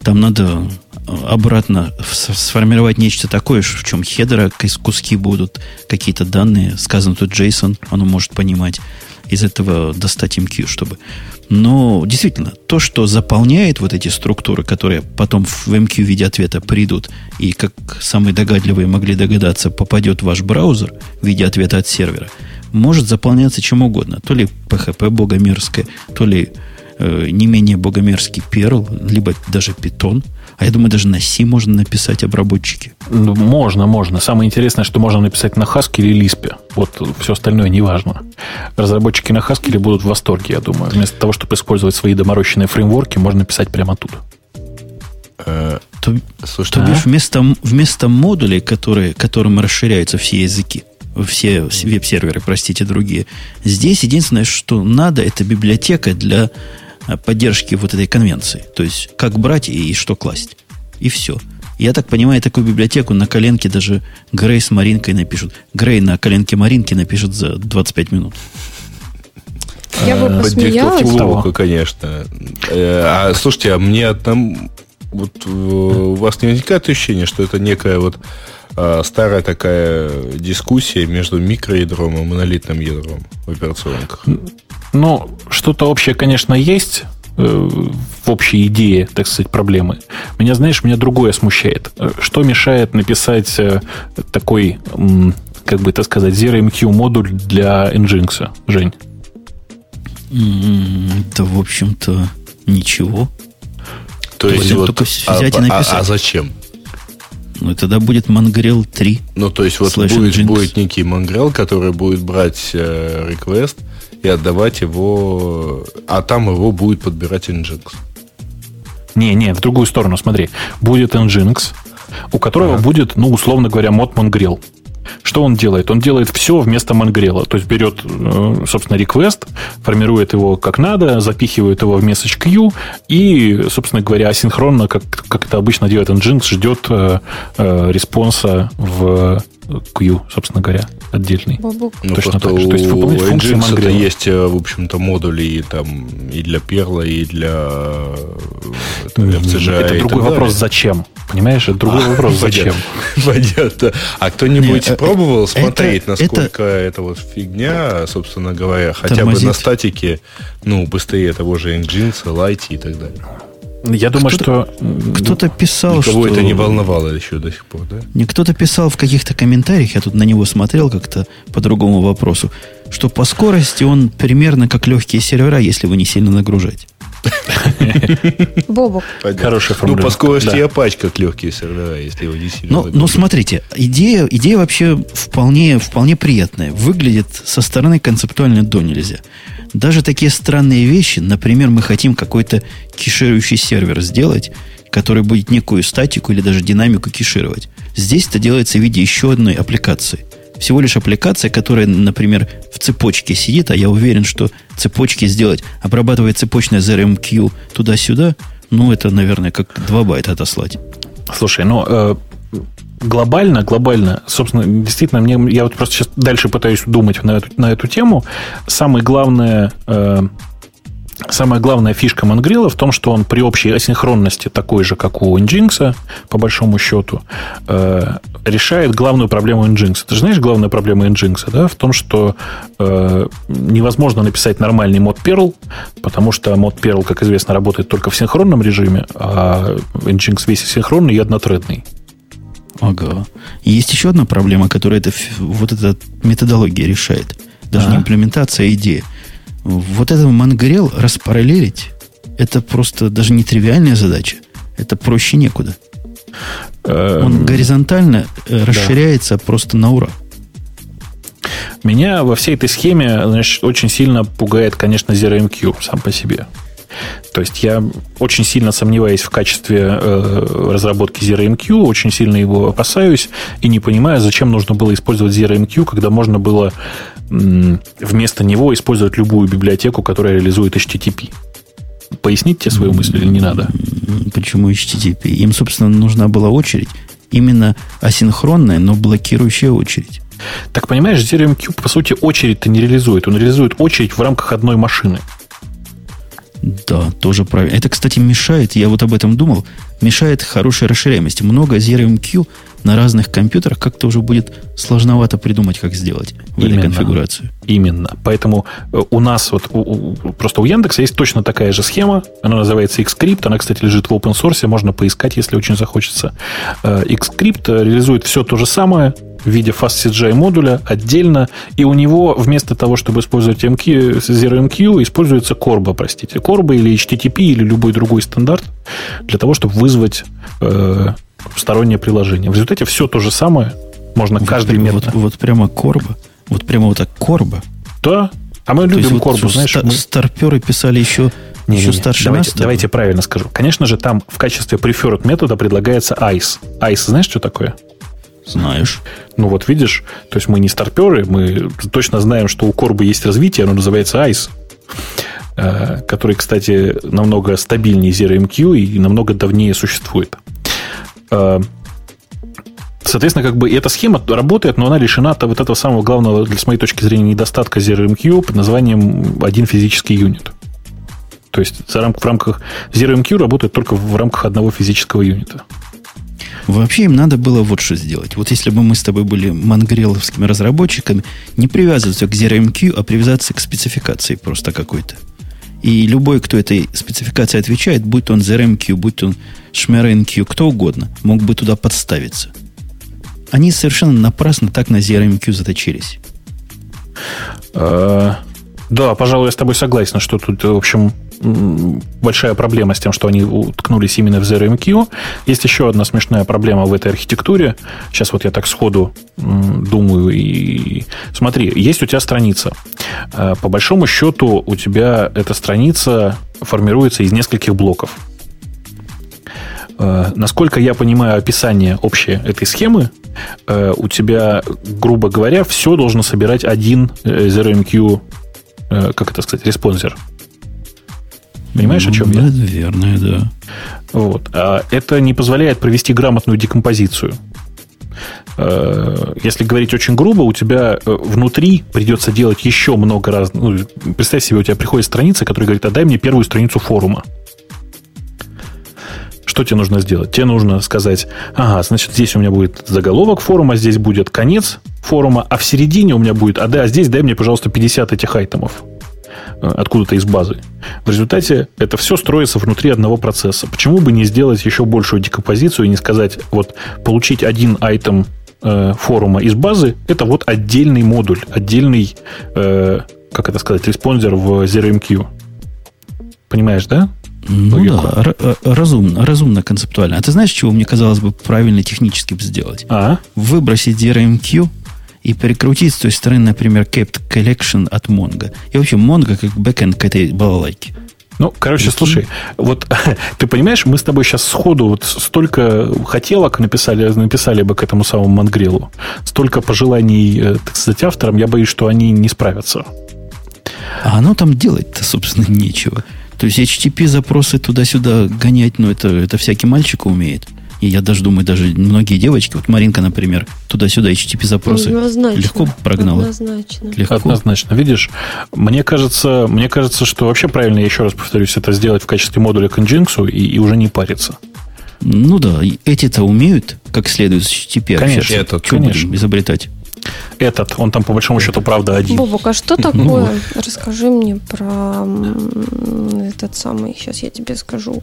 Там надо э, обратно сформировать нечто такое, в чем хедера, куски будут, какие-то данные, сказано тут JSON, оно может понимать из этого достать MQ, чтобы... Но действительно, то, что заполняет вот эти структуры, которые потом в MQ в виде ответа придут, и как самые догадливые могли догадаться, попадет в ваш браузер в виде ответа от сервера, может заполняться чем угодно. То ли PHP богомерзкое, то ли э, не менее богомерзкий Perl, либо даже Python – а я думаю, даже на C можно написать обработчики. Ну, можно, можно. Самое интересное, что можно написать на Haskell или Lisp. Вот все остальное не важно. Разработчики на Haskell будут в восторге, я думаю. Вместо того, чтобы использовать свои доморощенные фреймворки, можно писать прямо тут. Э, то, Слушай, то а? бишь вместо, вместо модулей, которые, которым расширяются все языки, все веб-серверы, простите, другие, здесь единственное, что надо, это библиотека для Э, поддержки вот этой конвенции. То есть, как брать и что класть. И все. Я так понимаю, такую библиотеку на коленке даже Грей с Маринкой напишут. Грей на коленке Маринки напишет за 25 минут. Я бы э, посмеялась. Плохо, конечно. Э, а слушайте, а мне там вот у вас не возникает ощущение, что это некая вот старая такая дискуссия между микроядром и монолитным ядром в операционках? Ну, что-то общее, конечно, есть э, в общей идее, так сказать, проблемы. Меня, знаешь, меня другое смущает. Что мешает написать э, такой, как бы это сказать, ZeroMQ модуль для Nginx, Жень? Да, в общем-то, ничего. То, То есть, вот, только взять а, и написать. А, а зачем? Ну, тогда будет Mongrel 3. Ну, то есть, вот будет, будет некий Mongrel, который будет брать э, request, и отдавать его, а там его будет подбирать Nginx. Не, не, в другую сторону, смотри. Будет Nginx, у которого ага. будет, ну, условно говоря, мод Mongrel. Что он делает? Он делает все вместо Mongrel. То есть берет, э, собственно, request, формирует его как надо, запихивает его в message queue и, собственно говоря, асинхронно, как, как это обычно делает Nginx, ждет э, э, респонса в Q, собственно говоря, отдельный. Бобук. Ну, Точно так же. То есть выполнять функции Mongrel. есть, э, в общем-то, модули и, там, и для Perl, и для FCG. Это другой вопрос, зачем? Понимаешь, это другой а, вопрос, *laughs* зачем? Понятно. А кто-нибудь Пробовал это, смотреть, насколько это, это вот фигня, собственно говоря, хотя тормозит. бы на статике, ну, быстрее того же Nginx, Light и так далее? Я думаю, кто что... Кто-то писал, Никого что... это не волновало еще до сих пор, да? Не кто-то писал в каких-то комментариях, я тут на него смотрел как-то по другому вопросу, что по скорости он примерно как легкие сервера, если вы не сильно нагружаете. *laughs* Бобок. Хорошая формула. Ну, по скорости да. Apache как легкие сервера, если его не сильно Ну, ну смотрите, идея, идея вообще вполне, вполне приятная. Выглядит со стороны концептуально до нельзя. Даже такие странные вещи, например, мы хотим какой-то кеширующий сервер сделать, который будет некую статику или даже динамику кешировать. Здесь это делается в виде еще одной аппликации. Всего лишь аппликация, которая, например, в цепочке сидит, а я уверен, что цепочки сделать, обрабатывая цепочное ZRMQ туда-сюда, ну, это, наверное, как 2 байта отослать. Слушай, ну, э, глобально, глобально, собственно, действительно, мне, я вот просто сейчас дальше пытаюсь думать на эту, на эту тему. Самое главное, э, самая главная фишка Мангрила в том, что он при общей асинхронности такой же, как у Nginx, по большому счету, э, решает главную проблему Nginx. Ты же знаешь, главная проблема Nginx, да, в том, что э, невозможно написать нормальный мод Perl, потому что мод Perl, как известно, работает только в синхронном режиме, а Nginx весь синхронный и однотредный. Ага. И есть еще одна проблема, которая это, вот эта методология решает. Даже а? не имплементация, а идея. Вот этого Mongrel распараллелить, это просто даже не тривиальная задача. Это проще некуда. Эм, Он горизонтально э, расширяется просто на ура. Меня во всей этой схеме значит, очень сильно пугает, конечно, ZeroMQ сам по себе. То есть я очень сильно сомневаюсь в качестве э, разработки ZeroMQ, очень сильно его опасаюсь и не понимаю, зачем нужно было использовать ZeroMQ, когда можно было вместо него использовать любую библиотеку, которая реализует HTTP. Пояснить тебе свою мысль или не надо? Почему HTTP? Им, собственно, нужна была очередь. Именно асинхронная, но блокирующая очередь. Так понимаешь, ZeroMQ, по сути, очередь-то не реализует. Он реализует очередь в рамках одной машины. Да, тоже правильно. Это, кстати, мешает, я вот об этом думал, мешает хорошей расширяемости. Много ZRMQ на разных компьютерах как-то уже будет сложновато придумать, как сделать в Именно. этой конфигурации. Именно. Поэтому э, у нас вот у, у, просто у Яндекса есть точно такая же схема. Она называется Xscript. Она, кстати, лежит в open source. Можно поискать, если очень захочется. Э, Xscript реализует все то же самое в виде FastCGI модуля отдельно, и у него вместо того, чтобы использовать MQ, ZeroMQ, используется Corba, простите, Corba или HTTP или любой другой стандарт для того, чтобы вызвать э, стороннее приложение. В результате все то же самое. Можно вот каждый метод. Вот, вот прямо корба. Вот прямо вот так корба. Да. А мы то любим вот знаешь. Мы... Старперы писали еще, не, еще не, не. старше давайте, нас. Давайте правильно скажу. Конечно же, там в качестве preferred метода предлагается ICE. ICE, знаешь, что такое? Знаешь. Ну вот видишь, то есть мы не старперы, мы точно знаем, что у корбы есть развитие, оно называется ICE э, который, кстати, намного стабильнее ZeroMQ и намного давнее существует. Э, соответственно, как бы эта схема работает, но она лишена вот этого самого главного, с моей точки зрения, недостатка ZeroMQ под названием один физический юнит. То есть в рамках ZeroMQ работает только в рамках одного физического юнита. Вообще им надо было вот что сделать. Вот если бы мы с тобой были мангреловскими разработчиками, не привязываться к ZeroMQ, а привязаться к спецификации просто какой-то. И любой, кто этой спецификации отвечает, будь он ZRMQ, будь он ShmerenQ, кто угодно, мог бы туда подставиться. Они совершенно напрасно так на ZRMQ заточились. А, да, пожалуй, я с тобой согласен, что тут, в общем, большая проблема с тем, что они уткнулись именно в ZeroMQ. Есть еще одна смешная проблема в этой архитектуре. Сейчас вот я так сходу думаю и... Смотри, есть у тебя страница. А, по большому счету у тебя эта страница формируется из нескольких блоков. А, насколько я понимаю описание общее этой схемы, а, у тебя, грубо говоря, все должно собирать один э, ZeroMQ, э, как это сказать, респонсер. Понимаешь, о чем я? Наверное, да. Вот. А это не позволяет провести грамотную декомпозицию. Э, если говорить очень грубо, у тебя э, внутри придется делать еще много раз. Ну, представь себе, у тебя приходит страница, которая говорит, а дай мне первую страницу форума. Что тебе нужно сделать? Тебе нужно сказать, ага, значит, здесь у меня будет заголовок форума, здесь будет конец форума, а в середине у меня будет, а да, здесь дай мне, пожалуйста, 50 этих item ов. Э, откуда-то из базы. В результате это все строится внутри одного процесса. Почему бы не сделать еще большую декомпозицию и не сказать, вот получить один item э, форума из базы, это вот отдельный модуль, отдельный, э, как это сказать, responder в ZeroMQ. Понимаешь, да? Ну да, э, разумно, разумно концептуально. А ты знаешь, чего мне казалось бы правильно технически сделать? А? Выбросить ZeroMQ и прикрутить с той стороны, например, kept collection от Mongo. И вообще Mongo как бэкэнд к этой балалайке. Ну, короче, Прикинь. слушай, вот *laughs* ты понимаешь, мы с тобой сейчас сходу вот столько хотелок написали, написали бы к этому самому Мангрелу, столько пожеланий, э, так сказать, авторам, я боюсь, что они не справятся. А оно там делать-то, собственно, нечего. То есть HTTP запросы туда-сюда гонять, ну, это, это всякий мальчик умеет. И я даже думаю, даже многие девочки, вот Маринка, например, туда-сюда HTTP запросы однозначно, легко прогнала. Однозначно. Легко. Однозначно. Видишь, мне кажется, мне кажется, что вообще правильно, я еще раз повторюсь, это сделать в качестве модуля к Nginx и, и уже не париться. Ну да, эти-то умеют как следует с HTTP конечно, общаться. Этот, Что конечно. будем изобретать? Этот, он там по большому счету, правда, один. Бобок, а что *laughs* такое? Ну, Расскажи мне про этот самый, сейчас я тебе скажу.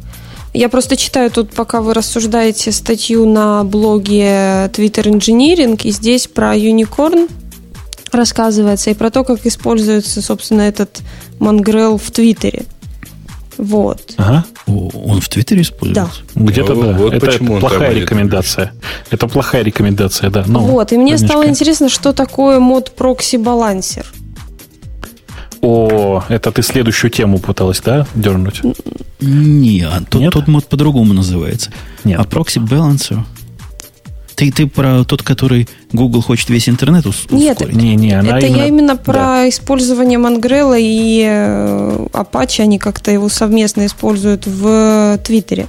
Я просто читаю тут, пока вы рассуждаете, статью на блоге Twitter Engineering, и здесь про Unicorn рассказывается, и про то, как используется, собственно, этот Mongrel в Твиттере. Вот. Ага. Он в Твиттере используется? Да. Где-то ну, да. Вот это плохая рекомендация. Это плохая рекомендация, да. Но, вот, и мне конечно. стало интересно, что такое мод прокси балансер. О, это ты следующую тему пыталась, да, дернуть? Не, а тот, Нет? тот мод по-другому называется. Нет. А прокси балансер. Ты, ты про тот, который Google хочет весь интернет ускорить? Нет, не, не, она это именно... я именно про да. использование Монгрелла и э, Apache. Они как-то его совместно используют в Твиттере.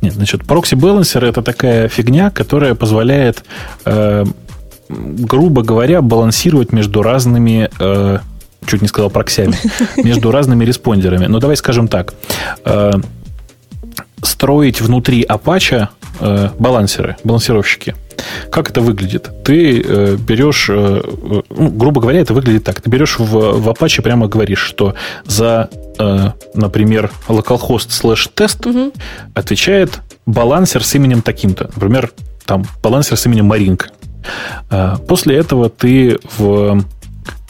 Нет, значит, прокси балансер это такая фигня, которая позволяет, э, грубо говоря, балансировать между разными э, чуть не сказал проксями, *laughs* между разными респондерами. Но давай скажем так. Строить внутри Apache э, балансеры, балансировщики. Как это выглядит? Ты э, берешь, э, ну, грубо говоря, это выглядит так. Ты берешь в, в Apache прямо говоришь, что за, э, например, localhost slash тест угу. отвечает балансер с именем таким-то. Например, там балансер с именем Маринка. Э, после этого ты в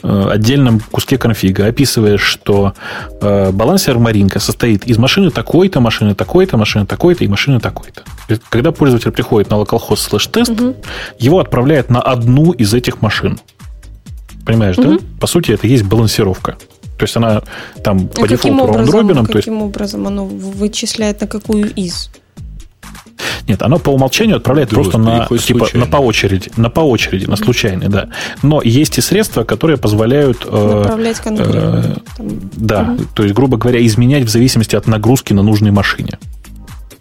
отдельном куске конфига описываешь, что э, балансер Маринка состоит из машины такой-то, машины такой-то, машины такой-то и машины такой-то. Когда пользователь приходит на localhost slash тест, угу. его отправляет на одну из этих машин. Понимаешь, угу. да? По сути, это есть балансировка. То есть она там а по дефолту раунд-робином. Каким образом оно вычисляет на какую из? Нет, оно по умолчанию отправляет Друг, просто на, типа, на по очереди, на по очереди, на случайный, да. Но есть и средства, которые позволяют... Э, Направлять конкретно. Э, да, угу. то есть, грубо говоря, изменять в зависимости от нагрузки на нужной машине.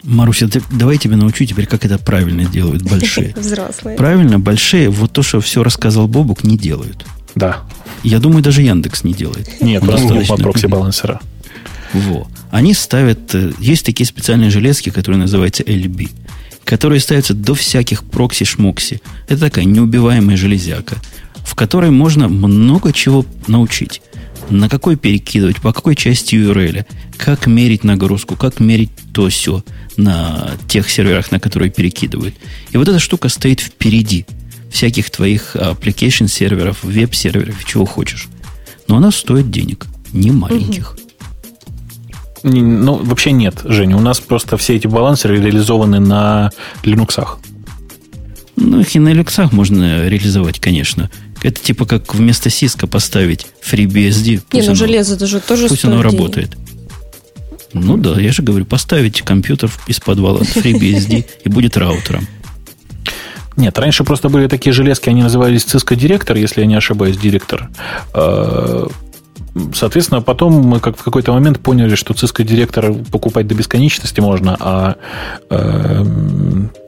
Маруся, ты, давай тебя научу теперь, как это правильно делают большие. *laughs* Взрослые. Правильно, большие, вот то, что все рассказал Бобук, не делают. Да. Я думаю, даже Яндекс не делает. Нет, просто прокси-балансера. Во. Они ставят... Э, есть такие специальные железки, которые называются LB, которые ставятся до всяких прокси-шмокси. Это такая неубиваемая железяка, в которой можно много чего научить. На какой перекидывать, по какой части URL, как мерить нагрузку, как мерить то все на тех серверах, на которые перекидывают. И вот эта штука стоит впереди всяких твоих application серверов, веб-серверов, чего хочешь. Но она стоит денег, не маленьких. Ну, вообще нет, Женя. У нас просто все эти балансеры реализованы на Linux. Ну, их и на Linux можно реализовать, конечно. Это типа как вместо Cisco поставить FreeBSD. Не, ну железо даже тоже Пусть оно работает. Ну да, я же говорю, поставить компьютер из подвала с *laughs* FreeBSD и будет раутером. Нет, раньше просто были такие железки, они назывались Cisco Директор, если я не ошибаюсь, директор. Соответственно, потом мы как в какой-то момент поняли, что Cisco директор покупать до бесконечности можно, а э,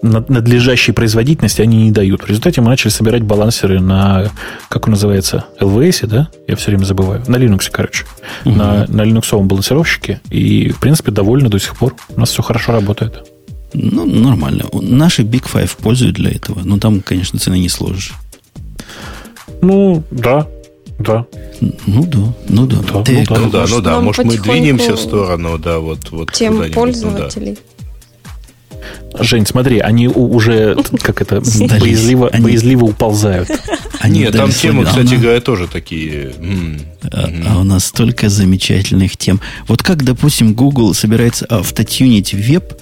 надлежащей производительности они не дают. В результате мы начали собирать балансеры на, как он называется, LVS, да? Я все время забываю. На Linux, короче. Угу. На, на Linux балансировщике. И, в принципе, довольны до сих пор. У нас все хорошо работает. Ну, нормально. Наши Big Five пользуют для этого. Но там, конечно, цены не сложишь. Ну, да. Да. Ну да, ну да. да Ты, ну, да, ну да, может мы двинемся в сторону, да, вот, вот тем пользователей. Ну, да. Жень, смотри, они уже, как это, *laughs* боязливо, они... боязливо уползают. Они Нет, там темы, кстати говоря, тоже такие. А, а у нас столько замечательных тем. Вот как, допустим, Google собирается автотюнить веб,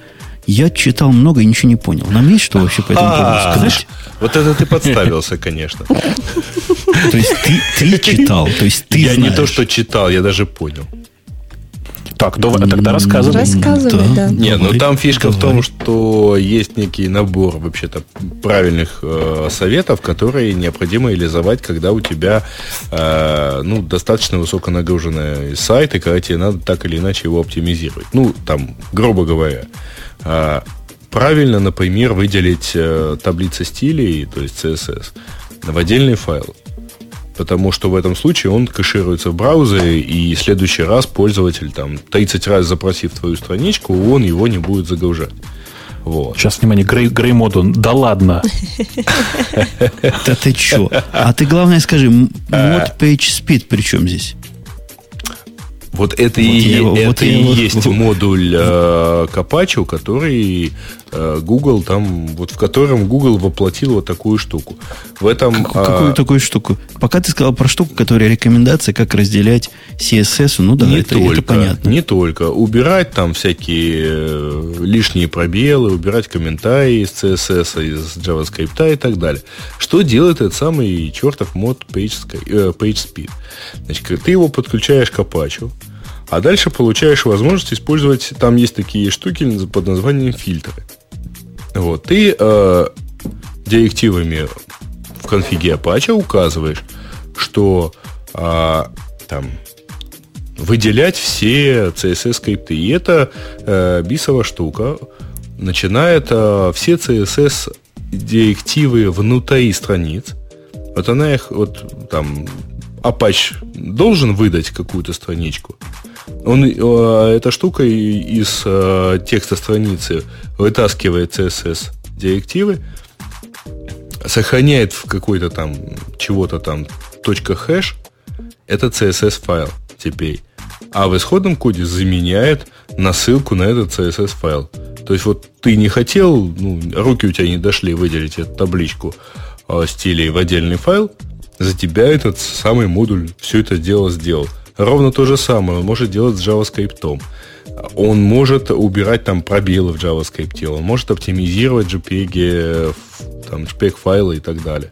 я читал много и ничего не понял. Нам есть что вообще по этому поводу сказать? Вот это ты подставился, конечно. То есть ты, читал, то есть ты Я не то, что читал, я даже понял. Так, давай, тогда рассказывай. Рассказывай, да. да. Не, ну там фишка давай. в том, что есть некий набор вообще-то правильных э, советов, которые необходимо реализовать, когда у тебя э, ну, достаточно высоконагруженный сайт, и когда тебе надо так или иначе его оптимизировать. Ну, там, грубо говоря, правильно, например, выделить э, таблицы стилей, то есть CSS, в отдельный файл. Потому что в этом случае он кэшируется в браузере, и в следующий раз пользователь, там, 30 раз запросив твою страничку, он его не будет загружать. Вот. Сейчас, внимание, Грей, Грей моду. Да ладно. *laughs* Да ты чё? А ты, главное, скажи, мод page speed при чем здесь? Вот это вот и, его, это вот и его, есть вот. модуль э, Капачо, который Google там, вот в котором Google воплотил вот такую штуку. В этом... Как, а... Какую такую штуку? Пока ты сказал про штуку, которая рекомендация, как разделять CSS, ну да, не это, только, это понятно. Не только. Убирать там всякие э, лишние пробелы, убирать комментарии из CSS, из JavaScript и так далее. Что делает этот самый чертов мод PageSpeed? Э, PageSpeed? Значит, ты его подключаешь к Apache, а дальше получаешь возможность использовать, там есть такие штуки под названием фильтры. Вот, ты э, директивами в конфиге Apache указываешь, что э, там выделять все CSS-скрипты. И это э, бисовая штука. Начинает э, все CSS-директивы внутри страниц. Вот она их вот там Apache должен выдать какую-то страничку. Он, э, эта штука из э, текста страницы вытаскивает CSS директивы, сохраняет в какой-то там чего-то там точка хэш, это CSS файл теперь. А в исходном коде заменяет на ссылку на этот CSS файл. То есть вот ты не хотел, ну, руки у тебя не дошли выделить эту табличку э, стилей в отдельный файл, за тебя этот самый модуль все это дело сделал. Ровно то же самое он может делать с JavaScript. Он может убирать там пробелы в JavaScript, он может оптимизировать JPEG, там, JPEG файлы и так далее.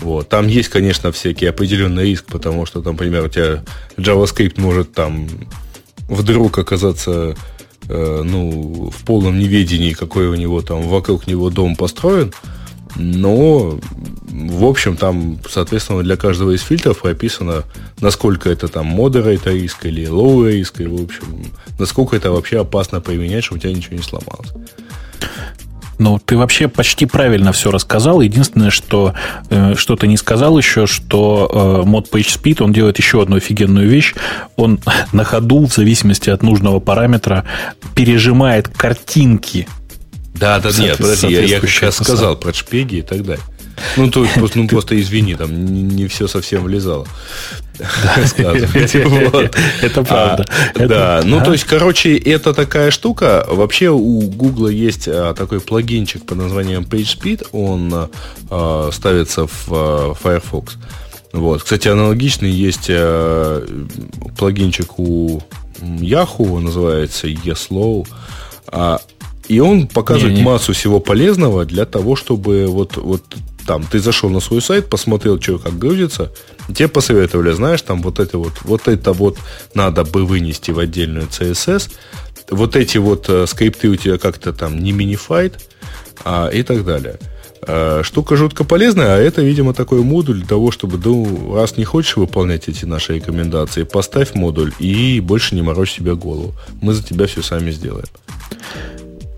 Вот. Там есть, конечно, всякий определенный риск, потому что, там, например, у тебя JavaScript может там вдруг оказаться э, ну, в полном неведении, какой у него там вокруг него дом построен. Но, в общем, там, соответственно, для каждого из фильтров прописано, насколько это там moderate риск или low риск, и, в общем, насколько это вообще опасно применять, чтобы у тебя ничего не сломалось. Ну, ты вообще почти правильно все рассказал. Единственное, что, э, что ты не сказал еще, что э, мод PageSpeed, он делает еще одну офигенную вещь. Он *laughs* на ходу, в зависимости от нужного параметра, пережимает картинки да, да, нет, подожди, я, я сейчас сказал про шпеги и так далее. Ну, то, ну, просто извини, там не, не все совсем влезало. *laughs* *laughs* Это правда. А, да, ну, то есть, короче, это такая штука. Вообще у Google есть а, такой плагинчик под названием PageSpeed. Он а, ставится в Firefox. Вот. Кстати, аналогичный есть плагинчик у Yahoo, называется eSlow. И он показывает не, не. массу всего полезного для того, чтобы вот, вот там ты зашел на свой сайт, посмотрел, что как грузится, тебе посоветовали, знаешь, там вот это вот, вот это вот надо бы вынести в отдельную CSS, вот эти вот э, скрипты у тебя как-то там не минифайт а, и так далее. А, штука жутко полезная, а это, видимо, такой модуль для того, чтобы, ну, раз не хочешь выполнять эти наши рекомендации, поставь модуль и больше не морочь себе голову. Мы за тебя все сами сделаем.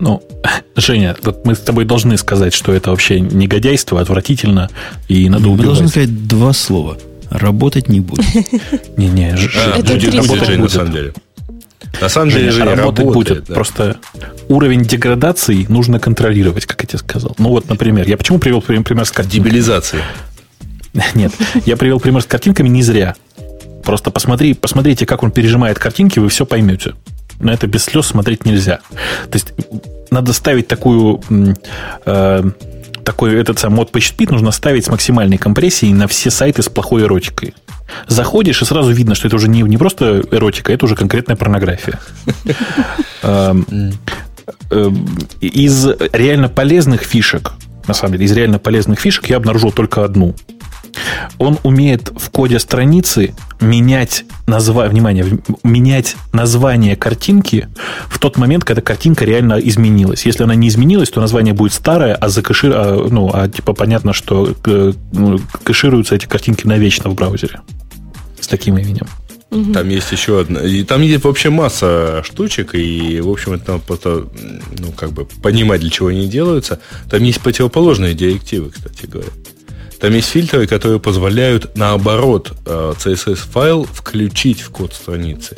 Ну, *laughs* Женя, вот мы с тобой должны сказать, что это вообще негодяйство, отвратительно и надо убивать. Мы должны сказать два слова. Работать не будет. *laughs* Не-не, а, будет работать на самом деле. На самом деле, Женя, работать будет. Просто уровень деградации нужно контролировать, как я тебе сказал. Ну вот, например, я почему привел пример с картинками? Дебилизации. *laughs* Нет, я привел пример с картинками не зря. Просто посмотри, посмотрите, как он пережимает картинки, вы все поймете на это без слез смотреть нельзя. То есть надо ставить такую э, такой этот сам мод PageSpeed нужно ставить с максимальной компрессией на все сайты с плохой эротикой. Заходишь, и сразу видно, что это уже не, не просто эротика, это уже конкретная порнография. *laughs* Эм, эм, из реально полезных фишек, на самом деле, из реально полезных фишек я обнаружил только одну – он умеет в коде страницы менять назва... внимание, менять название картинки в тот момент, когда картинка реально изменилась. Если она не изменилась, то название будет старое, а закэшир... а, ну, а типа понятно, что э, ну, кэшируются эти картинки навечно в браузере с таким именем. Там есть еще одна. И там есть вообще масса штучек, и, в общем, это надо просто, ну, как бы понимать, для чего они делаются. Там есть противоположные директивы, кстати говоря. Там есть фильтры, которые позволяют, наоборот, CSS-файл э, включить в код страницы.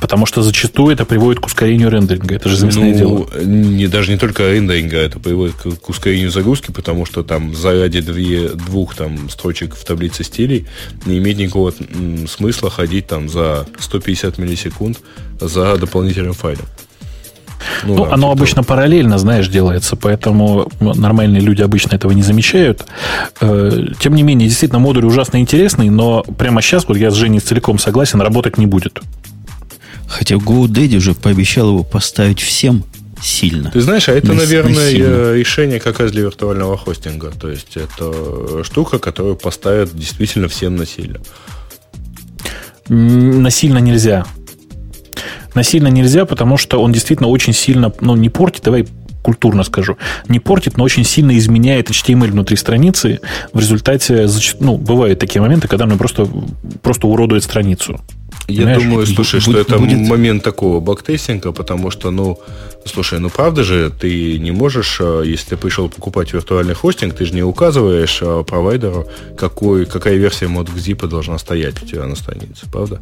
Потому что зачастую это приводит к ускорению рендеринга. Это же известное ну, дело. Не, даже не только рендеринга, это приводит к, к ускорению загрузки, потому что там заради две, двух там, строчек в таблице стилей не имеет никакого смысла ходить там за 150 миллисекунд за дополнительным файлом. Ну, ну да, оно обычно того. параллельно, знаешь, делается, поэтому нормальные люди обычно этого не замечают. Э, тем не менее, действительно, модуль ужасно интересный, но прямо сейчас, вот я с Женей целиком согласен, работать не будет. Хотя GoDaddy уже пообещал его поставить всем сильно. Ты знаешь, а это, на, наверное, насильно. решение как раз для виртуального хостинга. То есть это штука, которую поставят действительно всем насильно. Насильно нельзя. Насильно нельзя, потому что он действительно очень сильно, ну, не портит, давай культурно скажу, не портит, но очень сильно изменяет HTML внутри страницы. В результате, ну, бывают такие моменты, когда он просто, просто уродует страницу. Я Понимаешь? думаю, слушай, будет, что это будет... момент такого бактестинга, потому что, ну, слушай, ну правда же, ты не можешь, э, если ты пришел покупать виртуальный хостинг, ты же не указываешь э, провайдеру, какой, какая версия ModXZip должна стоять у тебя на странице, правда?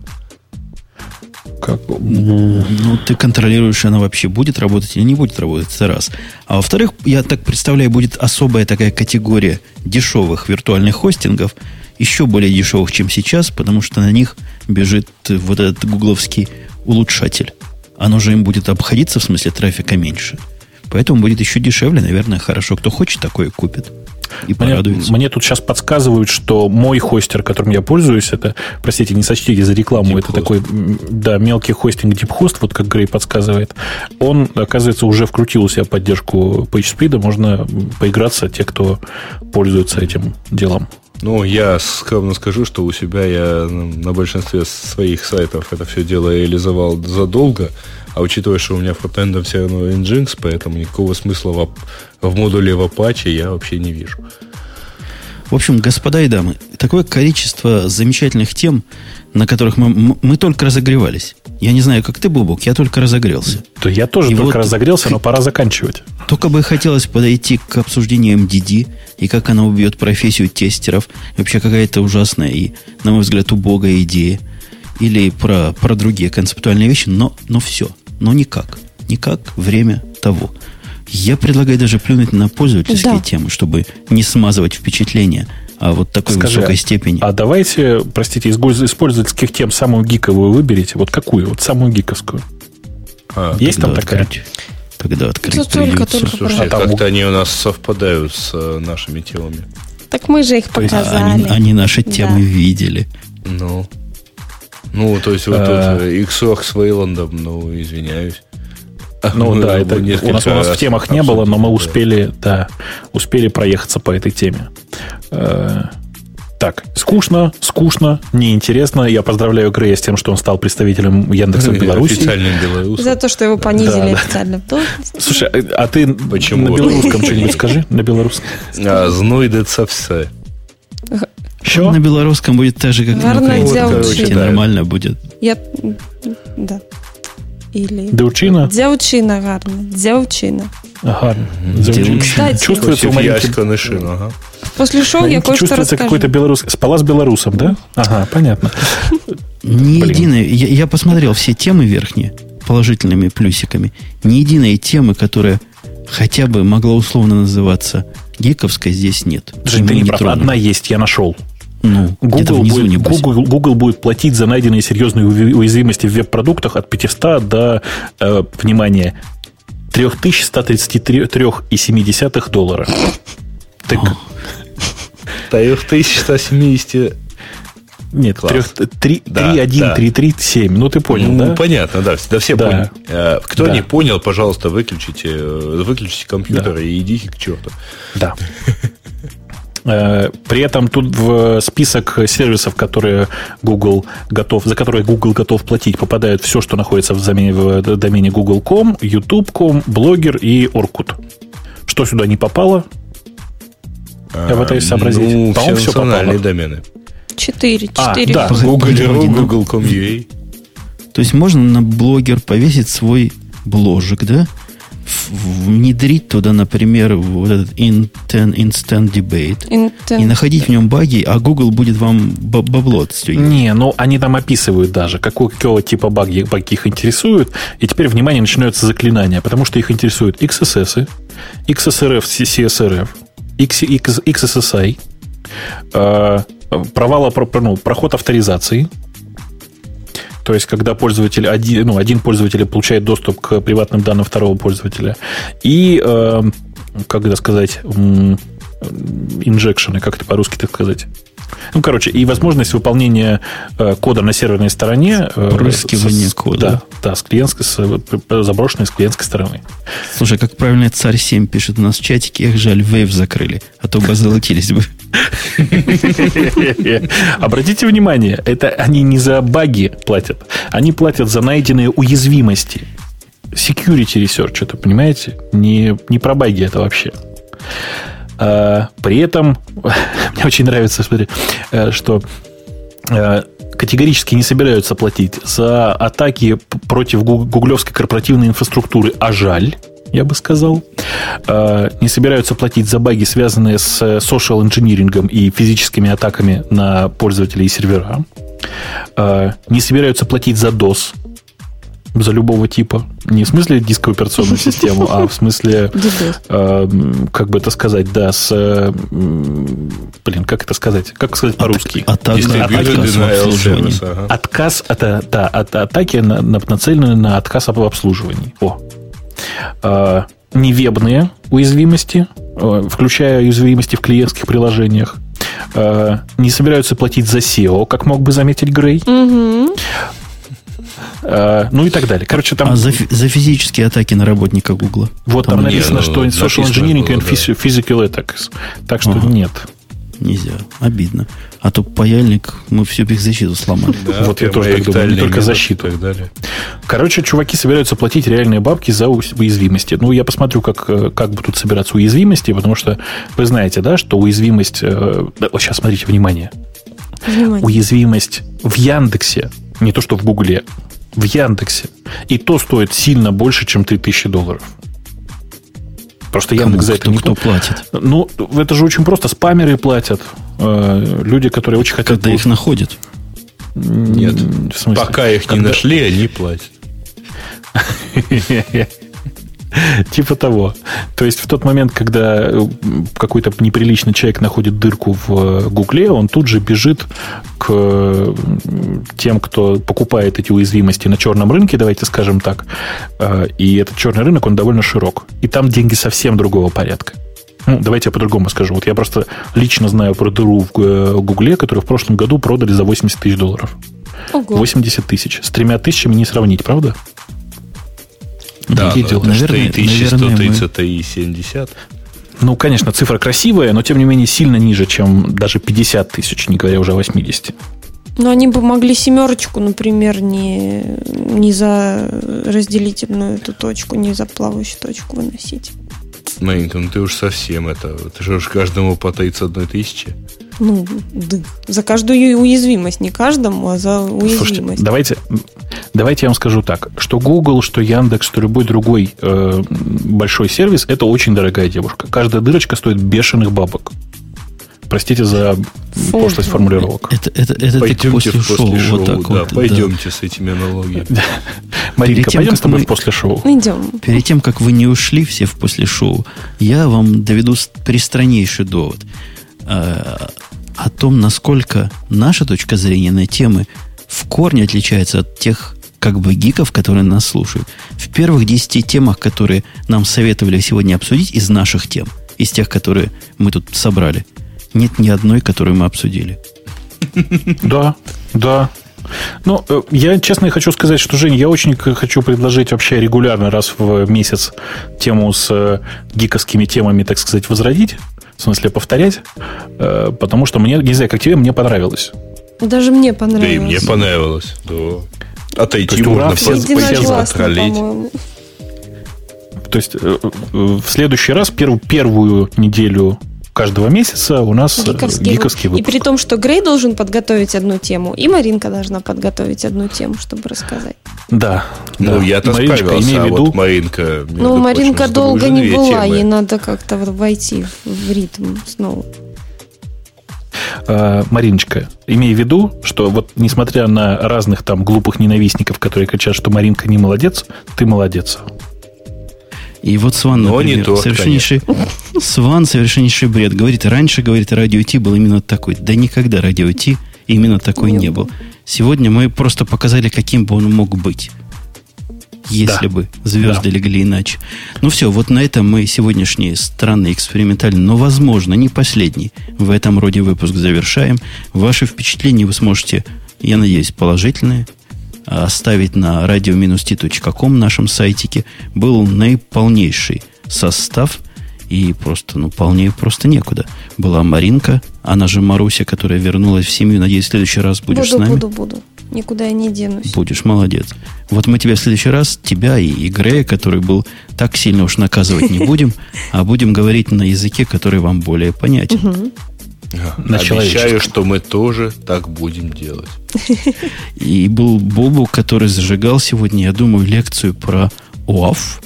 Как? Ну, ты контролируешь, она вообще будет работать или не будет работать, это раз. А во-вторых, я так представляю, будет особая такая категория дешевых виртуальных хостингов, еще более дешевых, чем сейчас, потому что на них бежит вот этот гугловский улучшатель. Оно же им будет обходиться, в смысле трафика меньше. Поэтому будет еще дешевле, наверное, хорошо. Кто хочет, такое купит и порадуется. Мне, мне тут сейчас подсказывают, что мой хостер, которым я пользуюсь, это, простите, не сочтите за рекламу, Deep это host. такой, да, мелкий хостинг DeepHost, вот как Грей подсказывает. Он, оказывается, уже вкрутил у себя поддержку PageSpeed, можно поиграться те, кто пользуется этим делом. Ну, я скромно скажу, что у себя я на большинстве своих сайтов это все дело реализовал задолго, а учитывая, что у меня фронтендом все равно Nginx, поэтому никакого смысла в, в модуле в Apache я вообще не вижу. В общем, господа и дамы, такое количество замечательных тем, на которых мы, мы только разогревались. Я не знаю, как ты, Бубок, я только разогрелся. То я тоже и только вот разогрелся, но *laughs* пора заканчивать. Только бы хотелось подойти к обсуждению MDD и как она убьет профессию тестеров. вообще какая-то ужасная и, на мой взгляд, убогая идея. Или про, про другие концептуальные вещи, но, но все. Но никак. Никак время того. Я предлагаю даже плюнуть на пользовательские да. темы, чтобы не смазывать впечатление а вот такой Скажи, высокой степени. А давайте, простите, из пользовательских тем самую гиковую выберите. Вот какую? Вот самую гиковскую. А, Есть там такая? Открыть, тогда открыть Тут только, только Слушайте, а как-то они у нас совпадают с э, нашими темами. Так мы же их показали. Они, они наши темы да. видели. Ну. Ну, то есть вот а... тут XOR с Вейландом, ну, извиняюсь. Ну да, это у нас, у нас в темах не было, но мы успели, да, успели проехаться по этой теме. Э, так, скучно, скучно, неинтересно. Я поздравляю Грея с тем, что он стал представителем Яндекса в *laughs* Беларуси. Официальным белорусом. За то, что его понизили да, официально должности. Слушай, а ты Почему? на белорусском что-нибудь скажи? На белорусском. А, знойдется все. Что? На белорусском будет так же, как на украинском. Нормально будет. Я... Да. Или... Дзяўчына? Дзяўчына, гарна. Дзяўчына. Гарно. Кстати, чувствуется у маленьких... шину, ага. После шоу я кое-что Чувствуется какой-то белорус... Спала с белорусом, да? Ага, понятно. Ни единой... Я, я посмотрел все темы верхние положительными плюсиками. Ни единой темы, которая хотя бы могла условно называться гиковской, здесь нет. Жень, ты не прав. Одна есть, я нашел. Ну, Google, будет, не Google, Google будет платить за найденные серьезные уязвимости в веб-продуктах от 500 до, э, внимания, 3133,7 доллара. Так... 3170 нет, 3.1.3.3.7. Ну, ты понял, ну, да? понятно, да. Да все да. поняли. Э, кто да. не понял, пожалуйста, выключите, э, выключите компьютер да. и идите к черту. Да. *laughs* Э, при этом тут в список сервисов, которые Google готов, за которые Google готов платить, попадает все, что находится в домене, в домене Google.com, YouTube.com, Blogger и Orkut. Что сюда не попало? Я пытаюсь сообразить. Ну, По-моему, все попало. домены. Четыре. А, четыре. А, да. Google.ru, Google.com.ua. То есть можно на блогер повесить свой бложек, да? Внедрить туда, например, вот этот Intent, Instant Debate Intent. и находить в нем баги, а Google будет вам бабло отстегивать. Не, ну они там описывают даже, какого, какого типа баги, баги их интересуют, и теперь, внимание, начинаются заклинания, потому что их интересуют XSS, XSRF, CSRF, X, X, XSSI, э, провала, ну, проход авторизации – то есть, когда пользователь один, ну, один пользователь получает доступ к приватным данным второго пользователя. И, э, как это сказать, инжекшены, как это по-русски так сказать? Ну, короче, и возможность выполнения э, кода на серверной стороне. Э, Проскивание с, кода. Да, да, с клиентской, с, э, заброшенной с клиентской стороны. Слушай, как правильно царь 7 пишет у нас в чатике, эх, жаль, вейв закрыли, а то бы золотились бы. *laughs* Обратите внимание, это они не за баги платят, они платят за найденные уязвимости. Security research, это, понимаете? Не, не про баги это вообще. А, при этом, *laughs* мне очень нравится, смотри, э, что э, категорически не собираются платить за атаки против гуглевской корпоративной инфраструктуры, а жаль, я бы сказал. Э, не собираются платить за баги, связанные с social инжинирингом и физическими атаками на пользователей и сервера. Э, не собираются платить за DOS, за любого типа. Не в смысле дисковую операционную *laughs* систему, а в смысле, э, как бы это сказать, да, с... Э, блин, как это сказать? Как сказать по-русски? Отказ от, да, от атаки нацелены на отказ об обслуживании. О. Э, невебные уязвимости, э, включая уязвимости в клиентских приложениях. Э, не собираются платить за SEO, как мог бы заметить Грей. Угу. Э, ну и так далее. Короче, там... А за, за физические атаки на работника Гугла? Вот там, там написано, нет, что social engineering and да. physical attacks. Так что ага. нет. Нельзя. Обидно. А то паяльник, мы всю их защиту сломали. Да, вот я тоже так думаю, не только защиту. Так далее. Короче, чуваки собираются платить реальные бабки за уязвимости. Ну, я посмотрю, как, э, как будут собираться уязвимости, потому что вы знаете, да, что уязвимость... Э, вот сейчас смотрите, внимание. внимание. Уязвимость в Яндексе, не то что в Гугле, в Яндексе. И то стоит сильно больше, чем 3000 долларов. Просто Кому? Яндекс за это кто, кто платит? Ну, это же очень просто. Спамеры платят. Э, люди, которые очень хотят... Когда их находят? Нет. Пока их Когда... не нашли, они платят. *laughs* *laughs* Типа того. То есть в тот момент, когда э, какой-то неприличный человек находит дырку в э, Гугле, он тут же бежит к э, тем, кто покупает эти уязвимости на черном рынке, давайте скажем так. И этот черный рынок, он довольно широк. И там деньги совсем другого порядка. Ну, давайте я по-другому скажу. Вот я просто лично знаю про дыру в Гугле, которую в прошлом году продали за 80 тысяч долларов. Ого. 80 тысяч. С тремя тысячами не сравнить, правда? Да, Какие дела? Наверное, 3130 мы... и 70. Ну, конечно, цифра красивая, но тем не менее сильно ниже, чем даже 50 тысяч, не говоря уже о 80. Но они бы могли семерочку, например, не, не за разделительную эту точку, не за плавающую точку выносить. Маленько, ну ты уж совсем это. Ты же уж каждому по 31 тысячи. Ну, да. За каждую уязвимость. Не каждому, а за уязвимость. Слушайте, давайте, давайте я вам скажу так. Что Google, что Яндекс, что любой другой э, большой сервис, это очень дорогая девушка. Каждая дырочка стоит бешеных бабок. Простите за Фу. пошлость формулировок. Это, это, это пойдемте после, после шоу. шоу вот так да, вот, пойдемте да. с этими аналогиями. *laughs* Маринка, пойдем с тобой мы... в после шоу. Идем. Перед тем, как вы не ушли все в после шоу, я вам доведу пристраннейший довод э, о том, насколько наша точка зрения на темы в корне отличается от тех как бы гиков, которые нас слушают. В первых 10 темах, которые нам советовали сегодня обсудить из наших тем, из тех, которые мы тут собрали – нет ни одной, которую мы обсудили. Да, да. Ну, э, я честно хочу сказать, что, Жень, я очень хочу предложить вообще регулярно раз в месяц тему с э, гиковскими темами, так сказать, возродить. В смысле, повторять. Э, потому что мне, не знаю, как тебе, мне понравилось. Даже мне понравилось. Да и мне понравилось. Да. Отойти То можно, все, все То есть в следующий раз, первую, первую неделю каждого месяца у нас э, гиковский, гиковский выпуск. И при том, что Грей должен подготовить одну тему, и Маринка должна подготовить одну тему, чтобы рассказать. Да. Ну, да. я-то Мариночка, справился, а виду... вот Маринка... Ну, Маринка прочим, долго не была, темы. ей надо как-то войти в ритм снова. Uh, Мариночка, имей в виду, что вот несмотря на разных там глупых ненавистников, которые кричат, что Маринка не молодец, ты молодец. И вот Сван, Но например, не то, совершеннейший, Сван совершеннейший бред. Говорит, раньше, говорит, радио Ти был именно такой. Да никогда радио Ти именно такой не, не был. Сегодня мы просто показали, каким бы он мог быть. Если да. бы звезды да. легли иначе. Ну все, вот на этом мы сегодняшний странный, экспериментальный, но, возможно, не последний в этом роде выпуск завершаем. Ваши впечатления вы сможете, я надеюсь, положительные, оставить на radio-t.com нашем сайтике, был наиполнейший состав, и просто, ну, полнее просто некуда. Была Маринка, она же Маруся, которая вернулась в семью. Надеюсь, в следующий раз будешь буду, с нами. Буду, буду. Никуда я не денусь. Будешь, молодец. Вот мы тебя в следующий раз, тебя и, и Грея, который был так сильно уж наказывать не будем, а будем говорить на языке, который вам более понятен. На Обещаю, что мы тоже так будем делать. *laughs* И был Бобу, который зажигал сегодня, я думаю, лекцию про ОАФ.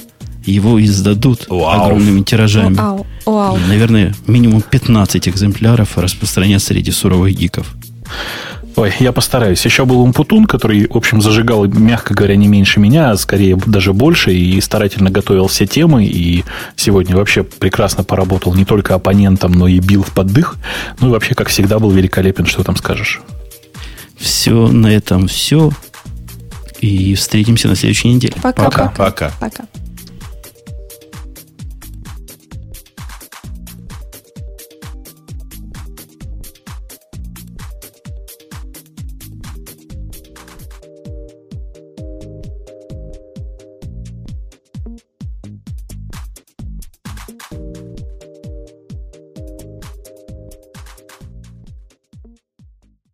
Его издадут Вау. огромными тиражами. Вау. Вау. Наверное, минимум 15 экземпляров распространят среди суровых гиков. Ой, я постараюсь. Еще был Умпутун, который, в общем, зажигал, мягко говоря, не меньше меня, а скорее даже больше, и старательно готовил все темы, и сегодня вообще прекрасно поработал не только оппонентом, но и бил в поддых. Ну и вообще, как всегда, был великолепен. Что там скажешь? Все, на этом все. И встретимся на следующей неделе. Пока. Пока. Пока. Пока.